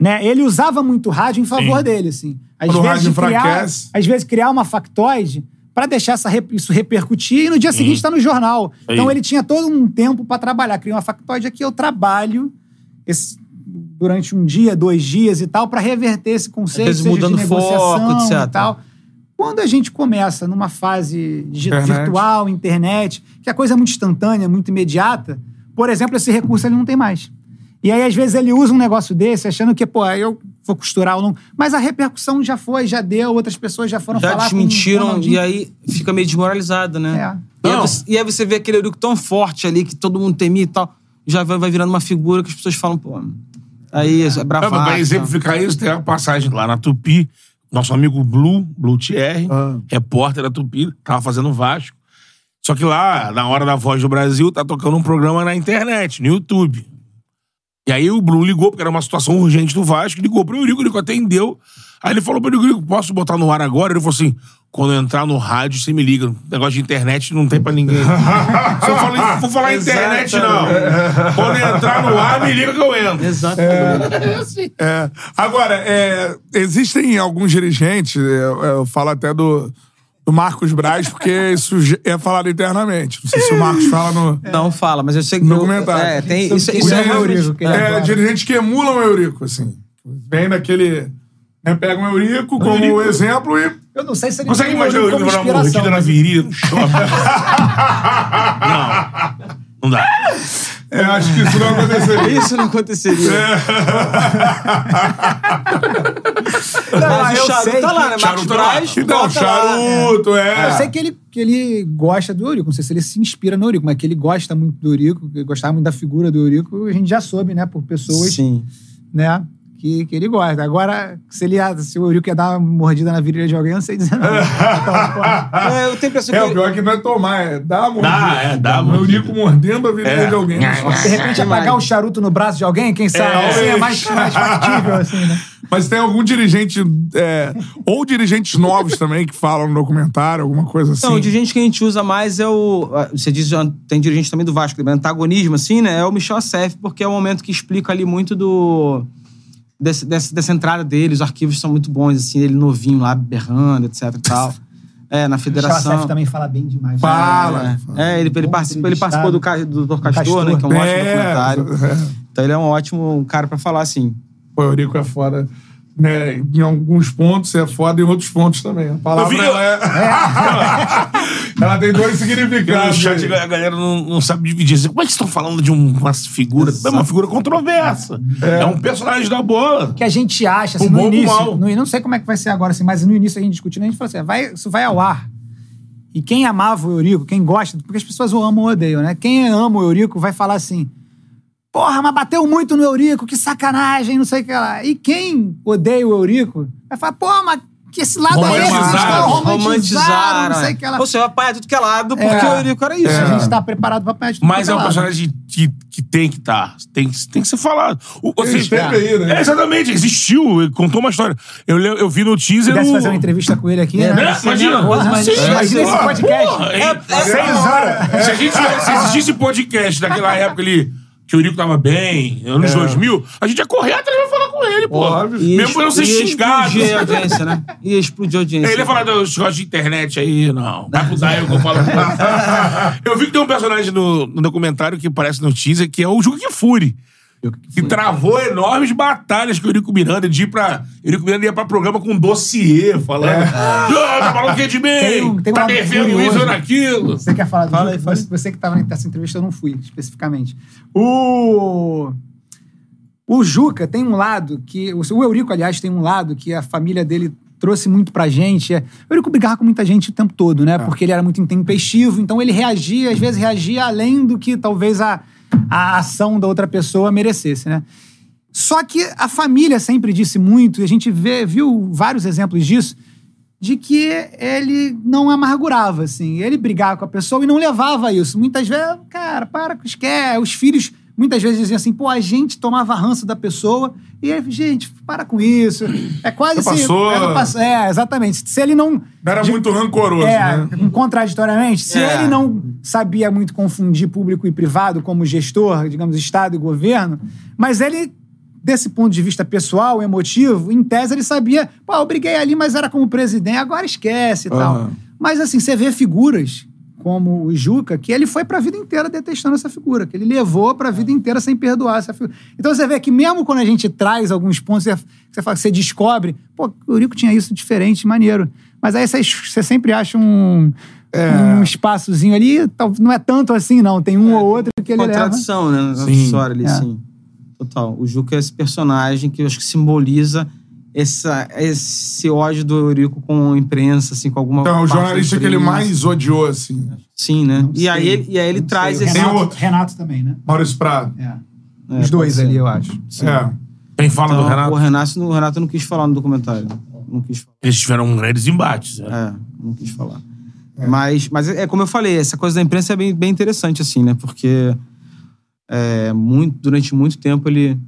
Né? Ele usava muito o rádio em favor Sim. dele, assim. Às Quando o vezes, rádio criar, enfraquece. às vezes criar uma factoide para deixar essa isso repercutir e no dia seguinte tá no jornal. Aí. Então ele tinha todo um tempo para trabalhar. Cria uma factoide aqui, eu trabalho esse- durante um dia, dois dias e tal, para reverter esse conceito, vezes seja mudando de foco, negociação etc. e tal. Quando a gente começa numa fase de Internet. virtual, internet, que a coisa é muito instantânea, muito imediata, por exemplo, esse recurso ele não tem mais. E aí, às vezes, ele usa um negócio desse, achando que, pô, eu vou costurar ou não. Mas a repercussão já foi, já deu, outras pessoas já foram Já falar. com o desmentiram Ronaldinho. e aí fica meio desmoralizado, né? É. E, aí você, e aí você vê aquele Eurico tão forte ali, que todo mundo temia e tal, já vai, vai virando uma figura que as pessoas falam, pô, aí é pra tal. exemplificar isso, tem uma passagem lá na Tupi. Nosso amigo Blue, Blue Thierry, Ah. repórter da Tupi, tava fazendo Vasco. Só que lá, na hora da Voz do Brasil, tá tocando um programa na internet, no YouTube. E aí o Blue ligou, porque era uma situação urgente do Vasco, ligou pro Eurico, o Eurico atendeu. Aí ele falou pro Eurico, Eurico, posso botar no ar agora? Ele falou assim, quando eu entrar no rádio, você me liga. Negócio de internet não tem pra ninguém. (laughs) Se eu falar, for falar internet, não. Quando entrar no ar, me liga que eu entro. Exato. É. Agora, é, existem alguns dirigentes, é, eu falo até do, do Marcos Braz, porque isso é falado internamente. Não sei se o Marcos fala no. Não fala, mas eu sei que... No eu- comentário. É, tem, isso, isso é é o Eurico, ele é. É, dirigentes que emulam o Eurico, assim. Vem naquele. Né, pega o Eurico como exemplo e. Eu não sei se ele Consegue imaginar o Eurico Eurico como na inspiração, mordida na virilha, no (laughs) shopping? não. Não dá. É, acho que isso não aconteceria. Isso não aconteceria. (laughs) Não, Mas eu o Charuto sei tá lá, que- né? Charuto tá lá. Braz, Então, bota lá. charuto, é. Eu sei que ele, que ele gosta do Eurico. Não sei se ele se inspira no Eurico, mas que ele gosta muito do Eurico, que ele gostava muito da figura do Eurico, a gente já soube, né? Por pessoas, Sim. né? Que, que ele gosta. Agora, se, ele, ia- se o Eurico ia dar uma mordida na virilha de alguém, eu não sei dizer não. (laughs) É, eu tenho a impressão É, o que... pior é que não é tomar, é dar a mordida. Dá, é, dá a O mordida. Eurico mordendo a virilha É. de alguém. De repente, apagar o charuto no braço de alguém, quem sabe? É, assim, é mais, mais factível, assim, né? Mas tem algum dirigente, é, ou dirigentes novos também, que falam no documentário, alguma coisa assim. Não, o dirigente que a gente usa mais é o. ah, Você diz, já tem dirigente também do Vasco, antagonismo, assim, né? É o Michel Acef, porque é o momento que explica ali muito do. Desse- desse- dessa entrada dele. Os arquivos são muito bons, assim, ele novinho lá, berrando, etc e tal. (laughs) É, na O federação. Chacef também fala bem demais. Fala. É, ele, ele, participou, ele participou do, do Dr. Castor, Castor. né? Que é um ótimo É. documentário. (laughs) Então ele é um ótimo cara pra falar, assim. Pô, o Eurico é foda. Né? Em alguns pontos é foda, em outros pontos também. A palavra Eu vi- ela é... (laughs) ela tem dois no significados. chat a galera não, não sabe dividir. Como é que vocês estão falando de um- uma figura? É uma figura controversa. É. um personagem da bola. que a gente acha, assim, O no bom início. mal. No, não sei como é que vai ser agora, assim, mas no início a gente discutindo, a gente falou assim: vai, isso vai ao ar. E quem amava o Eurico, quem gosta, porque as pessoas o amam ou odeiam, né? Quem ama o Eurico vai falar assim: porra, mas bateu muito no Eurico, que sacanagem, não sei o que lá. E quem odeia o Eurico vai falar: porra, mas que esse lado é esse? Vocês estão Romantizaram. romantizaram, não sei o que lá. Ou seja, apanhar tudo que é lado, porque É. o Eurico era isso. A gente tá preparado pra apanhar de tudo Mas que é um lado. personagem que, que tem que estar. Tem, que- tem que ser falado. O, Ele seja, esteve aí, né? é, exatamente, existiu. Ele contou uma história. Eu, eu vi no Se teaser. pudesse o- fazer uma entrevista com ele aqui, É, né? né? Imagina. Imagina esse podcast. porra, É, é- é seis horas. Se, a gente, se existisse podcast naquela época ali, que o Eurico tava bem, anos 2000, a gente ia correr atrás e falar com ele, pô. Óbvio. Mesmo pra não ser ia xingado. explodir a audiência, né? Ia explodir a audiência. Ele ia falar dos negócios de internet aí, não. Vai pro Daio que eu falo. (laughs) eu vi que tem um personagem no, no documentário que parece no teaser, que é o Juca Kifuri. Que travou enormes batalhas com o Eurico Miranda de ir pra. Eurico Miranda ia pra programa com um dossiê, falando. Ah, tá falando que de mim? Tem um- tem um tá lado devendo curioso. isso ou naquilo? Você quer falar do Fala aí, fala Você, você que estava nessa entrevista, eu não fui, especificamente. O. O Juca tem um lado que. O Eurico, aliás, tem um lado que a família dele trouxe muito pra gente. É, o Eurico brigava com muita gente o tempo todo, né? Porque ele era muito intempestivo, então ele reagia, às vezes reagia além do que talvez a, a ação da outra pessoa merecesse, né? Só que a família sempre disse muito, e a gente vê, viu vários exemplos disso, de que ele não amargurava, assim. Ele brigava com a pessoa e não levava isso. Muitas vezes, cara, para isso, quer. Os filhos muitas vezes diziam assim, pô, a gente tomava ranço da pessoa e ele, gente, para com isso. É quase Já assim. passou. é, não É, exatamente. Se ele não. Era de- muito rancoroso, é, né? (laughs) contraditoriamente, se É. ele não sabia muito confundir público e privado como gestor, digamos, Estado e governo, mas ele, desse ponto de vista pessoal, emotivo, em tese ele sabia, pô, eu briguei ali, mas era como presidente, agora esquece e tal. Aham. Mas assim, você vê figuras como o Juca, que ele foi pra vida inteira detestando essa figura, que ele levou pra vida inteira sem perdoar essa figura. Então você vê que mesmo quando a gente traz alguns pontos, você, você, fala, você descobre, pô, o Eurico tinha isso diferente, maneiro. Mas aí você, você sempre acha um, um espaçozinho ali, não é tanto assim, não. Tem um ou outro que ele leva. Contradição, né? Na Sim. história ali, É. sim. Total. O Juca é esse personagem que eu acho que simboliza essa, esse ódio do Eurico com a imprensa, assim, com alguma. Então, o jornalista que ele mais odiou, assim. Sim, né? Não E aí, ele, e aí ele Não traz sei. esse. Renato, outro. Renato também, né? Maurício Prado. É. É, Os dois ali, eu acho. É. Quem fala Então, do Renato? O Renato, o Renato não quis falar no documentário. Não quis falar. Eles tiveram grandes embates. né? É, não quis falar. Mas, mas é como eu falei, essa coisa da imprensa é bem, bem interessante, assim, né? Porque é, muito, durante muito tempo ele,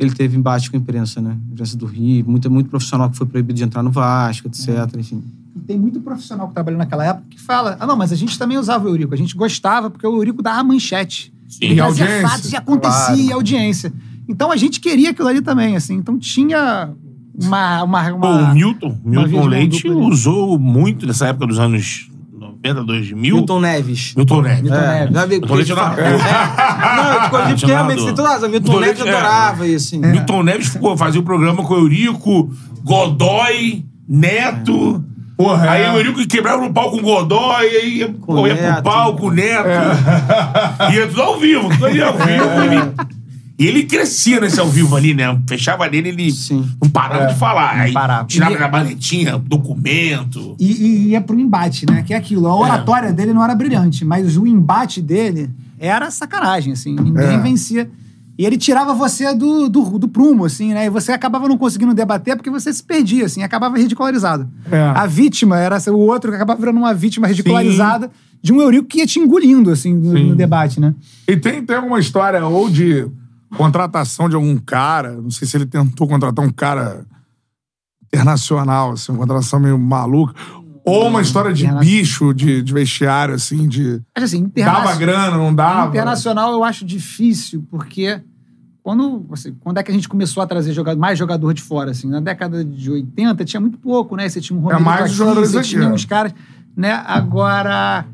ele teve embate com a imprensa, né? A imprensa do Rio, muito, muito profissional que foi proibido de entrar no Vasco, etc. Enfim. E tem muito profissional que trabalhou naquela época que fala: ah, não, mas a gente também usava o Eurico. A gente gostava, porque o Eurico dava manchete. Sim. Ele E audiência. fatos e acontecia, e audiência. Então a gente queria aquilo ali também, assim. Então tinha uma. uma, Pô, uma o Milton, Milton Leite usou muito nessa época dos anos 90, 2000. Milton Neves. Milton Neves. Milton É, Neves. vi. Milton Leite É. Não, eu escolhi porque realmente tem toda razão. Milton Milton Neves Leite, é. adorava isso, assim. Milton Neves ficou, fazia o programa com o Eurico, Godoy, Neto. Porra, Aí é. o Eurico quebrava no pau com o Godoy, aí ia, Com ia pro com o Neto. Ia tudo ao vivo, tudo ali ao vivo. Ele, e ele crescia nesse ao vivo ali, né? Fechava nele, ele Sim. não parava de falar. Aí parava. tirava E- na maletinha, documento. E, e ia pro embate, né? Que é aquilo. A oratória dele não era brilhante, mas o embate dele era sacanagem, assim. Ninguém É. vencia. E ele tirava você do, do, do prumo, assim, né? E você acabava não conseguindo debater porque você se perdia, assim, acabava ridicularizado. É. A vítima era o outro que acabava virando uma vítima ridicularizada de um Eurico que ia te engolindo, assim, no, no debate, né? E tem, tem alguma história ou de contratação de algum cara, não sei se ele tentou contratar um cara internacional, assim, uma contratação meio maluca, ou uma história de bicho, de, de vestiário, assim, de... Mas assim, internacional. Dava grana, não dava? Internacional eu acho difícil, porque quando, assim, quando é que a gente começou a trazer jogador, mais jogador de fora, assim? Na década de 80 tinha muito pouco, né? Você tinha um Romero mais os jogadores você aqui, tinha ó. uns caras, né? Agora,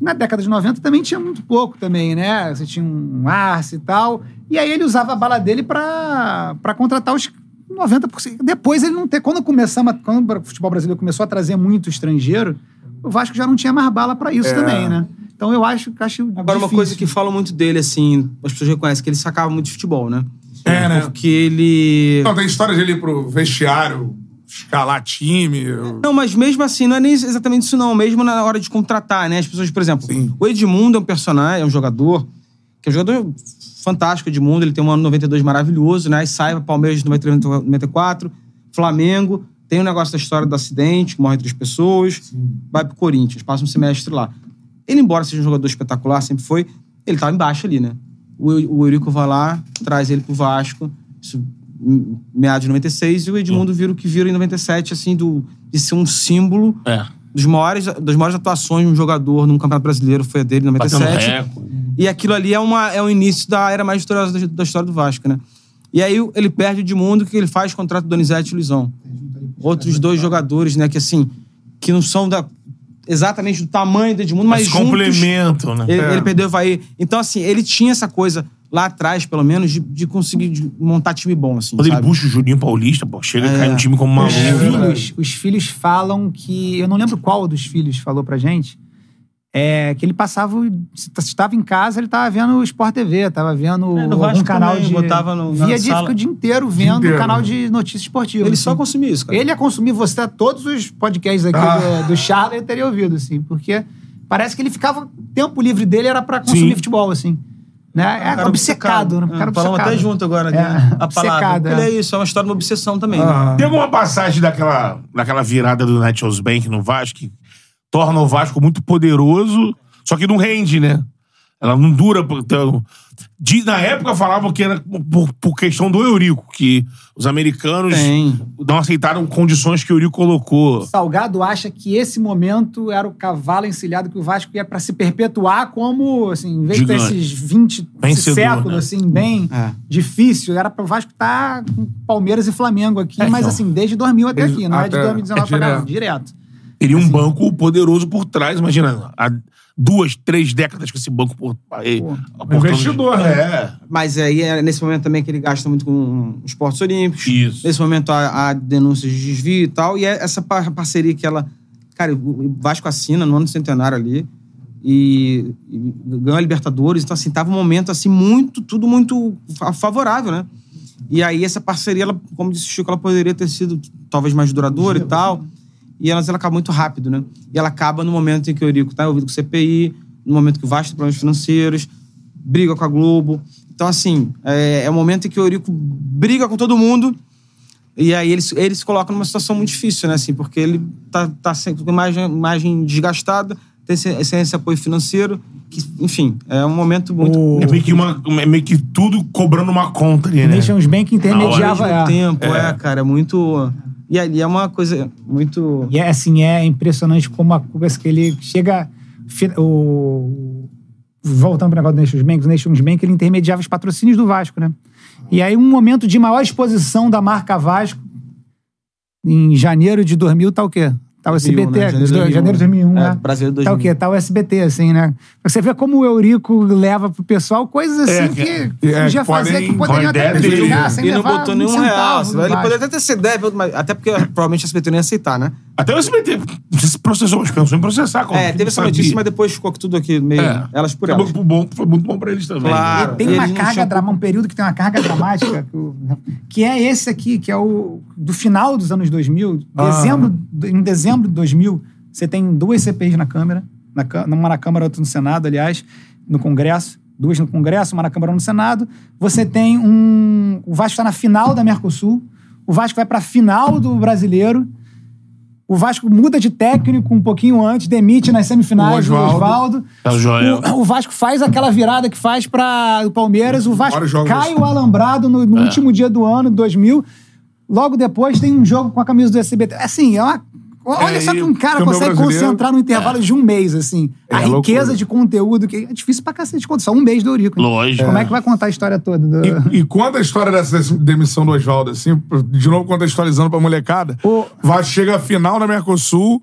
na década de 90 também tinha muito pouco também, né? Você tinha um Arce e tal. E aí ele usava a bala dele pra, pra contratar os 90%. Depois ele não ter... Quando começamos, a- quando o futebol brasileiro começou a trazer muito estrangeiro, o Vasco já não tinha mais bala pra isso É. também, né? Então eu acho, acho Agora, uma difícil. coisa que falam muito dele, assim, as pessoas reconhecem que ele sacava muito de futebol, né? É, né? Porque ele. Não, tem história de ele ir pro vestiário, escalar time. Não, mas mesmo assim, não é nem exatamente isso, não. Mesmo na hora de contratar, né? As pessoas, por exemplo, o Edmundo é um personagem, é um jogador, que é um jogador fantástico, Edmundo. Ele tem um ano 92 maravilhoso, né? Aí sai pra Palmeiras de 93, 94, Flamengo. Tem o negócio da história do acidente, que morre três pessoas. Vai pro Corinthians, passa um semestre lá. Ele, embora seja um jogador espetacular, sempre foi, ele tava embaixo ali, né? O, o Eurico vai lá, traz ele pro Vasco, isso meados de 96, e o Edmundo vira o que vira em 97, assim, do, de ser um símbolo É. dos maiores, das maiores atuações de um jogador num Campeonato Brasileiro, foi a dele em Batendo 97. recorde. E aquilo ali é, uma, é o início da era mais vitoriosa da, da história do Vasco, né? E aí ele perde o Edmundo, que ele faz contrato do Donizete e Luizão. Outros dois jogadores, né, que assim, que não são da, exatamente do tamanho do Edmundo, mas, Mas complementam, né? Ele, É. ele perdeu o Havaí. Então, assim, ele tinha essa coisa lá atrás, pelo menos, de, de conseguir de montar time bom, assim, Quando ele sabe? puxa o Juninho Paulista, pô, chega É. e cai no time como maluco. Os filhos, os filhos falam que. Eu não lembro qual dos filhos falou pra gente. É que ele passava. Se estava em casa, ele estava vendo o Sport TV, estava vendo É, Vasco canal também, de. botava no- via dia, sala. o dia inteiro vendo inteiro. o canal de notícias esportivas. Ele assim. só consumia isso, cara. Ele ia consumir, você tá todos os podcasts aqui Ah. do, do Charlie, ele teria ouvido, assim, porque parece que ele ficava. O tempo livre dele era pra consumir Sim. futebol, assim. Né? É cara obcecado, né? Cara Falamos obcecado. até junto agora, É, né? A palavra. obcecado, Ele é. é isso, é uma história de uma obsessão também. Ah. né? Tem alguma passagem daquela, daquela virada do Netshoes Bank no Vasco que torna o Vasco muito poderoso, só que não rende, né? Ela não dura. por- Então, de- na época falavam que era por, por questão do Eurico, que os americanos não aceitaram condições que o Eurico colocou. Salgado acha que esse momento era o cavalo encilhado que o Vasco ia pra se perpetuar como, assim, em vez de ter Gigante. esses 20 Vencedor, séculos, né? assim, bem É. difícil, era pro Vasco estar com Palmeiras e Flamengo aqui, É, mas então. assim, desde 2000 até Desde- aqui, não é de até- 2019 pra cá, direto. Teria um banco poderoso por trás, imagina, há duas, três décadas com esse banco por. Aí, aportando- É. Mas aí é nesse momento também que ele gasta muito com esportes olímpicos. Isso. Nesse momento há, há denúncias de desvio e tal. E é essa par- parceria que ela. Cara, o Vasco assina no ano do centenário ali. E, e ganhou a Libertadores. Então, assim, tava um momento assim, muito, tudo muito fa- favorável, né? E aí, essa parceria, ela, como disse o Chico, ela poderia ter sido talvez mais duradoura e tal. E ela, ela acaba muito rápido, né? E ela acaba no momento em que o Eurico tá envolvido com o CPI, no momento que o Vasco tem problemas financeiros, briga com a Globo. Então, assim, é, é o momento em que o Eurico briga com todo mundo. E aí ele, se- ele se coloca numa situação muito difícil, né? Assim, porque ele tá, tá sempre com imagem, imagem desgastada, tem esse, sem esse apoio financeiro. Que, enfim, é um momento muito. É meio que, uma, é meio que tudo cobrando uma conta ali, né? Nations Bank intermediava. Ao mesmo é. tempo, é. cara, é muito. E ali é uma coisa muito. E é assim, é impressionante como a coisa que ele chega. O, voltando para o negócio do Nations Bank, o Nations Bank ele intermediava os patrocínios do Vasco, né? E aí, um momento de maior exposição da marca Vasco, em janeiro de 2000, tá o quê? Tá o 2001, SBT, né? Janeiro de 2001, janeiro de 2001, é, né? Brasileiro Tá o 2000. quê? Tá o SBT, assim, né? Você vê como o Eurico leva pro pessoal coisas assim É, que é, podia fazer, podem- que poderiam até prejudicar sem E não levar botou um nenhum real. Ele poderia até ter mas até porque provavelmente a SBT não ia aceitar, né? Até o SBT se processou, mas pensou em processar. como É, teve essa sabia. notícia, mas depois ficou tudo aqui meio. É. Elas por Acabou elas. foi bom, foi muito bom pra eles também. Claro. E tem E uma carga dramática, um período que tem uma carga dramática, que, é esse aqui, que é o do final dos anos 2000. Ah. Dezembro, em dezembro de 2000, você tem duas CPIs na Câmara, na, uma na Câmara, outra no Senado, aliás, no Congresso. Duas no Congresso, uma na Câmara, uma no Senado. Você tem um... O Vasco está na final da Mercosul. O Vasco vai para a final do Brasileiro. O Vasco muda de técnico um pouquinho antes, demite nas semifinais O o Oswaldo. É o. O, Vasco faz aquela virada que faz para o Palmeiras. O Vasco cai o alambrado no, no É. último dia do ano, 2000. Logo depois tem um jogo com a camisa do SBT. Assim, é uma Olha É, só que um cara consegue brasileiro. concentrar no intervalo de um mês, assim. a É riqueza loucura. de conteúdo, que é difícil pra cacete contar. Só um mês do Eurico. hein? Lógico. Como é que vai contar a história toda? do- E, e conta a história dessa demissão do Oswaldo, assim, de novo contextualizando pra molecada. Vai, chega a final da Mercosul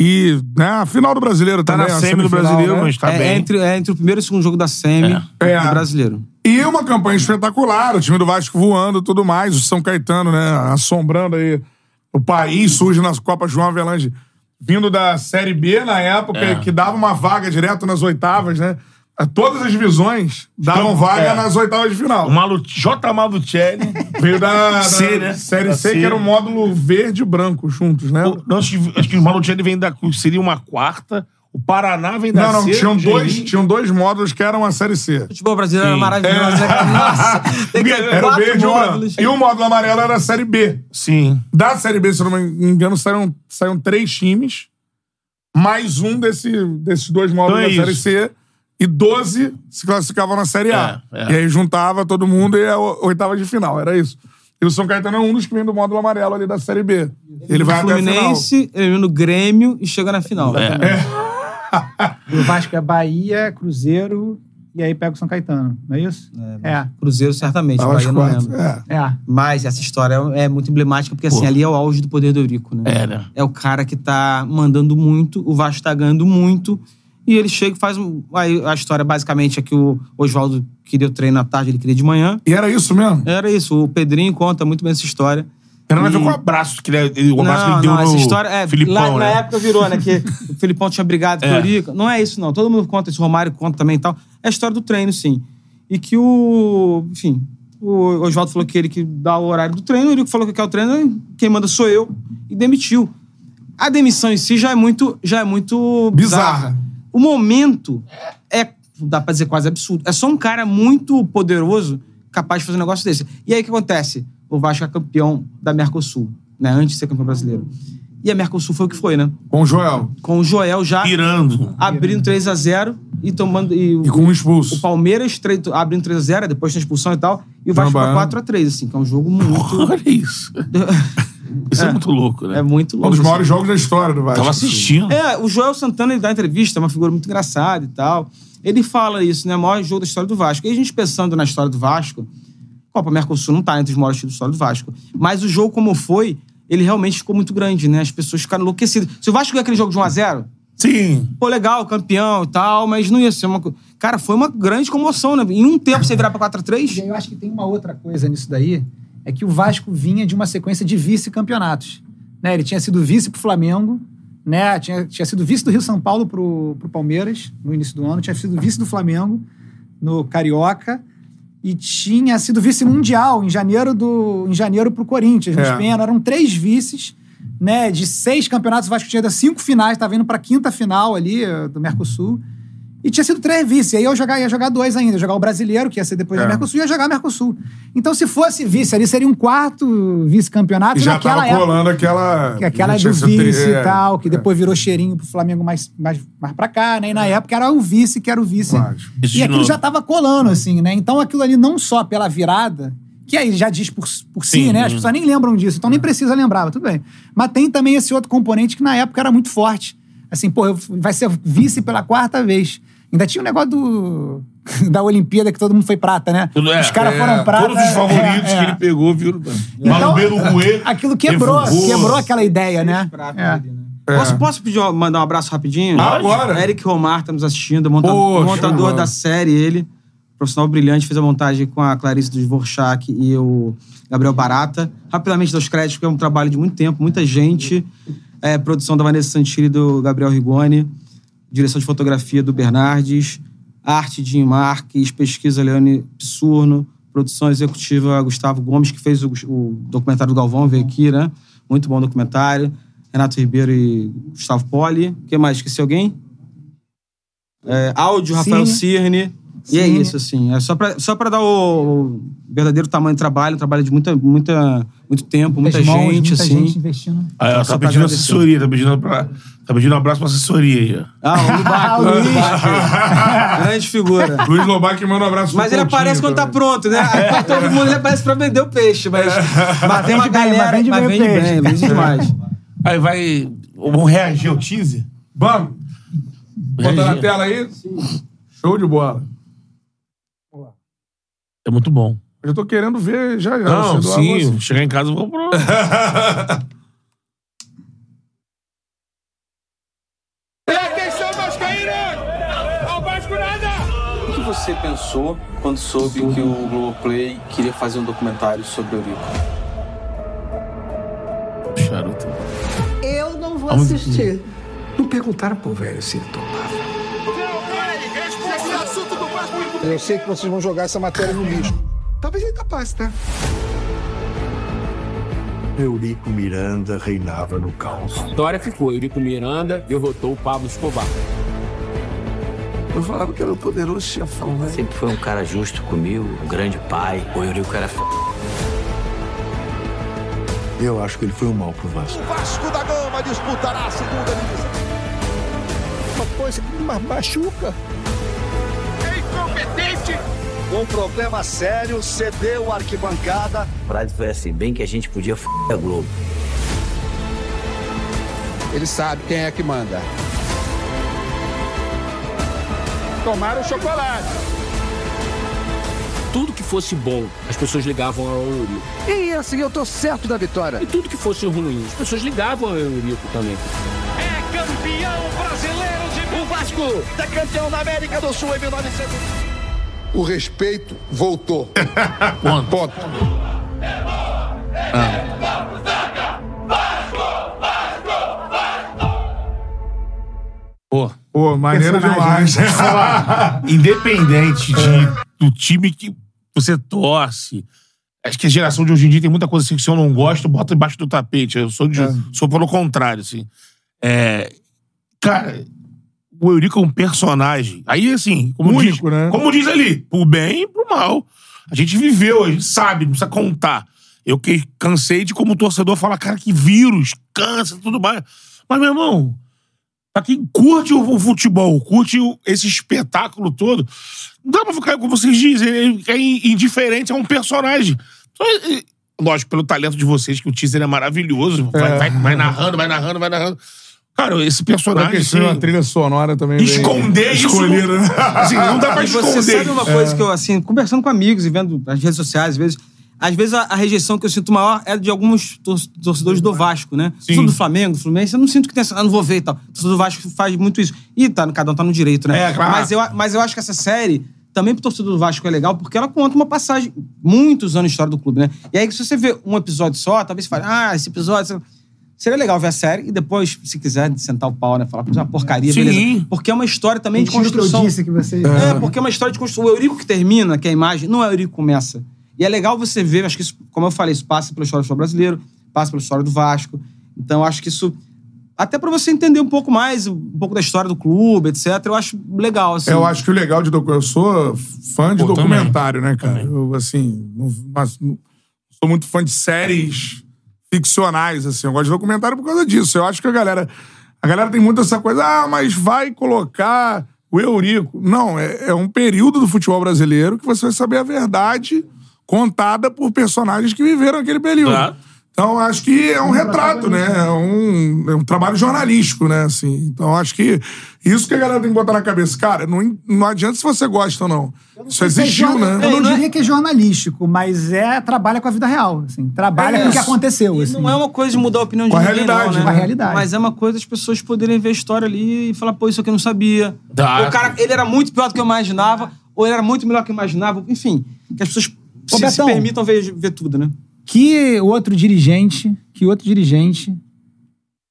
e, né, a final do brasileiro Tá também. na a semi do brasileiro, né? mas tá é, bem. é entre, é entre o primeiro e o segundo jogo da Semi É. do brasileiro. E uma campanha espetacular, o time do Vasco voando e tudo mais, o São Caetano, né, assombrando aí o país, surge nas Copas João Avelange, vindo da Série B na época, É. que dava uma vaga direto nas oitavas, né? Todas as divisões davam vaga é. nas oitavas de final. O Malu... J. Malucelli. Veio da, (laughs) da C, né? Série Da C, C. que era o módulo verde e branco juntos, né? O- não, acho, que, acho que o Malucelli vem da... Seria uma quarta. O Paraná vem da Não, não, C. tinham dois, tinham dois módulos que eram a Série C. O futebol brasileiro Sim. era maravilhoso. né? Nossa, (laughs) tem que ter Era o quatro verde e módulos. E o módulo amarelo era a Série B. Sim. Da Série B, se eu não me engano, saíram, saíram três times, mais um desse, desses dois módulos Então é da Série isso. C, e 12 se classificavam na Série A. É, é. E aí juntava todo mundo e a o- oitava de final, era isso. E o São Caetano é um dos que vem do módulo amarelo ali da Série B. Ele vai até a final. Fluminense, elimina o Grêmio e chega na final. E o Vasco é Bahia, Cruzeiro, e aí pega o São Caetano, não é isso? É. Cruzeiro, certamente. Bahia não lembro. é. É. Mas essa história é muito emblemática, porque assim, Pô. ali é o auge do poder do Eurico, né? É, né? É o cara que tá mandando muito, o Vasco tá ganhando muito, e ele chega e faz um. Aí a história basicamente é que o Oswaldo queria o treino à tarde, ele queria de manhã. E era isso mesmo? Era isso. O Pedrinho conta muito bem essa história. Era nada a ver com o abraço que ele, o abraço que não, ele deu não, no essa história é, Filipão, lá, né? Na época virou, né? Que o Filipão tinha brigado com o É. Eurico. Não é isso, não. Todo mundo conta isso, o Romário conta também e tal. É a história do treino, sim. E que o. Enfim, o Oswaldo falou que ele que dá o horário do treino, o Eurico falou que quer o treino, quem manda sou eu, e demitiu. A demissão em si já é muito. Já é muito Bizarra. O momento é, dá pra dizer, quase absurdo. É só um cara muito poderoso capaz de fazer um negócio desse. E aí o que acontece? O Vasco é campeão da Mercosul, né? Antes de ser campeão brasileiro. E a Mercosul foi o que foi, né? Com o Joel. Com o Joel já Pirando. abrindo 3 a 0 e tomando. E, E com um expulso. o Palmeiras tre- abrindo 3 a 0 depois tem expulsão e tal. E o Vasco Baiano. pra 4 a 3 assim, que é um jogo muito. Olha isso. (laughs) Isso é, muito louco, né? é muito Um louco. dos maiores assim. jogos da história do Vasco. Tava assistindo. É, o Joel Santana, ele dá entrevista, é uma figura muito engraçada e tal. Ele fala isso, né? O maior jogo da história do Vasco. E a gente pensando na história do Vasco, Copa Mercosul não tá entre os maiores títulos história do Vasco. Mas o jogo, como foi, ele realmente ficou muito grande, né? As pessoas ficaram enlouquecidas. Se o Vasco ganhar aquele jogo de 1x0, Sim. pô, legal, campeão e tal, mas não ia ser uma. co- Cara, foi uma grande comoção, né? Em um tempo você virar pra 4x3. E aí eu acho que tem uma outra coisa nisso daí, é que o Vasco vinha de uma sequência de vice-campeonatos. Né? Ele tinha sido vice pro Flamengo, né? tinha, tinha sido vice do Rio São Paulo pro, pro Palmeiras no início do ano, tinha sido vice do Flamengo no Carioca e tinha sido vice mundial em janeiro do em janeiro pro Corinthians, nos É. pênaltis. Eram três vices, né? De seis campeonatos, o Vasco tinha cinco finais, estava indo pra quinta final ali eh, do Mercosul. E tinha sido três vice. Aí eu jogar, ia jogar dois ainda. Ia jogar o brasileiro, que ia ser depois É. da Mercosul, e ia jogar Mercosul. Então, se fosse vice ali, seria um quarto vice-campeonato. E já naquela tava época. colando aquela. Que aquela já do tri- vice é, e tal, que é. depois virou cheirinho pro Flamengo mais, mais, mais pra cá, né? E na época era o vice que era o vice. Isso E aquilo novo. já tava colando, assim, né? Então aquilo ali não só pela virada, que aí já diz por, por si, Sim. né? As pessoas nem lembram disso, então nem precisa lembrar, mas tudo bem. Mas tem também esse outro componente que na época era muito forte. Assim, pô, vai ser vice pela quarta vez. Ainda tinha o negócio do, (laughs) da Olimpíada que todo mundo foi prata, né? É, Os caras é, foram prata. Todos os favoritos é, é. que ele pegou, viram? Então, Malubelo Rue. Aquilo quebrou, revoou. quebrou aquela ideia, né? É. Posso, posso pedir, mandar um abraço rapidinho? Ah, agora. Eric Romar tá nos assistindo, monta- Poxa, montador mano. da série, ele. Profissional brilhante, fez a montagem com a Clarice dos Dvorak e o Gabriel Barata. Rapidamente dos créditos, porque é um trabalho de muito tempo, muita gente. É, produção da Vanessa Santilli e do Gabriel Rigoni. Direção de fotografia do Bernardes. Arte de Marques, pesquisa Leone Pissurno. Produção executiva Gustavo Gomes, que fez o, o documentário do Galvão, veio aqui, né? Muito bom documentário. Renato Ribeiro e Gustavo Poli. Quem mais? Esqueci alguém? É, áudio, Rafael Cirne. E é isso, assim. É só pra, só pra dar o, o verdadeiro tamanho do trabalho. Um trabalho de muita, muita, muito tempo, muita mãos, gente, muita assim. gente investindo. Ela Só tá pedindo agradecer. assessoria, tá pedindo, pra, tá pedindo um abraço pra assessoria aí. Ah, o Lubaco, o Lubaco. Grande figura. Luiz Lobac manda um abraço Mas ele aparece quando tá pronto, né? Aí pra todo mundo ele aparece pra vender o peixe, mas, mas tem uma vende bem, galera. mas vende bem o bem, peixe. vende demais. Aí vai. Vamos reagir ao teaser? Vamos. Bota na tela aí. Show de bola. É muito bom. Eu já tô querendo ver já já. Não, sim. assim. Chegar em casa eu vou pro... Que você pensou quando soube que o Globoplay queria fazer um documentário sobre o Eurico? Charuto. Eu não vou assistir. Não perguntaram pro velho se ele topava. Eu sei que vocês vão jogar essa matéria no lixo. Talvez ele capaz, tá? Eurico Miranda reinava no caos. A história ficou. Eurico Miranda derrotou o Pablo Escobar. Eu falava que era o poderoso chefão, né? Sempre foi um cara justo comigo, um grande pai. O Eurico era f... Eu acho que ele foi um mal pro Vasco. O Vasco da Gama disputará a segunda divisão. Uma coisa que me machuca. Incompetente! Um problema sério, cedeu a arquibancada. A frase foi assim, bem que a gente podia f... a Globo. Ele sabe quem é que manda. Tomaram chocolate. Tudo que fosse bom, as pessoas ligavam ao Eurico. E assim eu tô certo da vitória. E tudo que fosse ruim, as pessoas ligavam ao Eurico também. É campeão brasileiro de... O Vasco é campeão da América do Sul em 1900. O respeito voltou. (laughs) Ponto. Ponto. Pô. Pô, maneiro demais. Independente de, do time que você torce. Acho que a geração de hoje em dia tem muita coisa assim que se eu não gosto, bota embaixo do tapete. Eu sou, de, sou pelo contrário, assim. É, cara, o Eurico é um personagem. Aí, assim, como, Único, diz, né? como diz ali, pro bem e pro mal. A gente viveu, a gente sabe, não precisa contar. Eu que cansei de, como torcedor, falar, cara, que vírus, câncer, tudo mais. Mas, meu irmão, Pra quem curte o, futebol, curte esse espetáculo todo, não dá pra ficar, como vocês dizem, é in- indiferente a um personagem. Então, é- é- lógico, pelo talento de vocês, que o teaser é maravilhoso, vai, É. vai- vai narrando, vai narrando, vai narrando. Cara, esse personagem. assim, da trilha sonora também. bem Esconder isso não- né? (laughs) assim, não dá pra E você esconder. sabe uma É. coisa que eu, assim, conversando com amigos e vendo as redes sociais, às vezes, às vezes a, a rejeição que eu sinto maior é de alguns tor- torcedores do Vasco, né? Torcedor do Flamengo, do Fluminense, eu não sinto que tem essa, ah, não vou ver e tal. O torcedor do Vasco faz muito isso. E tá, cada um tá no direito, né? É, claro. Mas eu, mas eu acho que essa série, também pro torcedor do Vasco é legal, porque ela conta uma passagem, muitos anos de história do clube, né? E aí, se você vê um episódio só, talvez você fale, ah, esse episódio... Seria legal ver a série e depois, se quiser, sentar o pau, né? Falar, "Pô, é uma porcaria, Sim. beleza. Porque é uma história também de que eu construção. disse que você- É, porque é uma história de construção. O Eurico que termina, que é a imagem, não é o Eurico que começa. E é legal você ver, acho que isso, como eu falei, isso passa pela história do futebol brasileiro, passa pela história do Vasco. Então, eu acho que isso. Até pra você entender um pouco mais, um pouco da história do clube, etc., eu acho legal. Assim. Eu acho que o legal de docu- Eu sou fã de Pô, documentário, né, cara? Eu, assim, não, mas não- sou muito fã de séries ficcionais, assim. Eu gosto de documentário por causa disso. Eu acho que a galera. A galera tem muito essa coisa, ah, mas vai colocar o Eurico. Não, é, é um período do futebol brasileiro que você vai saber a verdade contada por personagens que viveram aquele período. Claro. Então, acho que é um retrato, né? É um, é um trabalho jornalístico, né? Assim, então, acho que isso que a galera tem que botar na cabeça. Cara, não, não adianta se você gosta ou não. Isso existiu, é jorna- né? Eu não diria que é jornalístico, mas é trabalha com a vida real. Assim, trabalha É com o que aconteceu. Assim. não é uma coisa de mudar a opinião de Com a ninguém, realidade, não, né? Com a realidade. Mas é uma coisa das pessoas poderem ver a história ali e falar, pô, isso aqui eu não sabia. Tá. O cara, ele era muito pior do que eu imaginava, ou ele era muito melhor do que eu imaginava. Enfim, que as pessoas se, se Betão. permitam ver, ver tudo, né? Que outro dirigente, que outro dirigente,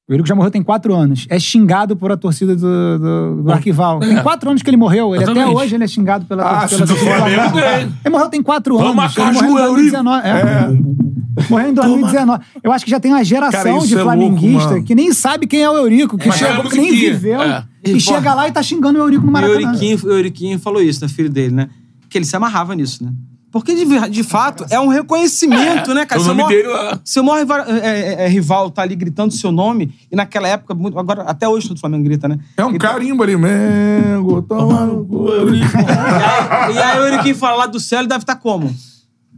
o Eurico já morreu tem quatro anos, é xingado por a torcida do, do, do Arquival. Tem É. quatro anos que ele morreu. Ele até hoje ele é xingado pela, Ah, pela do torcida. Flamengo Arquival. tem. Ele morreu tem quatro Toma anos. Ele morreu em caju, 2019. É. Morreu em 2019. Eu acho que já tem uma geração Cara, de é louco, flamenguista mano. que nem sabe quem é o Eurico, que, É, chegou, que nem é viveu. É. E, E, chega lá e tá xingando o Eurico no E o Maracanã. Euriquinho, o Euriquinho falou isso, né? Filho dele, né? Que ele se amarrava nisso, né? Porque, de, de fato, é um reconhecimento, É, né, cara? o Seu nome maior- dele lá. Seu maior rival, é, é, é, rival tá ali gritando seu nome, e naquela época, muito- agora, até hoje todo Flamengo grita, né? É um carimbo ali, Mengo, toma no cu, Eurico. E aí o Euriquinho fala lá do céu, ele deve estar como?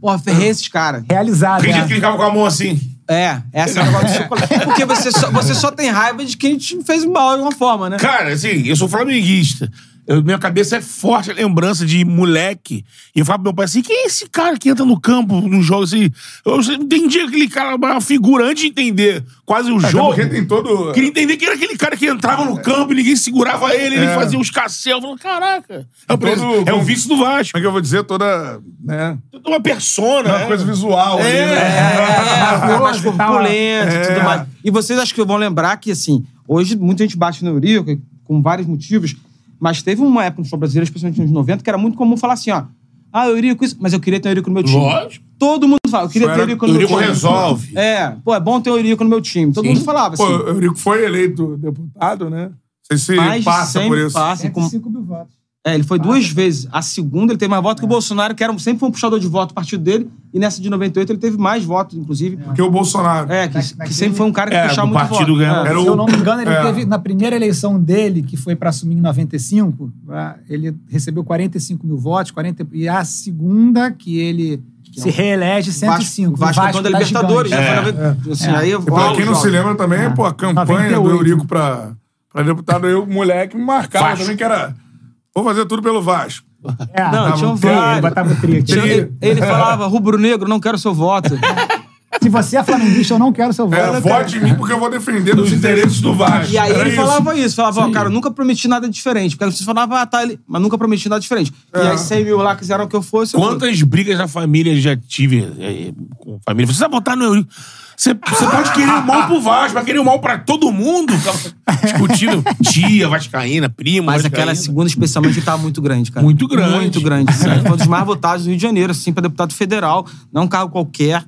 Porra, ferrei esses caras. Realizado. Quem né? que ficava com a mão assim? É, essa é a negócio do chocolate. Porque você só, você só tem raiva de quem te fez mal de alguma forma, né? Cara, assim, eu sou flamenguista. Eu- minha cabeça é forte a lembrança de moleque. E eu falo pro meu pai assim: quem é esse cara que entra no campo, no jogo assim? Eu entendi aquele cara, uma figura, antes de entender quase o Até jogo. porque tem todo- Queria entender quem era aquele cara que entrava no campo e ninguém segurava ele, ele É. fazia uns casselos. Eu falo, caraca. É o, pres- Todo- é o vice do Vasco. Como é que eu vou dizer? Toda. Né? Toda uma persona. Uma né? coisa visual ali, É, né? É, mais corpulento e É. tudo mais. E vocês acho que vão lembrar que, assim, hoje muita gente bate no Eurico, com vários motivos, mas teve uma época no futebol brasileiro, especialmente nos 90, que era muito comum falar assim, ó. Ah, Eurico, isso. Mas eu queria ter o Eurico no meu time. Lógico. Todo mundo fala, eu queria ter o Eurico no meu Eurico time. resolve. É, pô, é bom ter o Eurico no meu time. Todo mundo falava Pô, assim. o Eurico foi eleito deputado, né? Não sei se Mais de passa 100 por isso. passa com- 5 mil votos. É, ele foi duas vezes. A segunda, ele teve mais votos que o Bolsonaro, que era, sempre foi um puxador de voto do partido dele. E nessa de 98, ele teve mais votos, inclusive. Porque o Bolsonaro. É, que, que sempre foi um cara que É, puxava muito partido voto. ganhava. É. Era Se o- eu não me engano, ele é. teve, na primeira eleição dele, que foi para assumir em 95, ah, ele recebeu 45 mil votos, 40, e a segunda, que ele se reelege, 105. Vasco, Vasco, campeão da Libertadores, na- É. assim, É. aí eu pra quem não se lembra também, pô, a campanha do 98. Eurico pra, pra deputado, eu, moleque, me marcava Vasco. também que era. Vou fazer tudo pelo Vasco. É, Não, tinha um tri, ele botava tri aqui. Ele, ele falava, rubro-negro, não quero seu voto. (laughs) Se você é flamenguista, eu não quero seu voto. É, vote em mim porque eu vou defender os interesses do Vasco. E aí Era ele isso. falava isso, falava, ó, cara, eu nunca prometi nada diferente. Porque você falava, ah, tá, ele... mas nunca prometi nada diferente. E É. aí 100 mil lá quiseram que eu fosse. eu. Quantas brigas na família já tive é, com família? Você vai votar no Eurico. Você, pode querer o mal pro Vasco, vai querer o mal pra todo mundo. Discutindo tia, vascaína, primo, Mas vascaína. aquela segunda, especialmente, tava muito grande, cara. Muito grande. Muito grande. (laughs) Foi um dos mais votados do Rio de Janeiro, assim, pra deputado federal. Não é um cargo qualquer.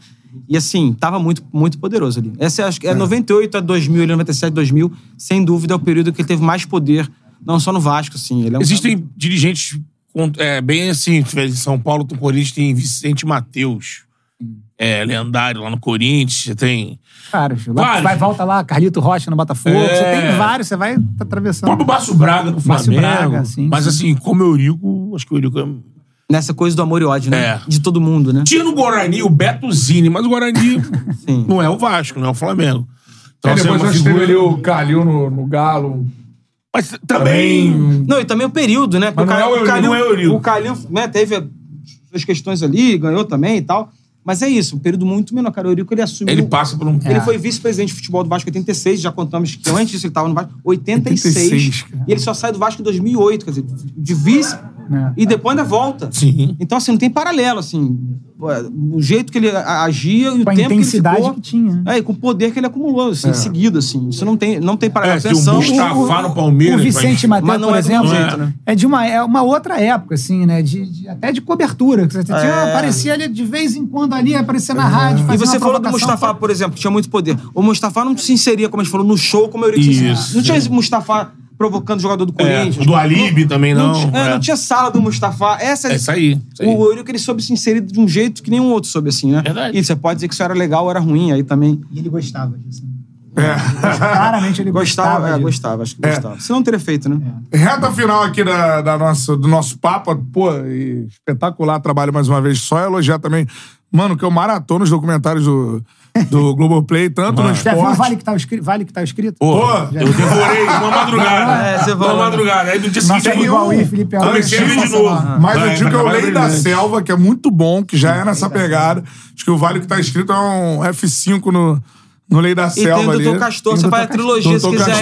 E, assim, tava muito, muito poderoso ali. Essa é, acho que é 98 a 2000, ele 97 a 2000. Sem dúvida, é o período que ele teve mais poder. Não só no Vasco, assim. Ele é um Existem dirigentes com- é, bem assim, em São Paulo, do Corinthians, tem Vicente Mateus. É, lendário lá no Corinthians. Você tem. Vários. Vários. Vai, volta lá, Carlito Rocha no Botafogo. É. Você tem vários, você vai tá O atravessando. próprio Márcio Braga no Márcio Flamengo. Braga, sim, Mas sim. assim, como o Eurico, acho que o Eurico é. Nessa coisa do amor e ódio, né? É. De todo mundo, né? Tinha no Guarani o Beto Zini, mas o Guarani (laughs) não é o Vasco, não é o Flamengo. Então, Aí assim, é depois nós teve figura- ali o Calil no, no Galo. Mas também. Não, e também o período, né? Mas não é o Eurico, Calil, não é o Eurico. o Calil né, teve as questões ali, ganhou também e tal. Mas é isso, um período muito menor. Cara, o Eurico, ele assumiu... Ele passa por um. Ele É. foi vice-presidente de futebol do Vasco em 86, já contamos que antes disso ele estava no Vasco, 86. 86, cara. e ele só sai do Vasco em 2008, quer dizer, de vice É. e depois ainda volta. Sim. Então, assim, não tem paralelo, assim. O jeito que ele agia e o Com a tempo intensidade que ele ficou. que tinha. É, e com o poder que ele acumulou, assim, em seguida, assim. Isso não tem, não tem É, paralelo. tem o Atenção, Mustafa no Palmeiras. O Vicente mas- Mateus, Mas não por é exemplo, jeito, né? é de uma, é uma outra época, assim, né? De, de- até de cobertura. que Você tinha, É. aparecia ali de vez em quando ali, aparecia na rádio, E você falou do. Mustafa, por exemplo, que tinha muito poder. O Mustafa não se inseria, como a gente falou, no show como o Eurico se Isso. Não tinha esse Mustafa provocando o jogador do É, Corinthians. do Alibi também não. Não, tinha- é, é. não tinha sala do Mustafa. Essa, É isso aí. Isso aí. O Eurico, ele soube se inserir de um jeito que nenhum outro soube, assim, né? Verdade. E você pode dizer que isso era legal ou era ruim, aí também... E ele gostava disso. É. Claramente ele Gostava, gostava. é, disso. gostava, acho que gostava. Senão não teria feito, né? Reta final aqui da, da nossa, do nosso papo, pô, e espetacular trabalho mais uma vez. Só elogiar também, mano, que eu maratono os documentários do, do Globoplay, tanto no Já viu o esporte. Vale que tá escrito? Vale que tá escrito? Pô, eu devorei uma madrugada. É, você uma madrugada. Aí no dia seguinte é igual aí, Felipe Alves. comecei a ver de novo. Mas eu digo que eu vai, leio vai, da brilhante. selva, que é muito bom, que já é nessa pegada. Acho que o Vale que tá escrito é um F5 no, no Lei da E tem Selva o ali. Doutor Castor, Tem o você faz a trilogia se quiser.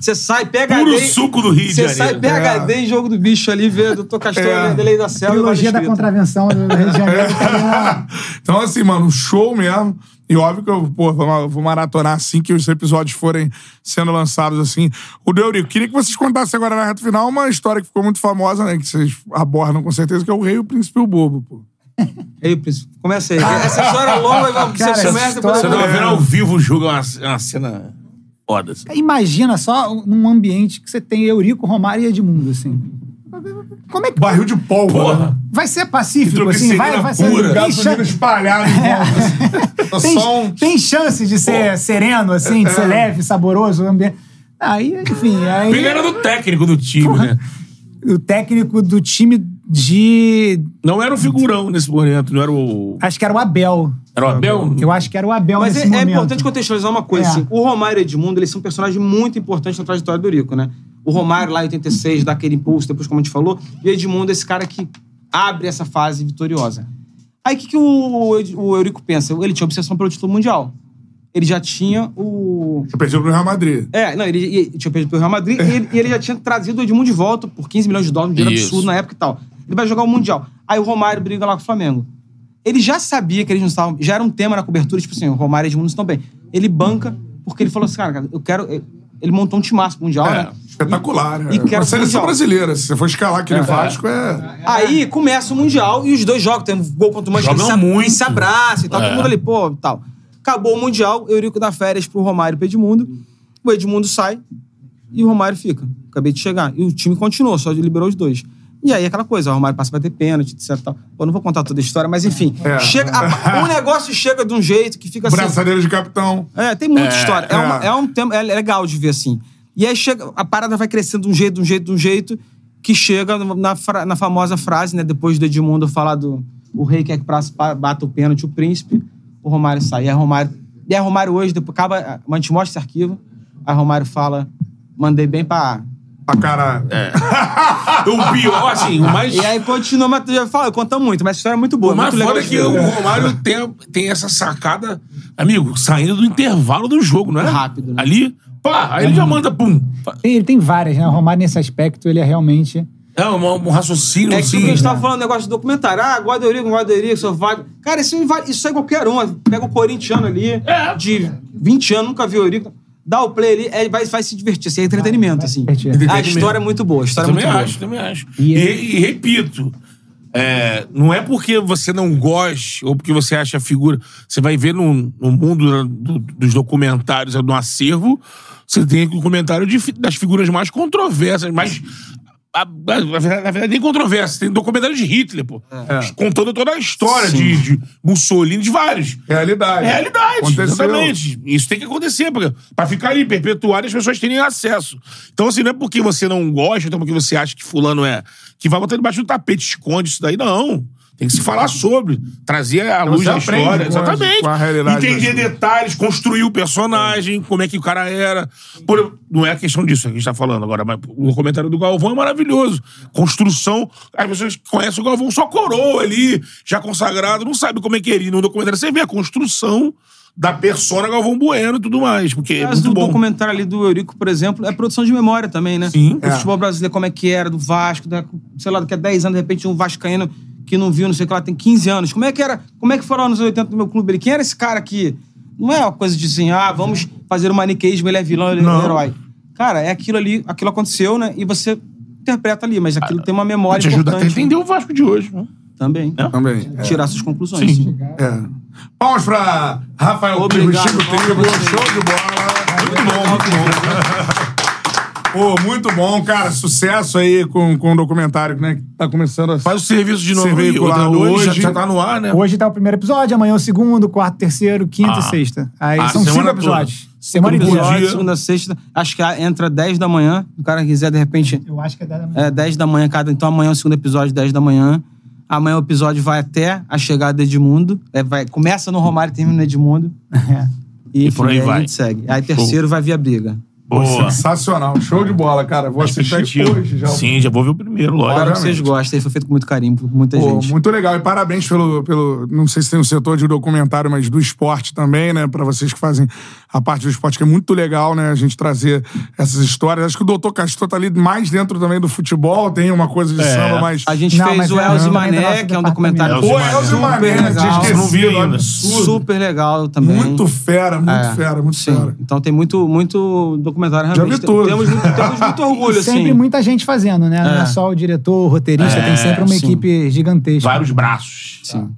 Você sai PHD. Puro suco do Rio de Você sai PHD em jogo do bicho ali, vê Doutor Castor, É. é. Lei da Selva. e Trilogia da contravenção do Rio de Janeiro. tá (laughs) Então, assim, mano, show mesmo. E óbvio que eu pô, vou, maratonar assim que os episódios forem sendo lançados assim. O do Eurico, queria que vocês contassem agora na reta final uma história que ficou muito famosa, né? Que vocês abordam com certeza, que é o Rei e o Príncipe e o Bobo, pô. (laughs) Ei, príncipe, começa aí. Essa história é longa, (laughs) Cara, você começa depois Você tava vou. vendo ao vivo o jogo, é uma, é uma cena foda. assim. Imagina só num ambiente que você tem Eurico, Romário e Edmundo, assim. Como é que Barril de pólvora. vai ser pacífico, assim? Vai, vai ser. pura. Tem, chan- espalhada em volta. assim. tem, um- tem chance de ser sereno, assim, de ser É. leve, saboroso o ambiente. Aí, enfim. Aí, era do técnico do time, né? o técnico do time de. Não era o figurão nesse momento, não era o. Acho que era o Abel. Era o Abel? Eu acho que era o Abel Mas é, nesse é momento. importante contextualizar uma coisa, É. assim. O Romário e o Edmundo, eles são personagens muito importantes na trajetória do Eurico, né? O Romário lá em 86 dá aquele impulso, depois como a gente falou, e o Edmundo é esse cara que abre essa fase vitoriosa. Aí o que, que o, o Eurico pensa? Ele tinha obsessão pelo título mundial. Ele já tinha o... Você perdeu pro Real Madrid. É, não, ele, ele tinha perdido pelo Real Madrid e ele, e ele já tinha trazido o Edmundo de volta por 15 milhões de dólares, um dinheiro Isso. absurdo na época e tal. Ele vai jogar o Mundial. Aí o Romário briga lá com o Flamengo. Ele já sabia que eles não estavam. Já era um tema na cobertura, tipo assim, o Romário e o Edmundo estão bem. Ele banca, porque ele falou assim, cara, cara, eu quero. Ele montou um timaço mundial, É, né? Espetacular. E E quero a seleção mundial. brasileira. Se você for escalar aquele É. Vasco, é. Aí começa o Mundial e os dois jogam. Tem um gol contra o Manchester, Jogam muito. eles se abraçam e tal. É. Todo mundo ali, pô, tal. Acabou o Mundial, Eurico dá férias pro Romário e pro Edmundo. O Edmundo sai e o Romário fica. Acabei de chegar. E o time continuou, só liberou os dois. E aí aquela coisa, o Romário passa pra ter pênalti, etc. Tal. Pô, não vou contar toda a história, mas enfim. É. Chega, a- o negócio chega de um jeito que fica assim. Braçadeira de capitão. É, tem muita É, história. É, é. uma- é um tema, é legal de ver assim. E aí chega, a parada vai crescendo de um jeito, de um jeito, de um jeito, que chega na, na famosa frase, né? Depois do Edmundo falar do o rei quer que bata o pênalti, o príncipe, o Romário sai. E aí Romário, e aí Romário hoje, depois acaba, a gente mostra esse arquivo, aí Romário fala, mandei bem pra... Pra caralho. É. (laughs) o pior, assim, o mais. E aí continua, mas já fala, conta muito, mas a história é muito boa, O mais muito legal foda é que o Romário tem, tem essa sacada, amigo, saindo do intervalo do jogo, não é? Rápido, né? Ali, pá, aí ele já manda, pum. Ele tem várias, né? O Romário, nesse aspecto, ele é realmente. É um, um raciocínio É assim. que a gente tava falando, negócio do documentário. Ah, gosta do Eurico, gosta do Eurico, sou vago. Cara, isso, vale- isso é qualquer um. Pega o corintiano ali, de 20 anos, nunca viu o Eurico. Dá o play ali, é, vai, vai se divertir. Assim, é entretenimento, assim. A história é muito boa. A história é também muito boa. acho, também acho. E, e repito, é, não é porque você não goste ou porque você acha a figura. Você vai ver no, no mundo do- dos documentários, no acervo, você tem o comentário de das figuras mais controversas, mais. Na verdade, nem controverso. Tem documentário de Hitler, pô. É. Contando toda a história de, de Mussolini, de vários. Realidade. Realidade. Aconteceu. Exatamente. Isso tem que acontecer, pra, pra ficar ali, perpetuar e as pessoas terem acesso. Então, assim, não é porque você não gosta, então porque você acha que fulano é. que vai botar debaixo do tapete, esconde isso daí. Não. Tem que se falar sobre, trazer à Então luz da história. com Exatamente. com a realidade Entender detalhes, construir o personagem, como é que o cara era. Por- não é questão disso que a gente tá falando agora, mas o comentário do Galvão é maravilhoso. Construção. As pessoas que conhecem o Galvão só coroa ali, já consagrado, não sabe como é que é ele. No documentário você vê a construção da persona Galvão Bueno e tudo mais, porque é Mas muito do bom. documentário ali do Eurico, por exemplo, é produção de memória também, né? Sim. O É. futebol brasileiro, como é que era, do Vasco, da, sei lá, daqui a 10 anos, de repente, um vascaíno que não viu, não sei o que lá, tem 15 anos. Como é que era, como é que foram anos 80 do meu clube? Ele, quem era esse cara aqui? Não é uma coisa de assim, ah, vamos fazer o maniqueísmo, ele é vilão, ele Não. é herói. Cara, é aquilo ali, aquilo aconteceu, né? E você interpreta ali, mas aquilo tem uma memória te ajuda até a importante. entender o Vasco de hoje. Né? Também. Também. é. Tirar suas conclusões. Sim. É. Palmas pra Rafael Trigo, Obrigado, Chico Trigo. você. Show de bola. Muito bom, muito bom. (laughs) Pô, muito bom, cara. Sucesso aí com, com o documentário, né? Que tá começando a Faz o serviço de novo aí, hoje, hoje. já- já tá no ar, né? Hoje tá o primeiro episódio, amanhã o segundo, quarto, terceiro, quinta Ah. e sexta. Aí Ah, são cinco semana episódios. toda. Semana Cinco inteira. episódios, segunda, sexta. Acho que entra 10 da manhã. Se o cara quiser, de repente. Eu acho que é 10 da manhã. É, 10 da manhã cada. Então amanhã é o segundo episódio, 10 da manhã. Amanhã o episódio vai até a chegada do Edmundo. É, vai, começa no Romário e termina no Edmundo. (laughs) E, E por enfim, aí a vai. gente segue. Aí terceiro vai vir a briga. Pô, sensacional. Show de bola, cara. Vou assistir hoje já. Sim, já vou ver o primeiro, lógico. Espero que vocês gostem. Foi feito com muito carinho por muita Pô, gente. muito legal. E parabéns pelo, pelo. Não sei se tem um setor de documentário, mas do esporte também, né? Pra vocês que fazem a parte do esporte, que é muito legal, né? A gente trazer essas histórias. Acho que o doutor Castor tá ali mais dentro também do futebol, tem uma coisa de É. samba, mas. A gente fez o Elze Mané, que é um documentário Pô, Elze Mané, tinha esquecido. Super legal também. Muito fera, muito É. fera, muito Sim. fera. Então tem muito, muito documentário Já realmente. vi todos. Temos muito, temos muito (laughs) orgulho, E sempre assim. muita gente fazendo, né? Não é É. só o diretor, o roteirista, É, tem sempre uma sim. equipe gigantesca. Vários braços. Sim.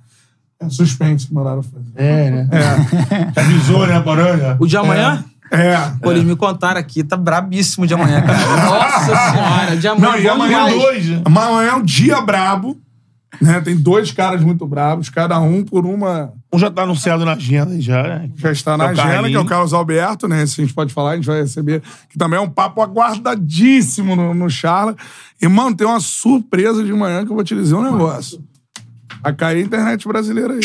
É suspense que mandaram fazer. É, né? É. (laughs) Avisou, né, Poranga? O de amanhã? É. Pô, eles me contaram aqui, tá brabíssimo de amanhã, cara. (laughs) Nossa senhora, de amanhã. Não, e bom amanhã demais. dois. né? Amanhã é um dia brabo. Né? Tem dois caras muito brabos, cada um por uma. Um já tá anunciado na agenda já, né? Já está na É agenda, que é o Carlos Alberto, né? Se a gente pode falar, a gente vai receber. Que também é um papo aguardadíssimo no, no Charla. E, mano, tem uma surpresa de manhã que eu vou te dizer um negócio. Vai cair a internet brasileira aí.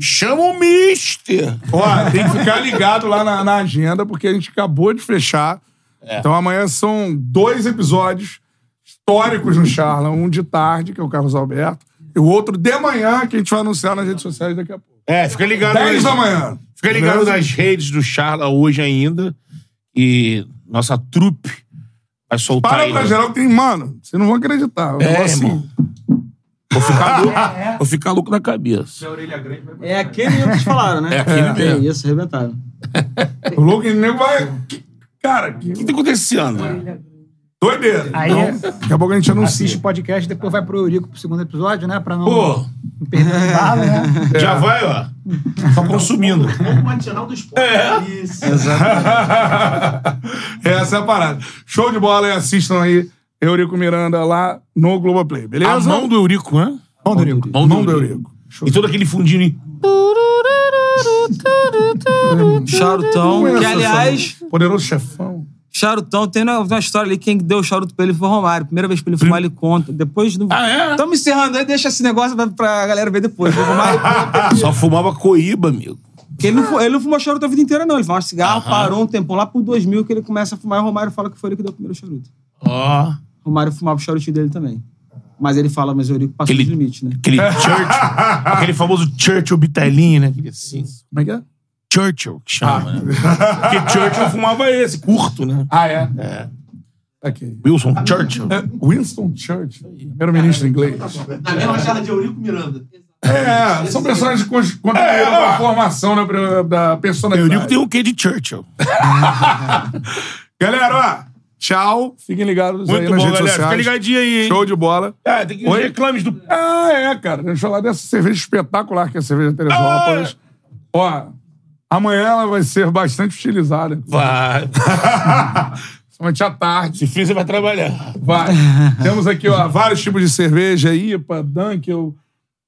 Chama o Mister! Ó, tem que ficar ligado lá na, na agenda, porque a gente acabou de fechar. Então amanhã são dois episódios históricos no Charla. Um de tarde, que é o Carlos Alberto, e o outro de manhã, que a gente vai anunciar nas redes sociais daqui a pouco. É, fica ligado. 10 nas- da manhã. Fica ligado Beleza? nas redes do Charla hoje ainda. E nossa trupe vai soltar Para aí. pra geral que tem, mano, vocês não vão acreditar. Um É, negócio assim. irmão. Vou ficar (laughs) louco, vou ficar louco da cabeça. É aquele que eles falaram, né? (laughs) É aquele É mesmo. isso, arrebentaram. O louco ele nem vai. (laughs) Cara, que O que tá acontecendo? Doideira. Aí Então, é- daqui a pouco a gente anuncia. Assiste o podcast, depois vai pro Eurico pro segundo episódio, né? Pra não, Pô, não perder o embalo, né? (laughs) já vai, ó. Só consumindo. (laughs) Essa é a parada. Show de bola e assistam aí Eurico Miranda lá no Globoplay, beleza? A mão do Eurico, né? Mão do Eurico. Mão, Mão do Eurico. E todo aquele fundinho. aí. Charutão, que aliás. Poderoso chefão. Charutão, tem uma, uma história ali, quem deu o charuto pra ele foi o Romário. Primeira vez pra ele fumar, ele conta. Depois. No... Ah, é? Tamo encerrando aí, deixa esse negócio pra, pra galera ver depois. O Romário. (laughs) Só fumava coíba, amigo. Porque ele não, fu- ele não fumou charuto a vida inteira, não. Ele fumava cigarro, parou um tempão. Lá por 2000 que ele começa a fumar e o Romário fala que foi ele que deu o primeiro charuto. Ó. O Romário fumava o charutinho dele também. Mas ele fala, mas o Eurico passou Aquele- os limites, né? Aquele Churchill. (laughs) aquele famoso Churchill Bitelinho, né? Aquele assim. Como é que é? Churchill, que chama, né? (laughs) Porque Churchill fumava esse, curto, né? Ah, é? É. Aqui. Wilson Churchill. É, Winston Churchill, primeiro-ministro inglês. Na mesma charla de Eurico Miranda. É, são personagens que con- contribuíram para a formação da, da personalidade. Eurico tem um quê de Churchill. (laughs) Galera, ó, tchau. Fiquem ligados aí Muito nas bom, redes galera. sociais. Fica ligadinho aí, hein? Show de bola. Ah, tem que Oi? reclames do. Ah, é, cara. Deixa eu falar dessa cerveja espetacular que é a cerveja Teresópolis. Ó, amanhã ela vai ser bastante utilizada. Vai. (laughs) Somente à tarde. Se fizer, vai trabalhar. Vai. Temos aqui, ó, vários tipos de cerveja, IPA, Dunkel,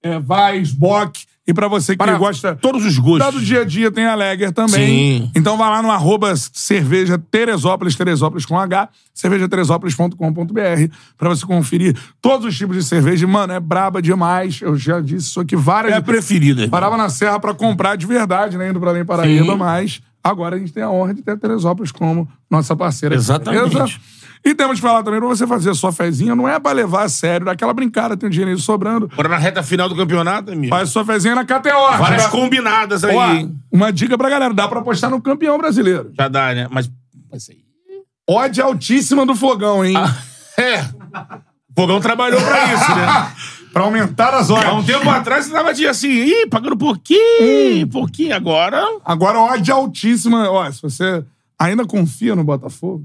é, Weiss, Bock. E pra você que Para gosta todos os gostos. Tá do dia a dia tem a Lager também. Sim. Então vai lá no arroba cerveja Teresópolis, Teresópolis com H, cervejateresópolis.com.br pra você conferir todos os tipos de cerveja. Mano, é braba demais. Eu já disse isso aqui várias É a preferida. Parava na Serra pra comprar de verdade, né? Indo pra Além Paraíba, Sim. mas agora a gente tem a honra de ter a Teresópolis como nossa parceira. Exatamente. beleza? E temos que falar também pra você fazer sua fezinha, não é pra levar a sério, daquela brincada, tem um dinheiro sobrando. Agora na reta final do campeonadio, amigo. Faz sua fezinha na KTO. Várias combinadas aí. Ó, uma dica pra galera, dá pra apostar no campeão brasileiro. Já dá, né? Mas. mas aí. Odd altíssima do Fogão, hein? É. O Fogão trabalhou pra isso, né? (laughs) pra aumentar as odds. Há um tempo atrás você tava assim, ih, pagando pouquinho, pouquinho. Agora. Agora, odd altíssima. Ó, se você ainda confia no Botafogo,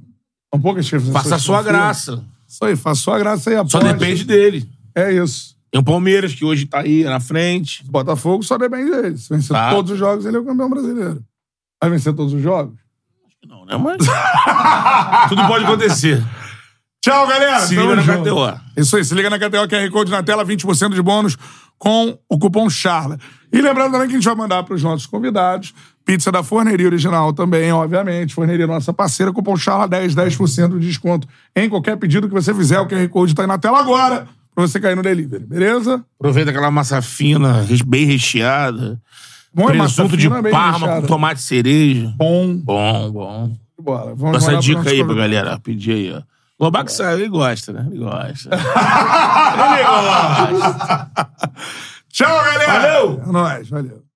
são poucas Faça a que sua graça. Isso aí, faça sua graça aí. Só aposte. depende dele. É isso. Tem o Palmeiras, que hoje tá aí na frente. O Botafogo só depende dele. Se vencer Tá. todos os jogos, ele é o campeão brasileiro. Vai vencer todos os jogos? Não, né? Mas. (laughs) Tudo pode acontecer. Tchau, galera. Se Tamo liga na. KTO. Isso aí, se liga na KTO, QR Code na tela, 20% de bônus com o cupom CHARLA. E lembrando também que a gente vai mandar para os nossos convidados pizza da Forneria Original também, obviamente. Forneria nossa parceira, cupom CHARLA 10, 10% de desconto em qualquer pedido que você fizer. O QR Code tá aí na tela agora para você cair no delivery, beleza? Aproveita aquela massa fina, bem recheada. Bom, é Presunto de parma com tomate cereja. Bom. Bom, bom. Bora, vamos essa dica nossos aí pra galera pedir aí, ó. Lobac sabe, ele gosta, né? Ele gosta. (laughs) ele gosta. Tchau, galera! Valeu! É nóis, valeu.